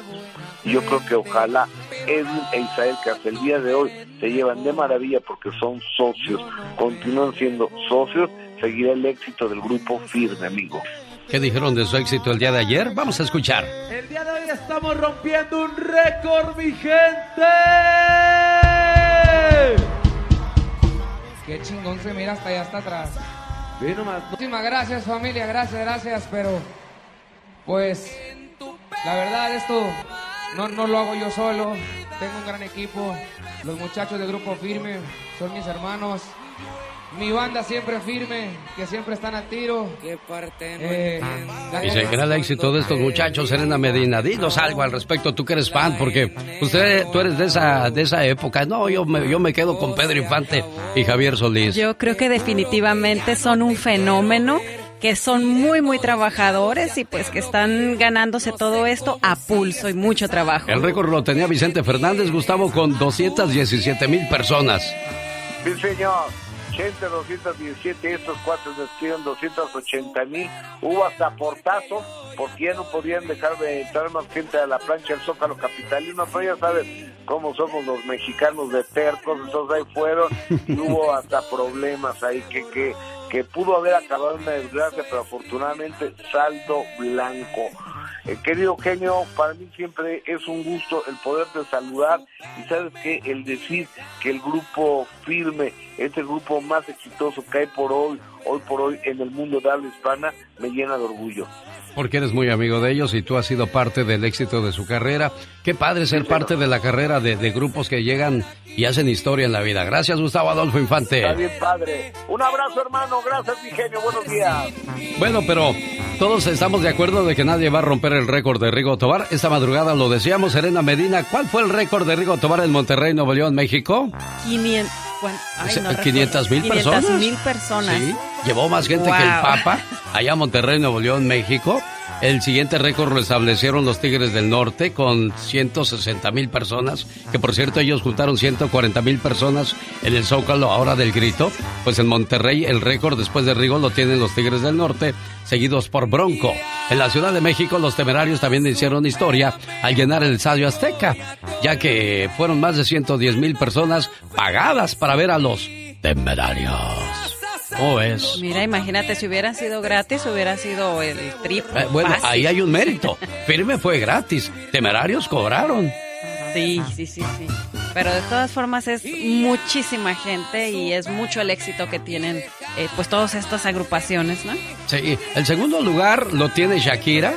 Y yo creo que ojalá Edwin e Isael, que hasta el día de hoy se llevan de maravilla porque son socios, continúan siendo socios, seguirá el éxito del grupo firme, amigo. ¿Qué dijeron de su éxito el día de ayer? Vamos a escuchar. El día de hoy estamos rompiendo un récord, mi gente. Qué chingón se mira hasta allá, hasta atrás. Muchísimas gracias familia, gracias, gracias, pero pues la verdad esto no, no lo hago yo solo, tengo un gran equipo, los muchachos del grupo firme son mis hermanos, mi banda siempre firme, que siempre están a tiro. Eh, Dice, gran éxito de estos muchachos, Serena Medina. Dinos algo al respecto, tú que eres fan, porque usted, tú eres de esa, de esa época. No, yo me, yo me quedo con Pedro Infante y Javier Solís. Yo creo que definitivamente son un fenómeno que son muy, muy trabajadores y pues que están ganándose todo esto a pulso y mucho trabajo. El récord lo tenía Vicente Fernández, Gustavo, con 217 mil personas. Sí, señor. 80, 217, estos cuatro despidieron 280 mil. Hubo hasta portazo, porque ya no podían dejar de entrar más gente a la plancha del Zócalo Capitalino, pero ya sabes cómo somos los mexicanos de tercos, entonces ahí fueron y hubo hasta problemas ahí que, que, que pudo haber acabado en una desgracia, pero afortunadamente saldo blanco. Eh, querido genio, para mí siempre es un gusto el poderte saludar y sabes que el decir que el grupo firme es el grupo más exitoso que hay por hoy, hoy por hoy en el mundo de habla hispana, me llena de orgullo. Porque eres muy amigo de ellos y tú has sido parte del éxito de su carrera. Qué padre ser parte de la carrera de, de grupos que llegan y hacen historia en la vida. Gracias, Gustavo Adolfo Infante. Está bien, padre. Un abrazo, hermano. Gracias, mi genio. Buenos días. Bueno, pero todos estamos de acuerdo de que nadie va a romper el récord de Rigo Tobar. Esta madrugada lo decíamos, Serena Medina. ¿Cuál fue el récord de Rigo Tobar en Monterrey, Nuevo León, México? 500, bueno, ay, no 500 mil personas. 500 mil personas. Sí, llevó más gente Wow. que el Papa allá a Monterrey, Nuevo León, México. El siguiente récord lo establecieron los Tigres del Norte con 160 mil personas, que por cierto ellos juntaron 140 mil personas en el Zócalo ahora del grito. Pues en Monterrey el récord después de Rigo lo tienen los Tigres del Norte, seguidos por Bronco. En la Ciudad de México los temerarios también hicieron historia al llenar el Estadio Azteca, ya que fueron más de 110 mil personas pagadas para ver a los temerarios. ¿Cómo es? Mira, imagínate, si hubiera sido gratis, hubiera sido el triple. Eh, bueno, fácil. ahí hay un mérito. Firme fue gratis. Temerarios cobraron. Sí, sí, sí, sí. Pero de todas formas es muchísima gente y es mucho el éxito que tienen eh, pues todas estas agrupaciones, ¿no? Sí, el segundo lugar lo tiene Shakira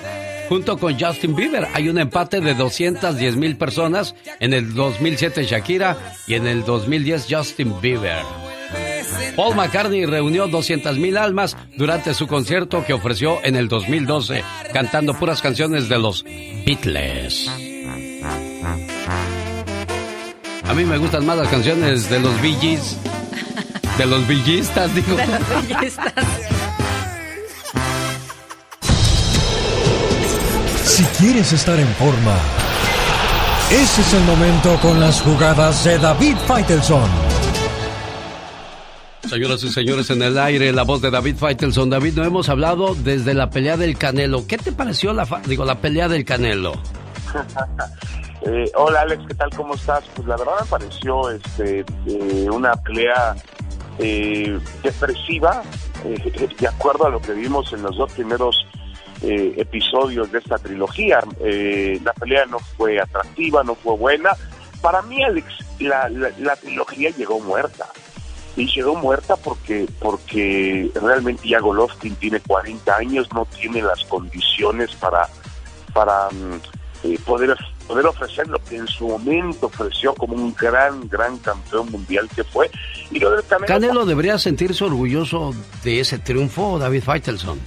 junto con Justin Bieber. Hay un empate de 210 mil personas. En el 2007 Shakira y en el 2010 Justin Bieber. Paul McCartney reunió 200 mil almas durante su concierto que ofreció en el 2012, cantando puras canciones de los Beatles. A mí me gustan más las canciones de los Bee Gees. De los villistas, digo. De los villistas. Si quieres estar en forma, ese es el momento con las jugadas de David Faitelson. Señoras y señores, en el aire, la voz de David Faitelson. David, no hemos hablado desde la pelea del Canelo. ¿Qué te pareció la, digo, la pelea del Canelo? [LAUGHS] Eh, hola Alex, ¿qué tal? ¿Cómo estás? Pues la verdad me pareció este, eh, una pelea eh, depresiva, eh, de acuerdo a lo que vimos en los dos primeros episodios de esta trilogía. La pelea no fue atractiva, no fue buena. Para mí, Alex, la, la trilogía llegó muerta. Y llegó muerta porque, porque realmente ya Golovkin tiene 40 años, no tiene las condiciones para, para mm, eh, poder, poder ofrecer lo que en su momento ofreció como un gran, gran campeón mundial que fue. Y lo del Canelo, Canelo debería sentirse orgulloso de ese triunfo, David Faitelson.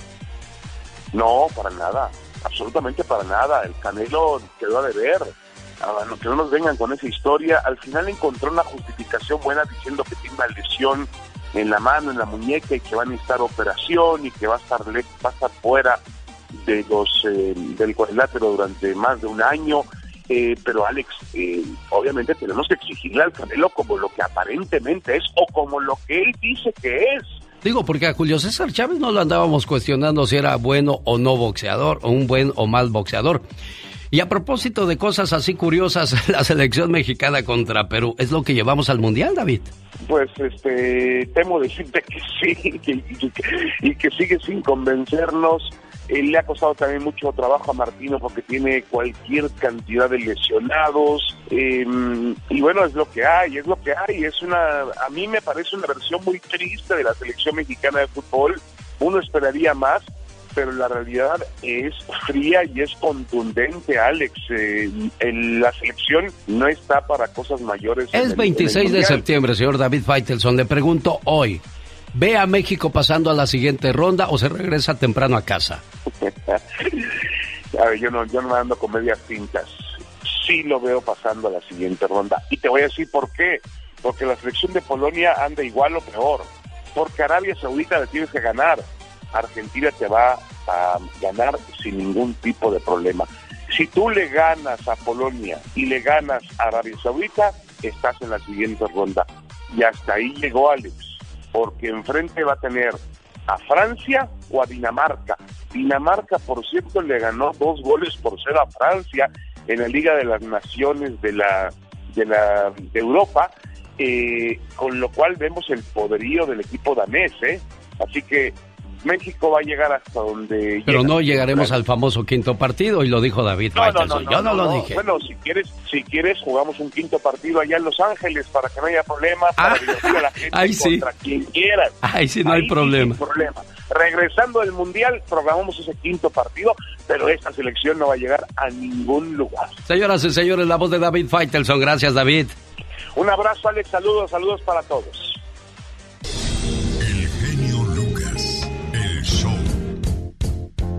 No, para nada, absolutamente para nada. El Canelo quedó a deber. Ah, no, que no nos vengan con esa historia. Al final encontró una justificación buena diciendo que tiene una lesión en la mano, en la muñeca y que va a necesitar operación y que va a estar, va a estar fuera de los eh, del cuadrilátero durante más de un año Eh, pero Alex, eh, obviamente tenemos que exigirle al Canelo como lo que aparentemente es o como lo que él dice que es. Digo, porque a Julio César Chávez no lo andábamos cuestionando si era bueno o no boxeador, o un buen o mal boxeador. Y a propósito de cosas así curiosas, [LAUGHS] la selección mexicana contra Perú, ¿es lo que llevamos al Mundial, David? Pues este, temo decirte que [LAUGHS] sí y que, sigue sin convencernos. Eh, le ha costado también mucho trabajo a Martino porque tiene cualquier cantidad de lesionados. eh, y bueno, es lo que hay, es lo que hay. Es una, a mí me parece una versión muy triste de la selección mexicana de fútbol. Uno esperaría más, pero la realidad es fría y es contundente, Alex. Eh, la selección no está para cosas mayores. Es el 26 de septiembre, señor David Faitelson. Le pregunto hoy, ¿ve a México pasando a la siguiente ronda o se regresa temprano a casa? [LAUGHS] A ver, yo no, yo no me ando con medias tintas. Sí lo veo pasando a la siguiente ronda. Y te voy a decir por qué. Porque la selección de Polonia anda igual o peor. Porque Arabia Saudita le tienes que ganar. Argentina te va a ganar sin ningún tipo de problema. Si tú le ganas a Polonia y le ganas a Arabia Saudita, estás en la siguiente ronda. Y hasta ahí llegó Alex. Porque enfrente va a tener a Francia o a Dinamarca. Dinamarca, por cierto, le ganó dos goles por cero a Francia en la Liga de las Naciones de la de la de Europa, eh, con lo cual vemos el poderío del equipo danés, ¿eh? Así que México va a llegar hasta donde Pero llega. no llegaremos al famoso quinto partido y lo dijo David No, no, no, Yo no, lo dije. Bueno, si quieres, si quieres jugamos un quinto partido allá en Los Ángeles para que no haya problema, Ah, para divertir a la [LAUGHS] gente ahí sí. contra quien quieras. Ahí sí no hay problema. problema. Regresando del Mundial, programamos ese quinto partido, pero esta selección no va a llegar a ningún lugar. Señoras y señores, la voz de David Faitelson. Gracias, David. Un abrazo, Alex, saludos, saludos para todos.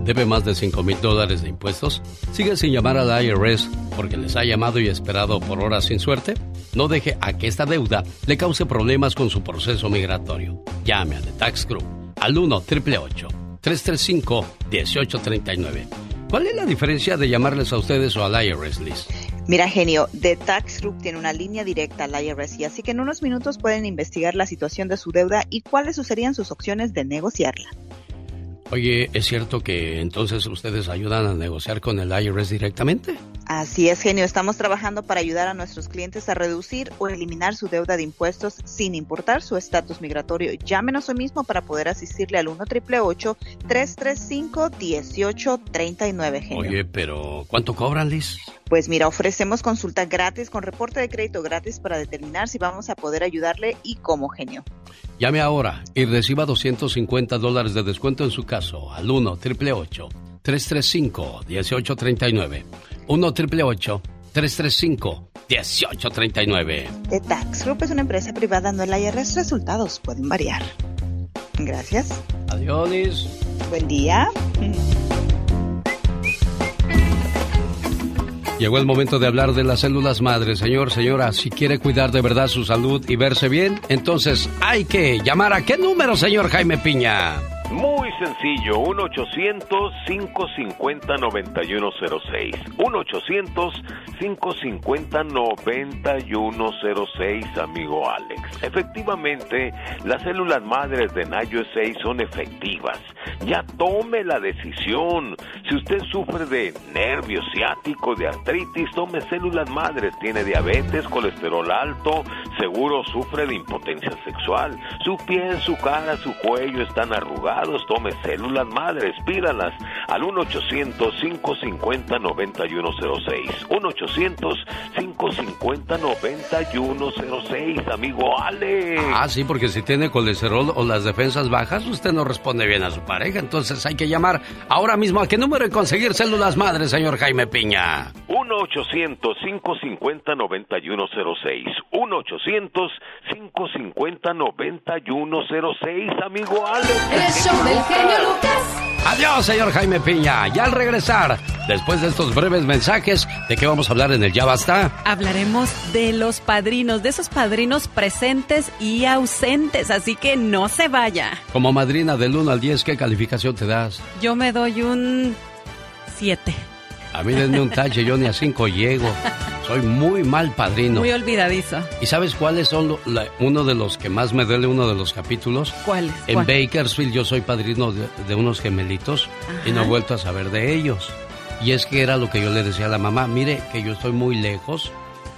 ¿Debe más de 5 mil dólares de impuestos? ¿Sigue sin llamar al IRS porque les ha llamado y esperado por horas sin suerte? No deje a que esta deuda le cause problemas con su proceso migratorio. Llame a The Tax Group al 1 888 335 1839 ¿Cuál es la diferencia de llamarles a ustedes o al IRS, Liz? Mira, genio, The Tax Group tiene una línea directa al IRS y así que en unos minutos pueden investigar la situación de su deuda y cuáles serían sus opciones de negociarla. Oye, ¿es cierto que entonces ustedes ayudan a negociar con el IRS directamente? Así es, genio. Estamos trabajando para ayudar a nuestros clientes a reducir o eliminar su deuda de impuestos sin importar su estatus migratorio. Llámenos hoy mismo para poder asistirle al 1 888 335 1839 genio. Oye, pero ¿cuánto cobran, Liz? Pues mira, ofrecemos consulta gratis con reporte de crédito gratis para determinar si vamos a poder ayudarle y cómo, genio. Llame ahora y reciba 250 dólares de descuento en su caso al 1 888 335 1839 1 888 335 1839 The Tax Group es una empresa privada, no el IRS. Resultados pueden variar. Gracias. Adiós. Buen día. Llegó el momento de hablar de las células madres, señor, señora. Si quiere cuidar de verdad su salud y verse bien, entonces hay que llamar a qué número, señor Jaime Piña. Muy sencillo, 1-800-550-9106. 1-800-550-9106, amigo Alex. Efectivamente, las células madres de Nayo 6 son efectivas. Ya tome la decisión. Si usted sufre de nervio ciático, de artritis, tome células madres. Tiene diabetes, colesterol alto, seguro sufre de impotencia sexual. Su piel, su cara, su cuello están arrugados. Tome células madres, pídalas al 1-800-550-9106. 1-800-550-9106, amigo Alex. Ah, sí, porque si tiene colesterol o las defensas bajas, usted no responde bien a su pareja. Entonces hay que llamar ahora mismo a qué número y conseguir células madres, señor Jaime Piña. 1-800-550-9106. 1-800-550-9106, amigo Alex. Show del genio Lucas. Adiós, señor Jaime Piña. Y al regresar, después de estos breves mensajes, ¿de qué vamos a hablar en el Ya Basta? Hablaremos de los padrinos, de esos padrinos presentes y ausentes, así que no se vaya. Como madrina del 1 al 10, ¿qué calificación te das? Yo me doy un 7. A mí denme un tache, yo ni a cinco llego. Soy muy mal padrino. Muy olvidadizo. ¿Y sabes cuáles son lo- la- uno de los que más me duele, uno de los capítulos? ¿Cuáles? En ¿Cuál? Bakersfield yo soy padrino de, de unos gemelitos y no he Ajá. vuelto a saber de ellos. Y es que era lo que yo le decía a la mamá, mire que yo estoy muy lejos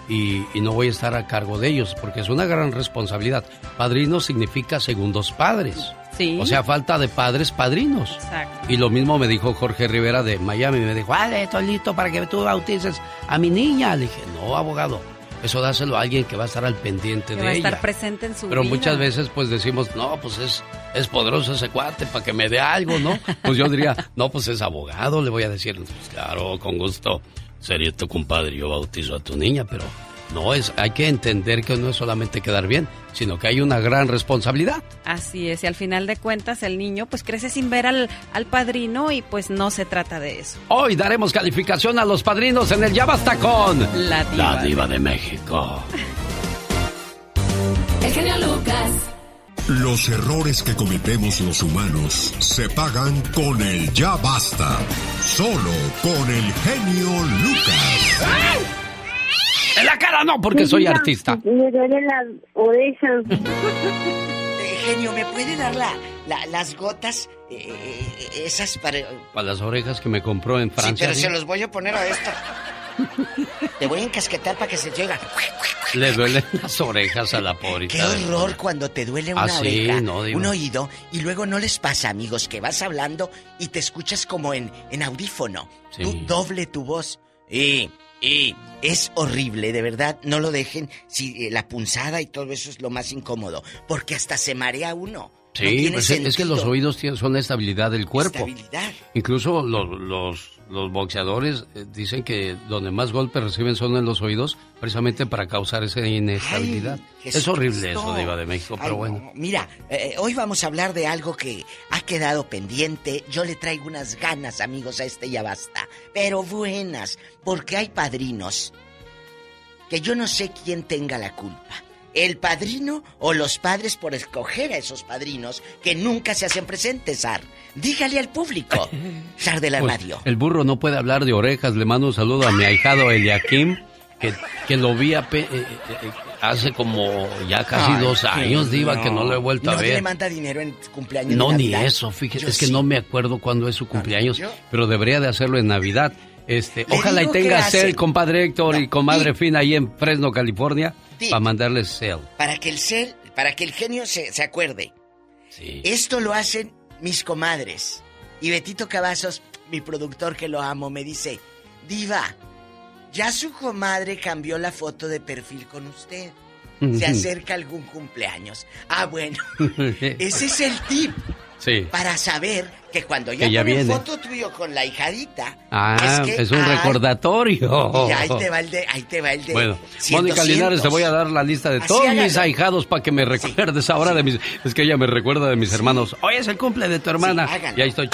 y, y no voy a estar a cargo de ellos porque es una gran responsabilidad. Padrino significa segundos padres. Sí. O sea, falta de padres padrinos. Exacto. Y lo mismo me dijo Jorge Rivera de Miami. Me dijo, vale, estoy listo para que tú bautices a mi niña. Le dije, no, abogado, eso dáselo a alguien que va a estar al pendiente Que de va a ella. estar presente en su Pero vida. muchas veces pues decimos, no, pues es, es poderoso ese cuate para que me dé algo, ¿no? Pues yo diría, no, pues es abogado, le voy a decir, pues claro, con gusto, sería tu compadre, yo bautizo a tu niña, pero no es, hay que entender que no es solamente quedar bien, sino que hay una gran responsabilidad. Así es, y al final de cuentas el niño pues crece sin ver al, al padrino y pues no se trata de eso. Hoy daremos calificación a los padrinos en el Ya Basta con La diva. La Diva de México. El genio Lucas. Los errores que cometemos los humanos se pagan con el ya basta. Solo con el genio Lucas. En la cara no, porque soy artista. Me duelen las orejas. Eh, genio, ¿me puede dar la, la- las gotas? Eh, eh, esas para... Para las orejas que me compró en Sí, Francia. pero ¿sí? se los voy a poner a esto. Te voy a encasquetar para que se te oiga. Le duelen las orejas a la pobrita. Qué horror cuando te duele una Ah, sí, oreja, no, un oído, y luego no les pasa, amigos, que vas hablando y te escuchas como en, en audífono. Sí. Tú doble tu voz. Y, y es horrible, de verdad, no lo dejen. Si eh, la punzada y todo eso es lo más incómodo, porque hasta se marea uno. No Sí, pues es, es que los oídos tienen- son la estabilidad del cuerpo. Estabilidad. Incluso los, los, los boxeadores eh, dicen que donde más golpes reciben son en los oídos, precisamente para causar esa inestabilidad. Ay, es horrible eso, Diva de México, pero Ay, bueno. no, Mira, eh, hoy vamos a hablar de algo que ha quedado pendiente. Yo le traigo unas ganas, amigos, a este ya basta. Pero buenas, porque hay padrinos que yo no sé quién tenga la culpa. El padrino o los padres por escoger a esos padrinos que nunca se hacen presentes, Sar. Dígale al público, [LAUGHS] Sar de la Pues, radio. el burro no puede hablar de orejas. Le mando un saludo a mi ahijado Eliakim, que, que lo vi ape- eh, eh, eh, hace como ya casi Ay, dos años, Diva, que no lo he vuelto a no ver. le manda dinero en cumpleaños. No, de ni eso, fíjese, Yo es que no me acuerdo cuándo es su cumpleaños, pero debería de hacerlo en Navidad. Este, Le ojalá y tenga cel, compadre Héctor y comadre Fina ahí en Fresno, California, Para mandarles cel. Para que el cel, para que el genio se, se acuerde. Sí. Esto lo hacen mis comadres. Y Betito Cavazos, mi productor que lo amo, me dice, Diva, ya su comadre cambió la foto de perfil con usted. Se [LAUGHS] acerca algún cumpleaños. Ah, bueno, [LAUGHS] ese es el tip Sí. para saber que cuando ya, Que ya viene. foto tuyo con la hijadita, Ah, que es, un recordatorio. Y ahí te va el de, ahí te va el de. Bueno, cientos, Mónica Linares, te voy a dar la lista de Así todos mis ahijados para que me recuerdes ahora de mis... Es que ella me recuerda de mis hermanos. Hoy es el cumple de tu hermana. y ahí estoy.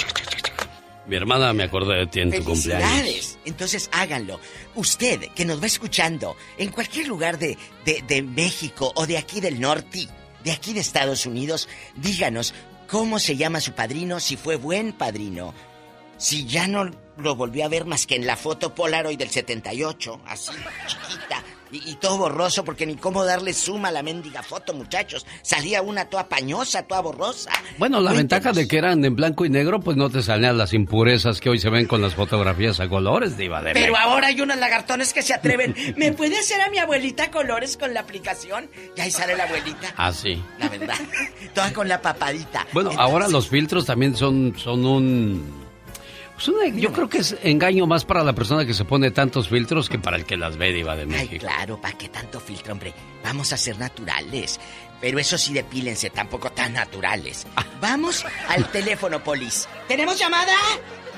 Mi hermana me acordé de ti en tu cumpleaños. Entonces háganlo. Usted que nos va escuchando en cualquier lugar de, de, de México o de aquí del norte, de aquí de Estados Unidos, díganos cómo se llama su padrino, si fue buen padrino, si ya no lo volvió a ver más que en la foto Polaroid del 78, así chiquita. Y, y todo borroso porque ni cómo darle suma a la mendiga foto, muchachos. Salía una toda pañosa, toda borrosa. Bueno, la ventaja de que eran en blanco y negro, pues no te salían las impurezas que hoy se ven con las fotografías a colores, diva de Pero México. ahora hay unos lagartones que se atreven. [LAUGHS] ¿Me puede hacer a mi abuelita colores con la aplicación? Y ahí sale la abuelita, Ah, sí. la verdad. Toda con la papadita. Bueno, ahora los filtros también son, son un... una- yo creo que es engaño más para la persona que se pone tantos filtros que para el que las ve, diva de Ay, México. claro, ¿para qué tanto filtro, hombre? Vamos a ser naturales. Pero eso sí, depílense, tampoco tan naturales. [LAUGHS] Vamos al teléfono, polis. ¿Tenemos llamada?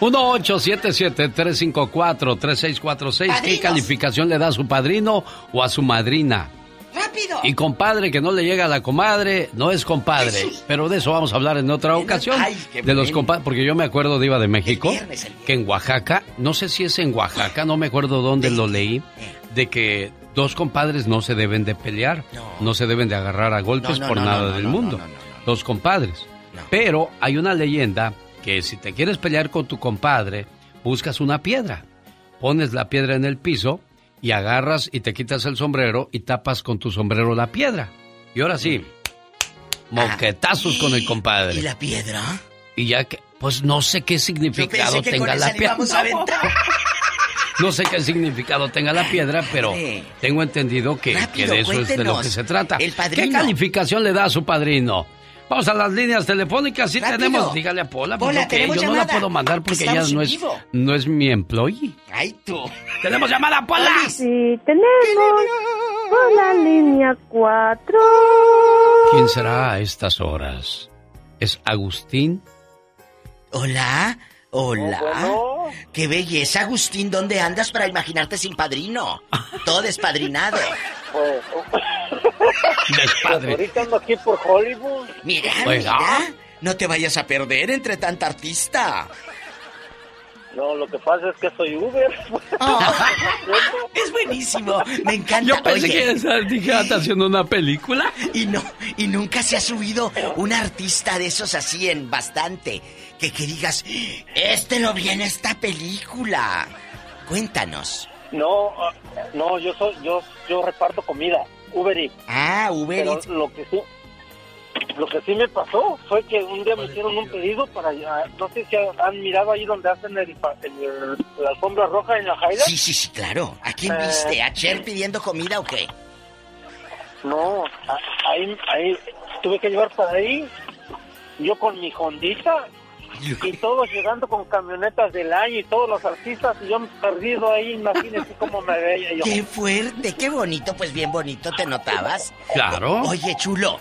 1-877-354-3646. ¿Qué calificación le da a su padrino o a su madrina? ¡Rápido! Y compadre que no le llega a la comadre, no es compadre. Pero de eso vamos a hablar en otra ocasión. Ay, de los compadres, porque yo me acuerdo, de México, viernes, el viernes. que en Oaxaca, no sé si es en Oaxaca, no me acuerdo dónde lo leí, de que dos compadres no se deben de pelear, no, se deben de agarrar a golpes No, no, por nada del mundo. Dos compadres. Pero hay una leyenda que si te quieres pelear con tu compadre, buscas una piedra. pones la piedra en el piso y agarras y te quitas el sombrero y tapas con tu sombrero la piedra. Y ahora sí, moquetazos con el compadre. ¿Y la piedra? Y ya que, pues no sé qué significado que tenga la piedra. No sé qué significado tenga la piedra, pero tengo entendido que, Rápido, que de eso es de lo que se trata. El ¿Qué calificación le da a su padrino? Vamos a las líneas telefónicas, sí Rápido. tenemos. Dígale a Pola, pues, Pola, tenemos yo no la puedo mandar porque ella no es, vivo. no es mi employee. Ay, tú. ¡Tenemos llamada, Pola! Sí, tenemos por la línea 4. ¿Quién será a estas horas? ¿Es Agustín? Hola, hola. Qué belleza, Agustín. ¿Dónde andas para imaginarte sin padrino? Todo despadrinado. Pues, Despadre. ahorita ando aquí por Hollywood. Mira, Oiga. mira. No te vayas a perder entre tanta artista. No, lo que pasa es que soy Uber. es buenísimo. Me encanta. Yo pensé Oye, que ¿está haciendo una película? Y no, y nunca se ha subido un artista de esos así en bastante. Que, que digas, este lo vi en esta película. Cuéntanos. No, ah, no, yo soy, yo, yo reparto comida, Uber Eats. Ah, Uber Pero Eats. lo que sí, lo que sí me pasó fue que un día me hicieron un pedido para, no sé si han mirado ahí donde hacen el, el- la alfombra roja en la Jaira. Sí, sí, sí, claro. ¿A quién Eh, viste? ¿A Cher pidiendo comida o qué? No, ahí, ahí tuve que llevar para ahí, yo con mi Hondita y todos llegando con camionetas del año y todos los artistas y yo perdido ahí, imagínense cómo me veía yo. [LAUGHS] ¡Qué fuerte! ¡Qué bonito! Pues bien bonito te notabas. Claro. Oye, chulo.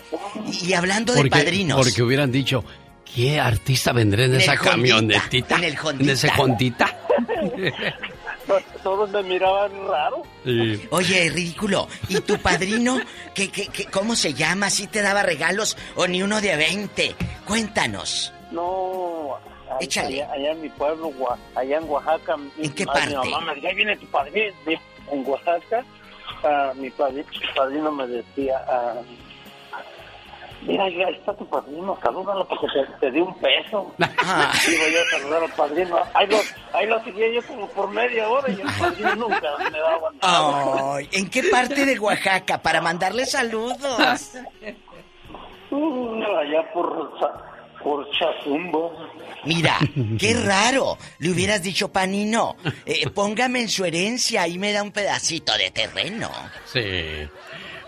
Y, hablando de Porque, padrinos. porque hubieran dicho, ¿qué artista vendré en, En esa Hondita, camionetita? en el En ese Hondita. [LAUGHS] Todos me miraban raro. Sí. Oye, ridículo. ¿Y tu padrino? ¿qué, qué, qué, cómo se llama? ¿Si te daba regalos o ni uno de 20? Cuéntanos. No, Échale. Allá, allá en mi pueblo, allá en Oaxaca. ¿En qué Mi parte? mamá me ahí viene tu padrino. Mi- En Oaxaca, ah, mi padrino, padrino me decía, ah, mira, ya está tu padrino, salúdalo porque te, te di un peso. [LAUGHS] Ah. Iba yo a saludar al padrino. Ahí lo, ahí lo seguía yo como por media hora y el padrino nunca me daba nada. Ay, ¿en qué parte de Oaxaca? Para mandarle saludos. [LAUGHS] Mm, allá por, por Chazumbo. Mira, [LAUGHS] qué raro. Le hubieras dicho, Panino, eh, póngame en su herencia y me da un pedacito de terreno. Sí.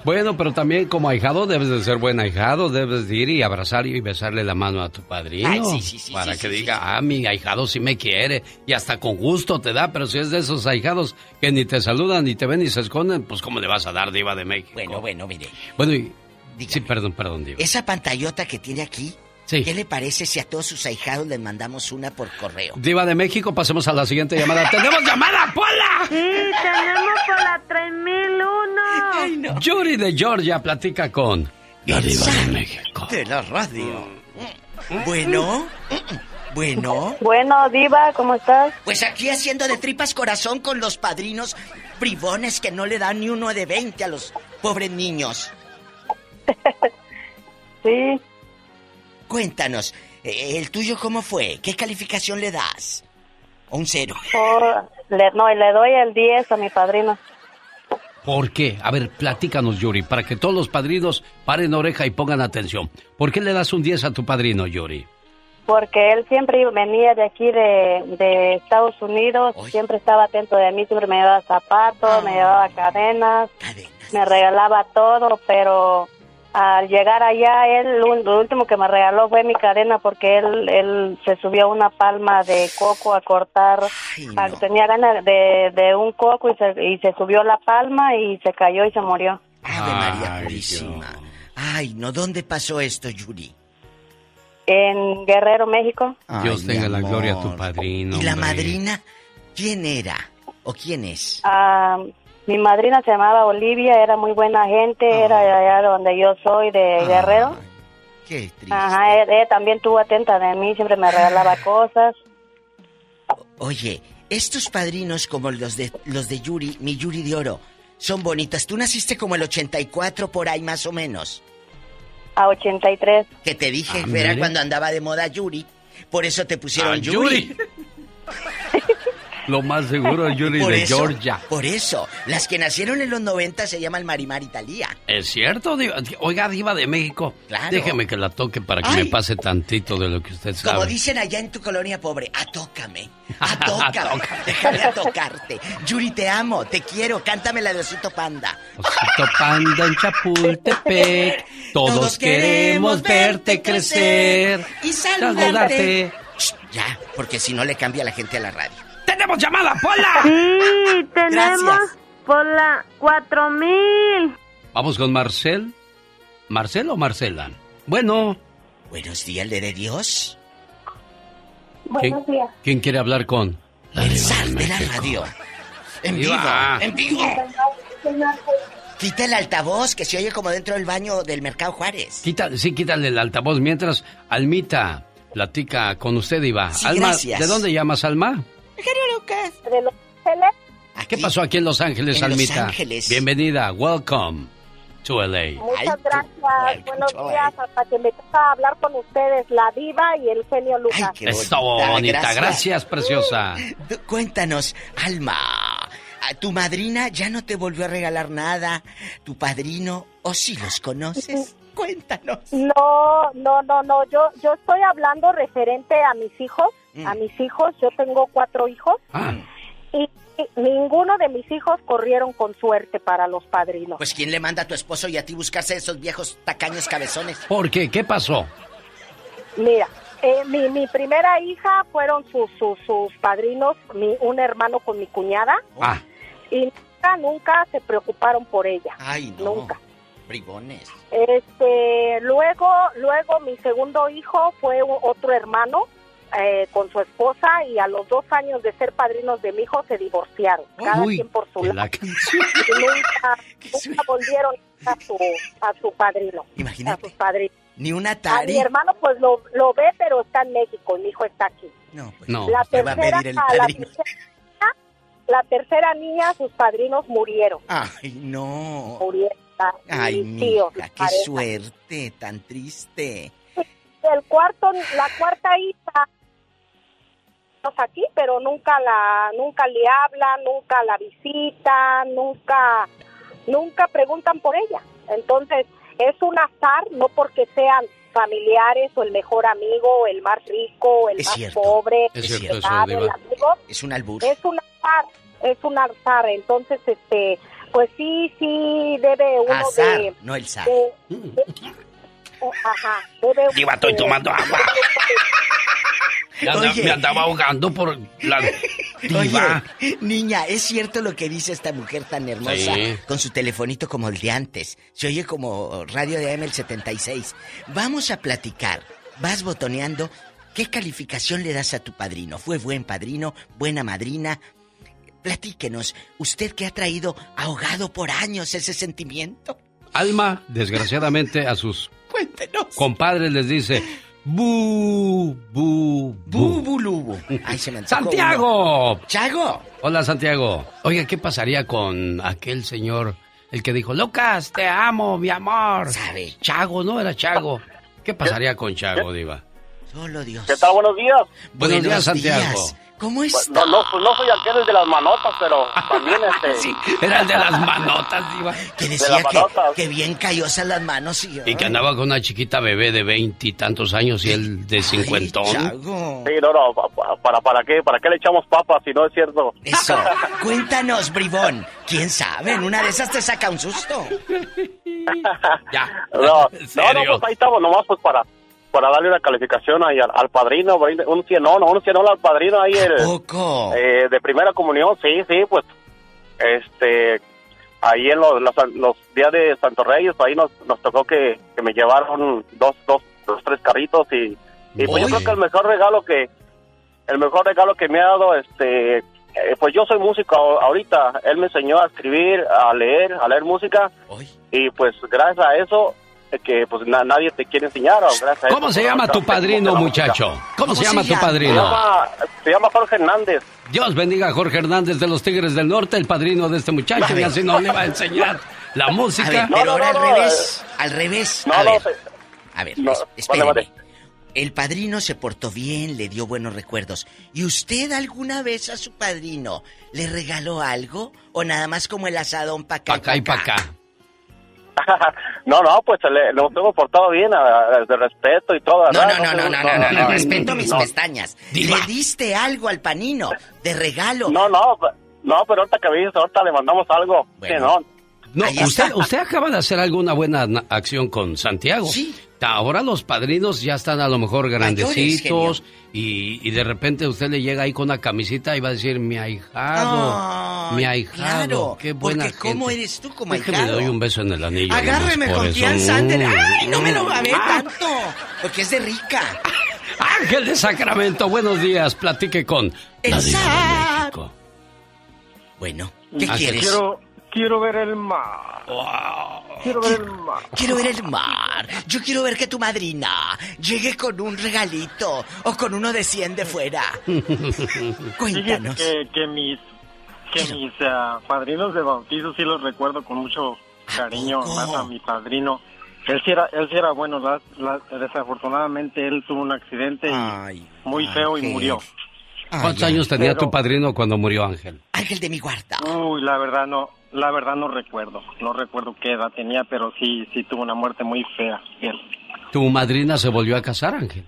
Bueno, pero también como ahijado debes de ser buen ahijado, debes de ir y abrazar y besarle la mano a tu padrino. Ay, sí, sí, sí, para sí, que sí, diga, ah, mi ahijado sí me quiere y hasta con gusto te da, pero si es de esos ahijados que ni te saludan, ni te ven, ni se esconden, pues ¿cómo le vas a dar diva de México? Bueno, bueno, mire. Bueno, y... Sí, perdón, perdón, diva. Esa pantallota que tiene aquí, Sí. ¿qué le parece si a todos sus ahijados les mandamos una por correo? Diva de México, pasemos a la siguiente llamada. [LAUGHS] ¡Tenemos llamada, Pola! Sí, tenemos por la 3001. Yuri de Georgia platica con la Diva de México. De la radio. Bueno, bueno. Bueno, Diva, ¿cómo estás? Pues aquí haciendo de tripas corazón con los padrinos bribones que no le dan ni uno de 20 a los pobres niños. [LAUGHS] Sí. Cuéntanos, eh, ¿el tuyo cómo fue? ¿Qué calificación le das? Un cero. Por- le, no, le doy el 10 a mi padrino. ¿Por qué? A ver, platícanos, Yuri, para que todos los padrinos paren oreja y pongan atención. ¿Por qué le das un 10 a tu padrino, Yuri? Porque él siempre venía de aquí, de, de Estados Unidos, siempre estaba atento de mí, siempre me llevaba zapatos, me llevaba cadenas, me regalaba todo, pero al llegar allá, él lo, último que me regaló fue mi cadena porque él, él se subió a una palma de coco a cortar, a- tenía ganas de, de un coco y se, y se subió la palma y se cayó y se murió. Ave María Purísima. Ay, no, ¿dónde pasó esto, Yuri? En Guerrero, México. Dios Ay, tenga mi la gloria a tu padrino. ¿Y la hombre. madrina? ¿Quién era? ¿O quién es? Ah, mi madrina se llamaba Olivia, era muy buena gente, era de allá donde yo soy, de Guerrero. Qué triste. Ajá, él también estuvo atenta de mí, siempre me regalaba [LAUGHS] cosas. Oye, estos padrinos como los de los de Yuri, mi Yuri de oro, son bonitos. Tú naciste como el 84 por ahí más o menos. A 83. Que te dije, Ah, era cuando andaba de moda Yuri. Por eso te pusieron Ah, Yuri. Yuri. [LAUGHS] Lo más seguro, Yuri Por de eso, Georgia. Por eso, las que nacieron en los 90 se llaman Marimar Italia. ¿Es cierto? Diva? Oiga, Diva de México. Claro. Déjeme que la toque para que Ay. me pase tantito de lo que usted Como sabe. dicen allá en tu colonia pobre, atócame, [LAUGHS] atócame, déjame a tocarte. Yuri, te amo, te quiero, cántame la de Osito Panda. Osito Panda en Chapultepec. [LAUGHS] Todos queremos verte crecer. y saludarte. Shh, Ya, porque si no le cambia la gente a la radio. ¡Tenemos llamada, Pola! Sí, tenemos Gracias. por la 4000. Vamos con Marcel. ¿Marcel o Marcela? Bueno. Buenos días, ¿le de Dios? ¿quién, quién quiere hablar con? El zar de la radio. En vivo, en vivo. Quita el altavoz que se oye como dentro del baño del Mercado Juárez. Quita, sí, quítale el altavoz mientras Almita platica con usted, Iba. Sí, Alma, gracias. ¿de dónde llamas, Alma? Genio Lucas. De Los Ángeles. ¿Qué pasó aquí en Los Ángeles, en Los Almita? Ángeles. Bienvenida, welcome to LA. Muchas gracias. Buenos días. Hasta que me toca hablar con ustedes, la diva y el genio Lucas. Está bonita, gracias, preciosa. Tú, Cuéntanos, Alma, ¿a ¿tu madrina ya no te volvió a regalar nada? ¿Tu padrino? ¿O si los conoces? [LAUGHS] Cuéntanos. No, no, no, no. Yo, yo estoy hablando referente a mis hijos. Mm. A mis hijos. Yo tengo cuatro hijos. Ah. Y ninguno de mis hijos corrieron con suerte para los padrinos. Pues ¿quién le manda a tu esposo y a ti buscarse esos viejos tacaños cabezones? ¿Por qué? ¿Qué pasó? Mira, eh, mi, mi primera hija fueron sus, sus, sus padrinos, mi, un hermano con mi cuñada, Ah, y nunca, nunca se preocuparon por ella. Ay, no. Nunca. Bribones. Este, luego, luego mi segundo hijo fue otro hermano eh, con su esposa y a los dos años de ser padrinos de mi hijo se divorciaron, cada Uy, quien por su lado. la nunca, [LAUGHS] nunca volvieron a su, a su padrino, Imagínate. a sus padrinos. Ni una A mi hermano pues lo, lo ve, pero está en México mi hijo está aquí. No, pues No. La te va a tercera, pedir el a la padrino. tercera niña, la tercera niña, sus padrinos murieron. Ay, no. Murieron. Ay, mija, sus qué suerte, tan triste. El cuarto, la cuarta hija, aquí, pero nunca la, nunca le hablan, nunca la visitan, nunca, nunca preguntan por ella. Entonces, es un azar, no porque sean familiares o el mejor amigo, o el más rico, o el Es más cierto, pobre, es el que eso, el amigo, Es un albur. es un azar, es un azar. Entonces, este, pues sí, sí debe uno Azar, de, no el zar. de- de- [LAUGHS] ajá, debe estoy tomando agua. [LAUGHS] Me, anda- Oye. me andaba ahogando por la diva. Oye, niña, es cierto lo que dice esta mujer tan hermosa Sí. con su telefonito como el de antes. Se oye como radio de AM el 76. Vamos a platicar. Vas botoneando. ¿Qué calificación le das a tu padrino? ¿Fue buen padrino? ¿Buena madrina? Platíquenos. Usted que ha traído ahogado por años ese sentimiento. Alma, desgraciadamente, a sus [LAUGHS] Cuéntenos. compadres les dice: Bu, bu, bu. Ay, se me ¡Santiago! uno. ¡Chago! Hola, Santiago. Oiga, ¿qué pasaría con aquel señor, el que dijo, Lucas, te amo, mi amor? ¿Sabe? Chago, ¿no? Era Chago. ¿Qué pasaría con Chago, Diva? Solo Dios. ¿Qué tal? Buenos días. Buenos, días, Santiago. ¿Cómo Pues, No, no, pues no soy aquel de las manotas, pero también [LAUGHS] este... Sí, era el de las manotas, Diva. Que De decía las que, manotas. que bien callosas las manos y... Y que andaba con una chiquita bebé de veintitantos años y él de cincuentón. Sí, no, no, pa- pa- para, para, qué, ¿para qué le echamos papas si no es cierto? Eso. [LAUGHS] Cuéntanos, bribón. ¿Quién sabe? En una de esas te saca un susto. [LAUGHS] Ya. No, no, ¿En no, pues ahí estamos, nomás pues para, para darle una calificación ahí al, al padrino, un cienón, un cienón al padrino ahí, el, Poco. eh, de primera comunión, sí, sí, pues, este, ahí en los, los, los días de Santo Reyes, ahí nos, nos tocó que, que me llevaron dos, dos, dos, tres carritos y, y pues yo creo que el mejor regalo que, el mejor regalo que me ha dado, este, eh, pues yo soy músico ahorita, él me enseñó a escribir, a leer, a leer música, y pues gracias a eso, que pues na- nadie te quiere enseñar, o gracias a ¿Cómo eso, se pues, llama tu padrino, muchacho? ¿Cómo se llama tu Se padrino? llama, se llama Jorge Hernández. Dios bendiga a Jorge Hernández de los Tigres del Norte, el padrino de este muchacho, y así no le va a enseñar la música. ver, pero ahora al revés. Al revés. No, a no, ver, a ver no, es- vale, espéreme. vale. el padrino se portó bien, le dio buenos recuerdos. ¿Y usted alguna vez a su padrino le regaló algo? ¿O nada más como el asadón pa' acá? Pa' acá y pa' acá. [LAUGHS] no, no, pues le, lo tengo portado bien, a- a- de respeto y todo. No, no, no, no, no, no, no, no, respeto mis No. pestañas. ¿Le diste algo al panino de regalo? No, no, no, pero ahorita que viste, ahorita le mandamos algo. Sí, no. No, usted, usted acaba de hacer alguna buena na- acción con Santiago. Sí. Ahora los padrinos ya están a lo mejor grandecitos y, y de repente usted le llega ahí con una camisita y va a decir, mi ahijado, mi ahijado, claro, qué buena porque ¿cómo gente". eres tú como Déjeme ahijado? le doy un beso en el anillo. Agárreme confianza, ¡Ay, no me lo mm. babé Ah, tanto! Porque es de rica. [LAUGHS] Ángel de Sacramento, buenos días. Platique con la diva de México. Bueno, ¿qué ¿qué Ángel, quieres? Quiero, quiero ver el mar. Quiero ver el mar. Quiero ver el mar. Yo quiero ver que tu madrina llegue con un regalito o con uno de 100 de fuera. Cuéntanos. Que, que mis, que mis ah, padrinos de bautizo sí los recuerdo con mucho cariño, más a mi padrino. Él sí era, él sí era bueno, la- la- desafortunadamente él tuvo un accidente y muy feo y Ángel. murió. ¿Cuántos años tenía Pero- tu padrino cuando murió Ángel? Ángel de mi guarda. Uy, la verdad no, la verdad no recuerdo, no recuerdo qué edad tenía, pero sí, sí tuvo una muerte muy fea. él. ¿Tu madrina se volvió a casar, Ángel?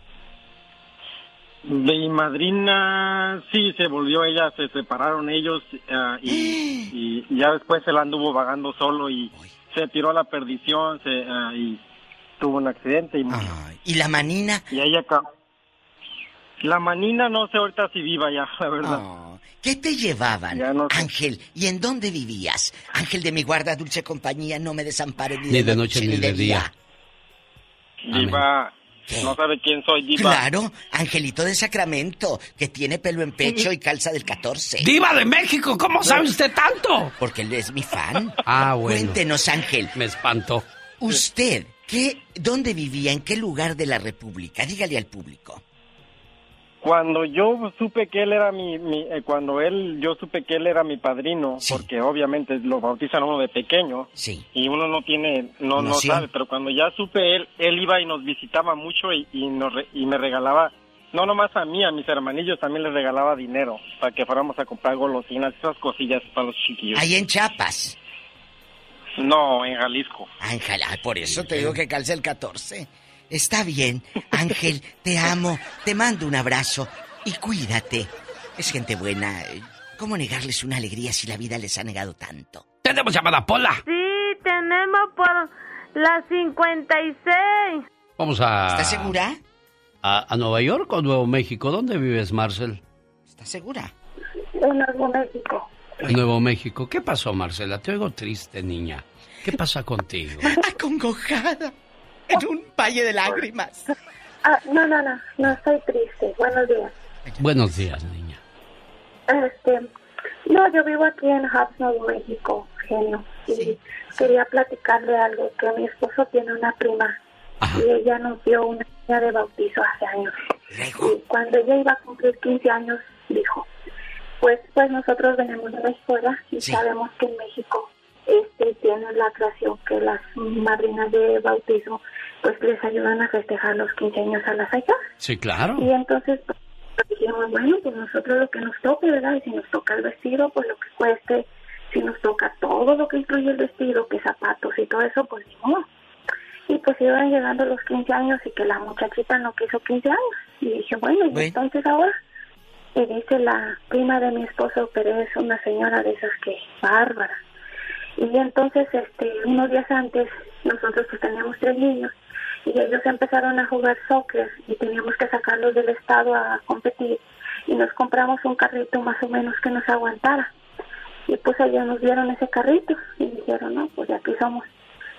Mi madrina, sí, se volvió ella, se separaron ellos ah, y, [GASPS] y ya después él anduvo vagando solo y se tiró a la perdición se, ah, y tuvo un accidente y murió. ¿Y la manina? Y ella acá. La manina no sé ahorita si viva ya, la verdad. ¿Qué te llevaban, Ángel? ¿Y en dónde vivías? Ángel de mi guarda, dulce compañía, no me desampares ni, Ni de noche ni de día. Diva, no sabe quién soy, Diva. Claro, Angelito de Sacramento, que tiene pelo en pecho y calza del 14. ¡Diva de México! ¿Cómo sabe usted tanto? Porque él es mi fan. Ah, bueno. Cuéntenos, Ángel. Me espantó. ¿Usted qué, dónde vivía, en qué lugar de la República? Dígale al público. Cuando yo supe que él era mi, mi- eh, cuando él, yo supe que él era mi padrino, porque obviamente lo bautizan uno de pequeño, sí. y uno no tiene, no, no sabe, pero cuando ya supe él, él iba y nos visitaba mucho y, y, nos re- y me regalaba, no nomás a mí, a mis hermanillos también les regalaba dinero para que fuéramos a comprar golosinas, esas cosillas para los chiquillos. Ahí en Chiapas. No, en Jalisco. Ángel, ah, por eso te digo que calza el 14. Está bien, Ángel, te amo, te mando un abrazo y cuídate. Es gente buena. ¿Cómo negarles una alegría si la vida les ha negado tanto? Tenemos llamada Pola. Sí, tenemos por la 56. Vamos a... ¿Estás segura? A, a Nueva York o Nuevo México? ¿Dónde vives, Marcel? ¿Estás segura? En Nuevo México. En Nuevo México. ¿Qué pasó, Marcela? Te oigo triste, niña. ¿Qué pasa contigo? [LAUGHS] Acongojada. [LAUGHS] En un valle de lágrimas. Ah, no, no, no, no estoy triste. Buenos días. Buenos días, niña. Este, no, yo vivo aquí en Hubs, Nuevo México, genio. Y quería platicarle algo, que mi esposo tiene una prima y ella nos dio una niña de bautizo hace años. Y cuando ella iba a cumplir 15 años, dijo, pues pues nosotros venimos de la escuela y sabemos que en México este tienen la creación que las madrinas de bautismo pues les ayudan a festejar los 15 años a las hijas. Sí, claro. Y entonces pues, dijimos, bueno, pues nosotros lo que nos toque, ¿verdad? Y si nos toca el vestido, pues lo que cueste, si nos toca todo lo que incluye el vestido, que zapatos y todo eso, pues modo. Y pues iban llegando los 15 años y que la muchachita no quiso 15 años. Y dije, bueno, ¿y entonces ahora? Y dice la prima de mi esposo, pero es una señora de esas que bárbara. Y entonces, este, unos días antes, nosotros pues teníamos tres niños y ellos empezaron a jugar soccer y teníamos que sacarlos del estado a competir y nos compramos un carrito más o menos que nos aguantara. Y pues ellos nos dieron ese carrito y dijeron, no, pues aquí somos.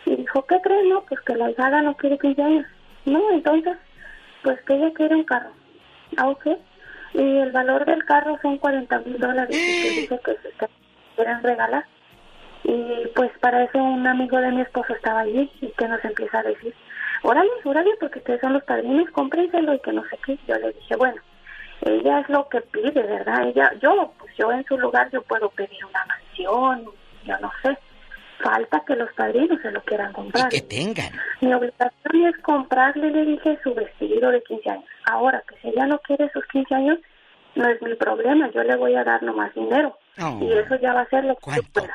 Y dijo, ¿qué creen? No, pues que la hijada no quiere 15 años. No, entonces, pues que ella quiere un carro. Ah, ok. Y el valor del carro son 40 mil dólares y que dice que se que quieren regalar. Y pues para eso un amigo de mi esposo estaba allí y que nos empieza a decir, órale, órale, porque ustedes son los padrinos, cómprenselo y que no sé qué. Yo le dije, bueno, ella es lo que pide, ¿verdad? Ella, yo, pues yo en su lugar yo puedo pedir una mansión, yo no sé. falta que los padrinos se lo quieran comprar. que tengan. Mi obligación es comprarle, le dije, su vestido de 15 años. Ahora, que si ella no quiere sus 15 años, no es mi problema, yo le voy a dar nomás dinero. Oh. Y eso ya va a ser lo que pueda.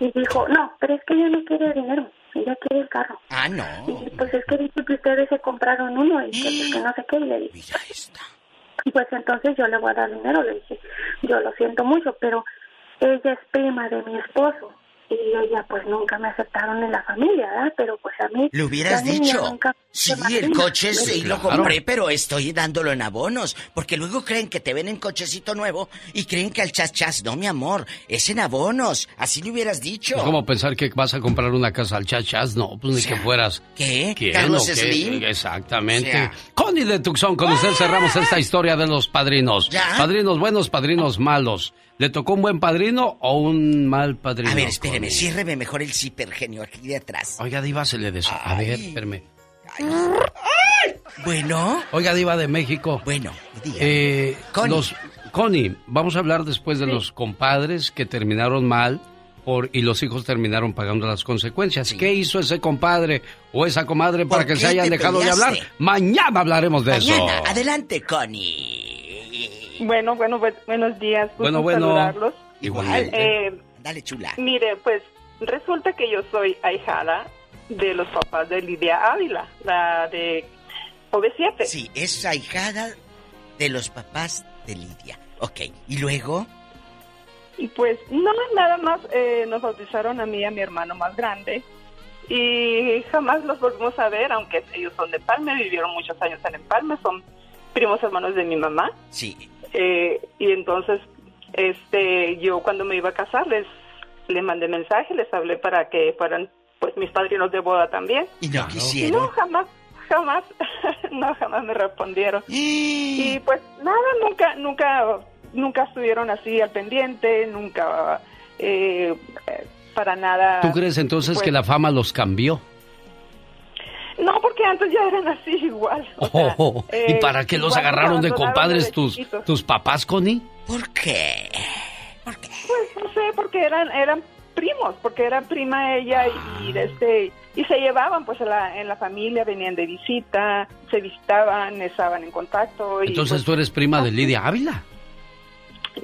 Y dijo, no, pero es que ella no quiere dinero, ella quiere el carro. Ah, no. Y pues es que dice que ustedes se compraron uno y que, pues, que no sé qué, y le dije. Pues entonces yo le voy a dar dinero, le dije, yo lo siento mucho, pero ella es prima de mi esposo y ella pues nunca me aceptaron en la familia, ¿verdad? Pero pues a mí... Le hubieras dicho. nunca Sí, el coche sí lo Claro. compré, pero estoy dándolo en abonos. Porque luego creen que te ven en cochecito nuevo y creen que al chas chas. No, mi amor, es en abonos. Así le hubieras dicho. Es como pensar que vas a comprar una casa al chachas, no, pues ni que fueras. ¿Qué? ¿Quién ¿Carlos o qué? Slim? Exactamente. O sea. Connie de Tucson, con usted cerramos esta historia de los padrinos. ¿Ya? Padrinos buenos, padrinos malos. ¿Le tocó un buen padrino o un mal padrino? A ver, espéreme, Connie? ciérreme mejor el zipper, genio, aquí de atrás. Oiga, Diva, se le des... A ver, espérame. Bueno. Oiga, Diva de México. Bueno. Eh, Connie. los- Connie, vamos a hablar después de los compadres que terminaron mal por, y los hijos terminaron pagando las consecuencias. ¿Qué hizo ese compadre o esa comadre para que se hayan dejado de hablar? Mañana hablaremos de eso. Mañana, adelante, Connie. Bueno, bueno, bu- buenos días. Bueno, bueno. saludarlos. Igualmente. Eh, Dale, chula. mire, pues resulta que yo soy ahijada de los papás de Lidia Ávila, la de OV7. Sí, es ahijada de los papás de Lidia. Ok, ¿y luego? Y pues no, nada más eh, nos bautizaron a mí y a mi hermano más grande. Y jamás los volvimos a ver, aunque ellos son de Empalme, vivieron muchos años en Empalme, son primos hermanos de mi mamá. Sí. Eh, y entonces, este, yo cuando me iba a casar les, les mandé mensaje, les hablé para que fueran, pues, mis padrinos de boda también. Y no Y quisieron. no, jamás, jamás, [LAUGHS] no, jamás me respondieron. [GASPS] y pues nada, nunca, nunca, nunca estuvieron así al pendiente, nunca, eh, eh, para nada. ¿Tú crees entonces pues, que la fama los cambió? No, porque antes ya eran así igual. o sea, Oh, ¿Y eh, para qué los agarraron de compadres tus, tus papás, Connie? ¿Por qué? Pues no sé, porque eran eran primos, porque era prima ella y, y, este y se llevaban pues en la, en la familia, venían de visita, se visitaban, estaban en contacto. Y, Entonces pues, tú eres prima de Lidia Ávila.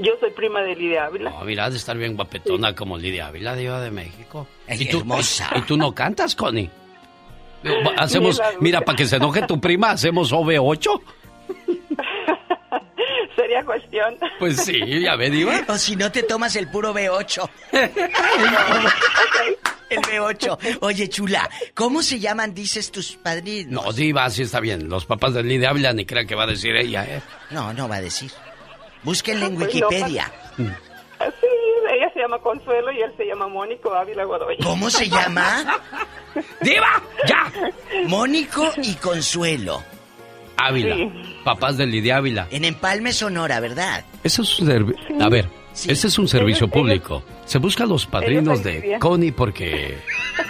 yo soy prima de Lidia Ávila. No, mira, de estar bien guapetona como Lidia Ávila, diva de México. Es ¿Y tú, hermosa. ¿Y tú no cantas, Connie? [LAUGHS] Hacemos, mira, para que se enoje tu prima, hacemos OV8. [LAUGHS] Sería cuestión. Pues sí, ya ve, diva. O si no te tomas el puro B8. [LAUGHS] el B8. Oye, chula, ¿cómo se llaman, dices, tus padrinos? No, diva, sí está bien. Los papás de Lidia Ávila ni crean que va a decir ella, ¿eh? No, no va a decir. Búsquenle en Pues no, Wikipedia. Sí, ella se llama Consuelo y él se llama Mónico Ávila Godoy. ¿Cómo se llama? [LAUGHS] ¡Diva! ¡Ya! Mónico y Consuelo. Ávila. Sí. Papás de Lidia Ávila. En Empalme, Sonora, ¿verdad? Eso es un servi- A ver, Sí. ese es un servicio Ellos- público. Se busca a los padrinos ellos de. Connie porque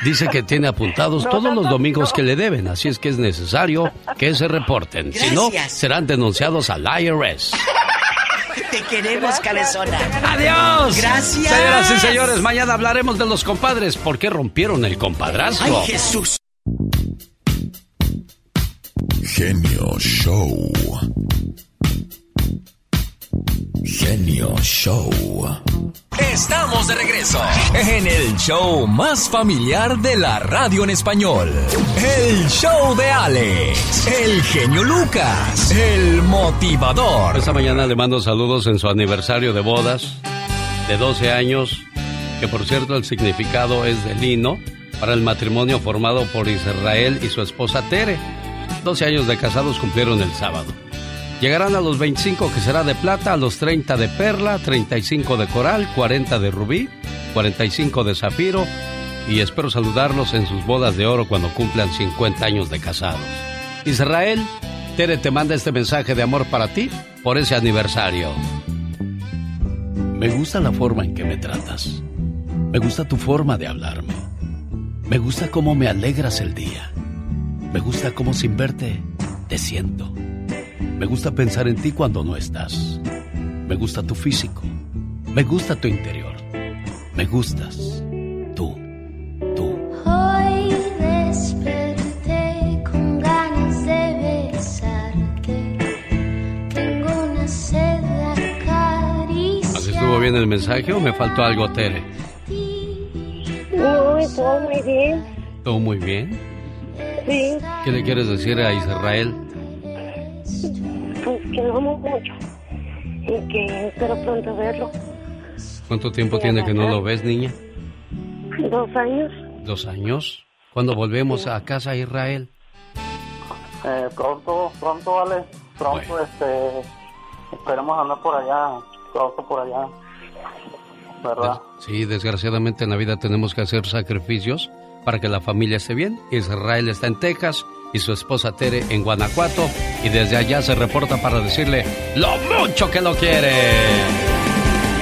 dice que tiene apuntados No, todos no, los domingos no. que le deben, así es que es necesario que se reporten. Si no, Gracias. serán denunciados al IRS. Te queremos, cabezona. ¡Adiós! Gracias. Señoras y señores, mañana hablaremos de los compadres. ¿Por qué rompieron el compadrazgo? Ay, Jesús. Genio Show. Genio Show. Estamos de regreso en el show más familiar de la radio en español. El show de Alex, el genio Lucas, el motivador. Esta mañana le mando saludos en su aniversario de bodas de 12 años, que por cierto el significado es de lino para el matrimonio formado por Israel y su esposa Tere. 12 años de casados cumplieron el sábado. Llegarán a los 25 que será de plata, a los 30 de perla, 35 de coral, 40 de rubí, 45 de zafiro y espero saludarlos en sus bodas de oro cuando cumplan 50 años de casados. Israel, Tere te manda este mensaje de amor para ti por ese aniversario. Me gusta la forma en que me tratas. Me gusta tu forma de hablarme. Me gusta cómo me alegras el día. Me gusta cómo sin verte te siento. Me gusta pensar en ti cuando no estás. Me gusta tu físico. Me gusta tu interior. Me gustas. Tú. Tú. Hoy desperté con ganas de besarte. Tengo una sed de acariciar. ¿Así estuvo bien el mensaje o me faltó algo, Tere? No, todo muy bien. ¿Todo muy bien? Sí. ¿Qué le quieres decir a Israel? Pues que lo amo mucho. Y que espero pronto verlo. ¿Cuánto tiempo tiene que no lo ves, niña? Dos años. ¿Dos años? ¿Cuándo volvemos a casa, Israel? Eh, pronto, pronto, vale. Pronto, este. Esperemos andar por allá. Pronto por allá. ¿Verdad? Sí, desgraciadamente en la vida tenemos que hacer sacrificios para que la familia esté bien. Israel está en Texas y su esposa Tere en Guanajuato y desde allá se reporta para decirle lo mucho que lo quiere.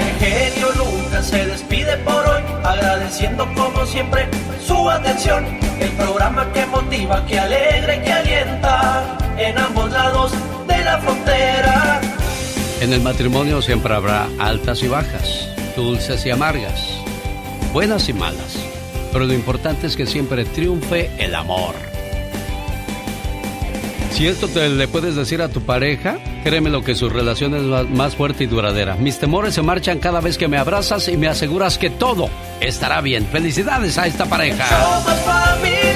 El genio Lucas se despide por hoy, agradeciendo como siempre su atención. El programa que motiva, que alegra y que alienta en ambos lados de la frontera. En el matrimonio siempre habrá altas y bajas, dulces y amargas, buenas y malas. Pero lo importante es que siempre triunfe el amor. Si esto te le puedes decir a tu pareja, créeme lo que su relación es más, fuerte y duradera. Mis temores se marchan cada vez que me abrazas y me aseguras que todo estará bien. Felicidades a esta pareja. Somos familia.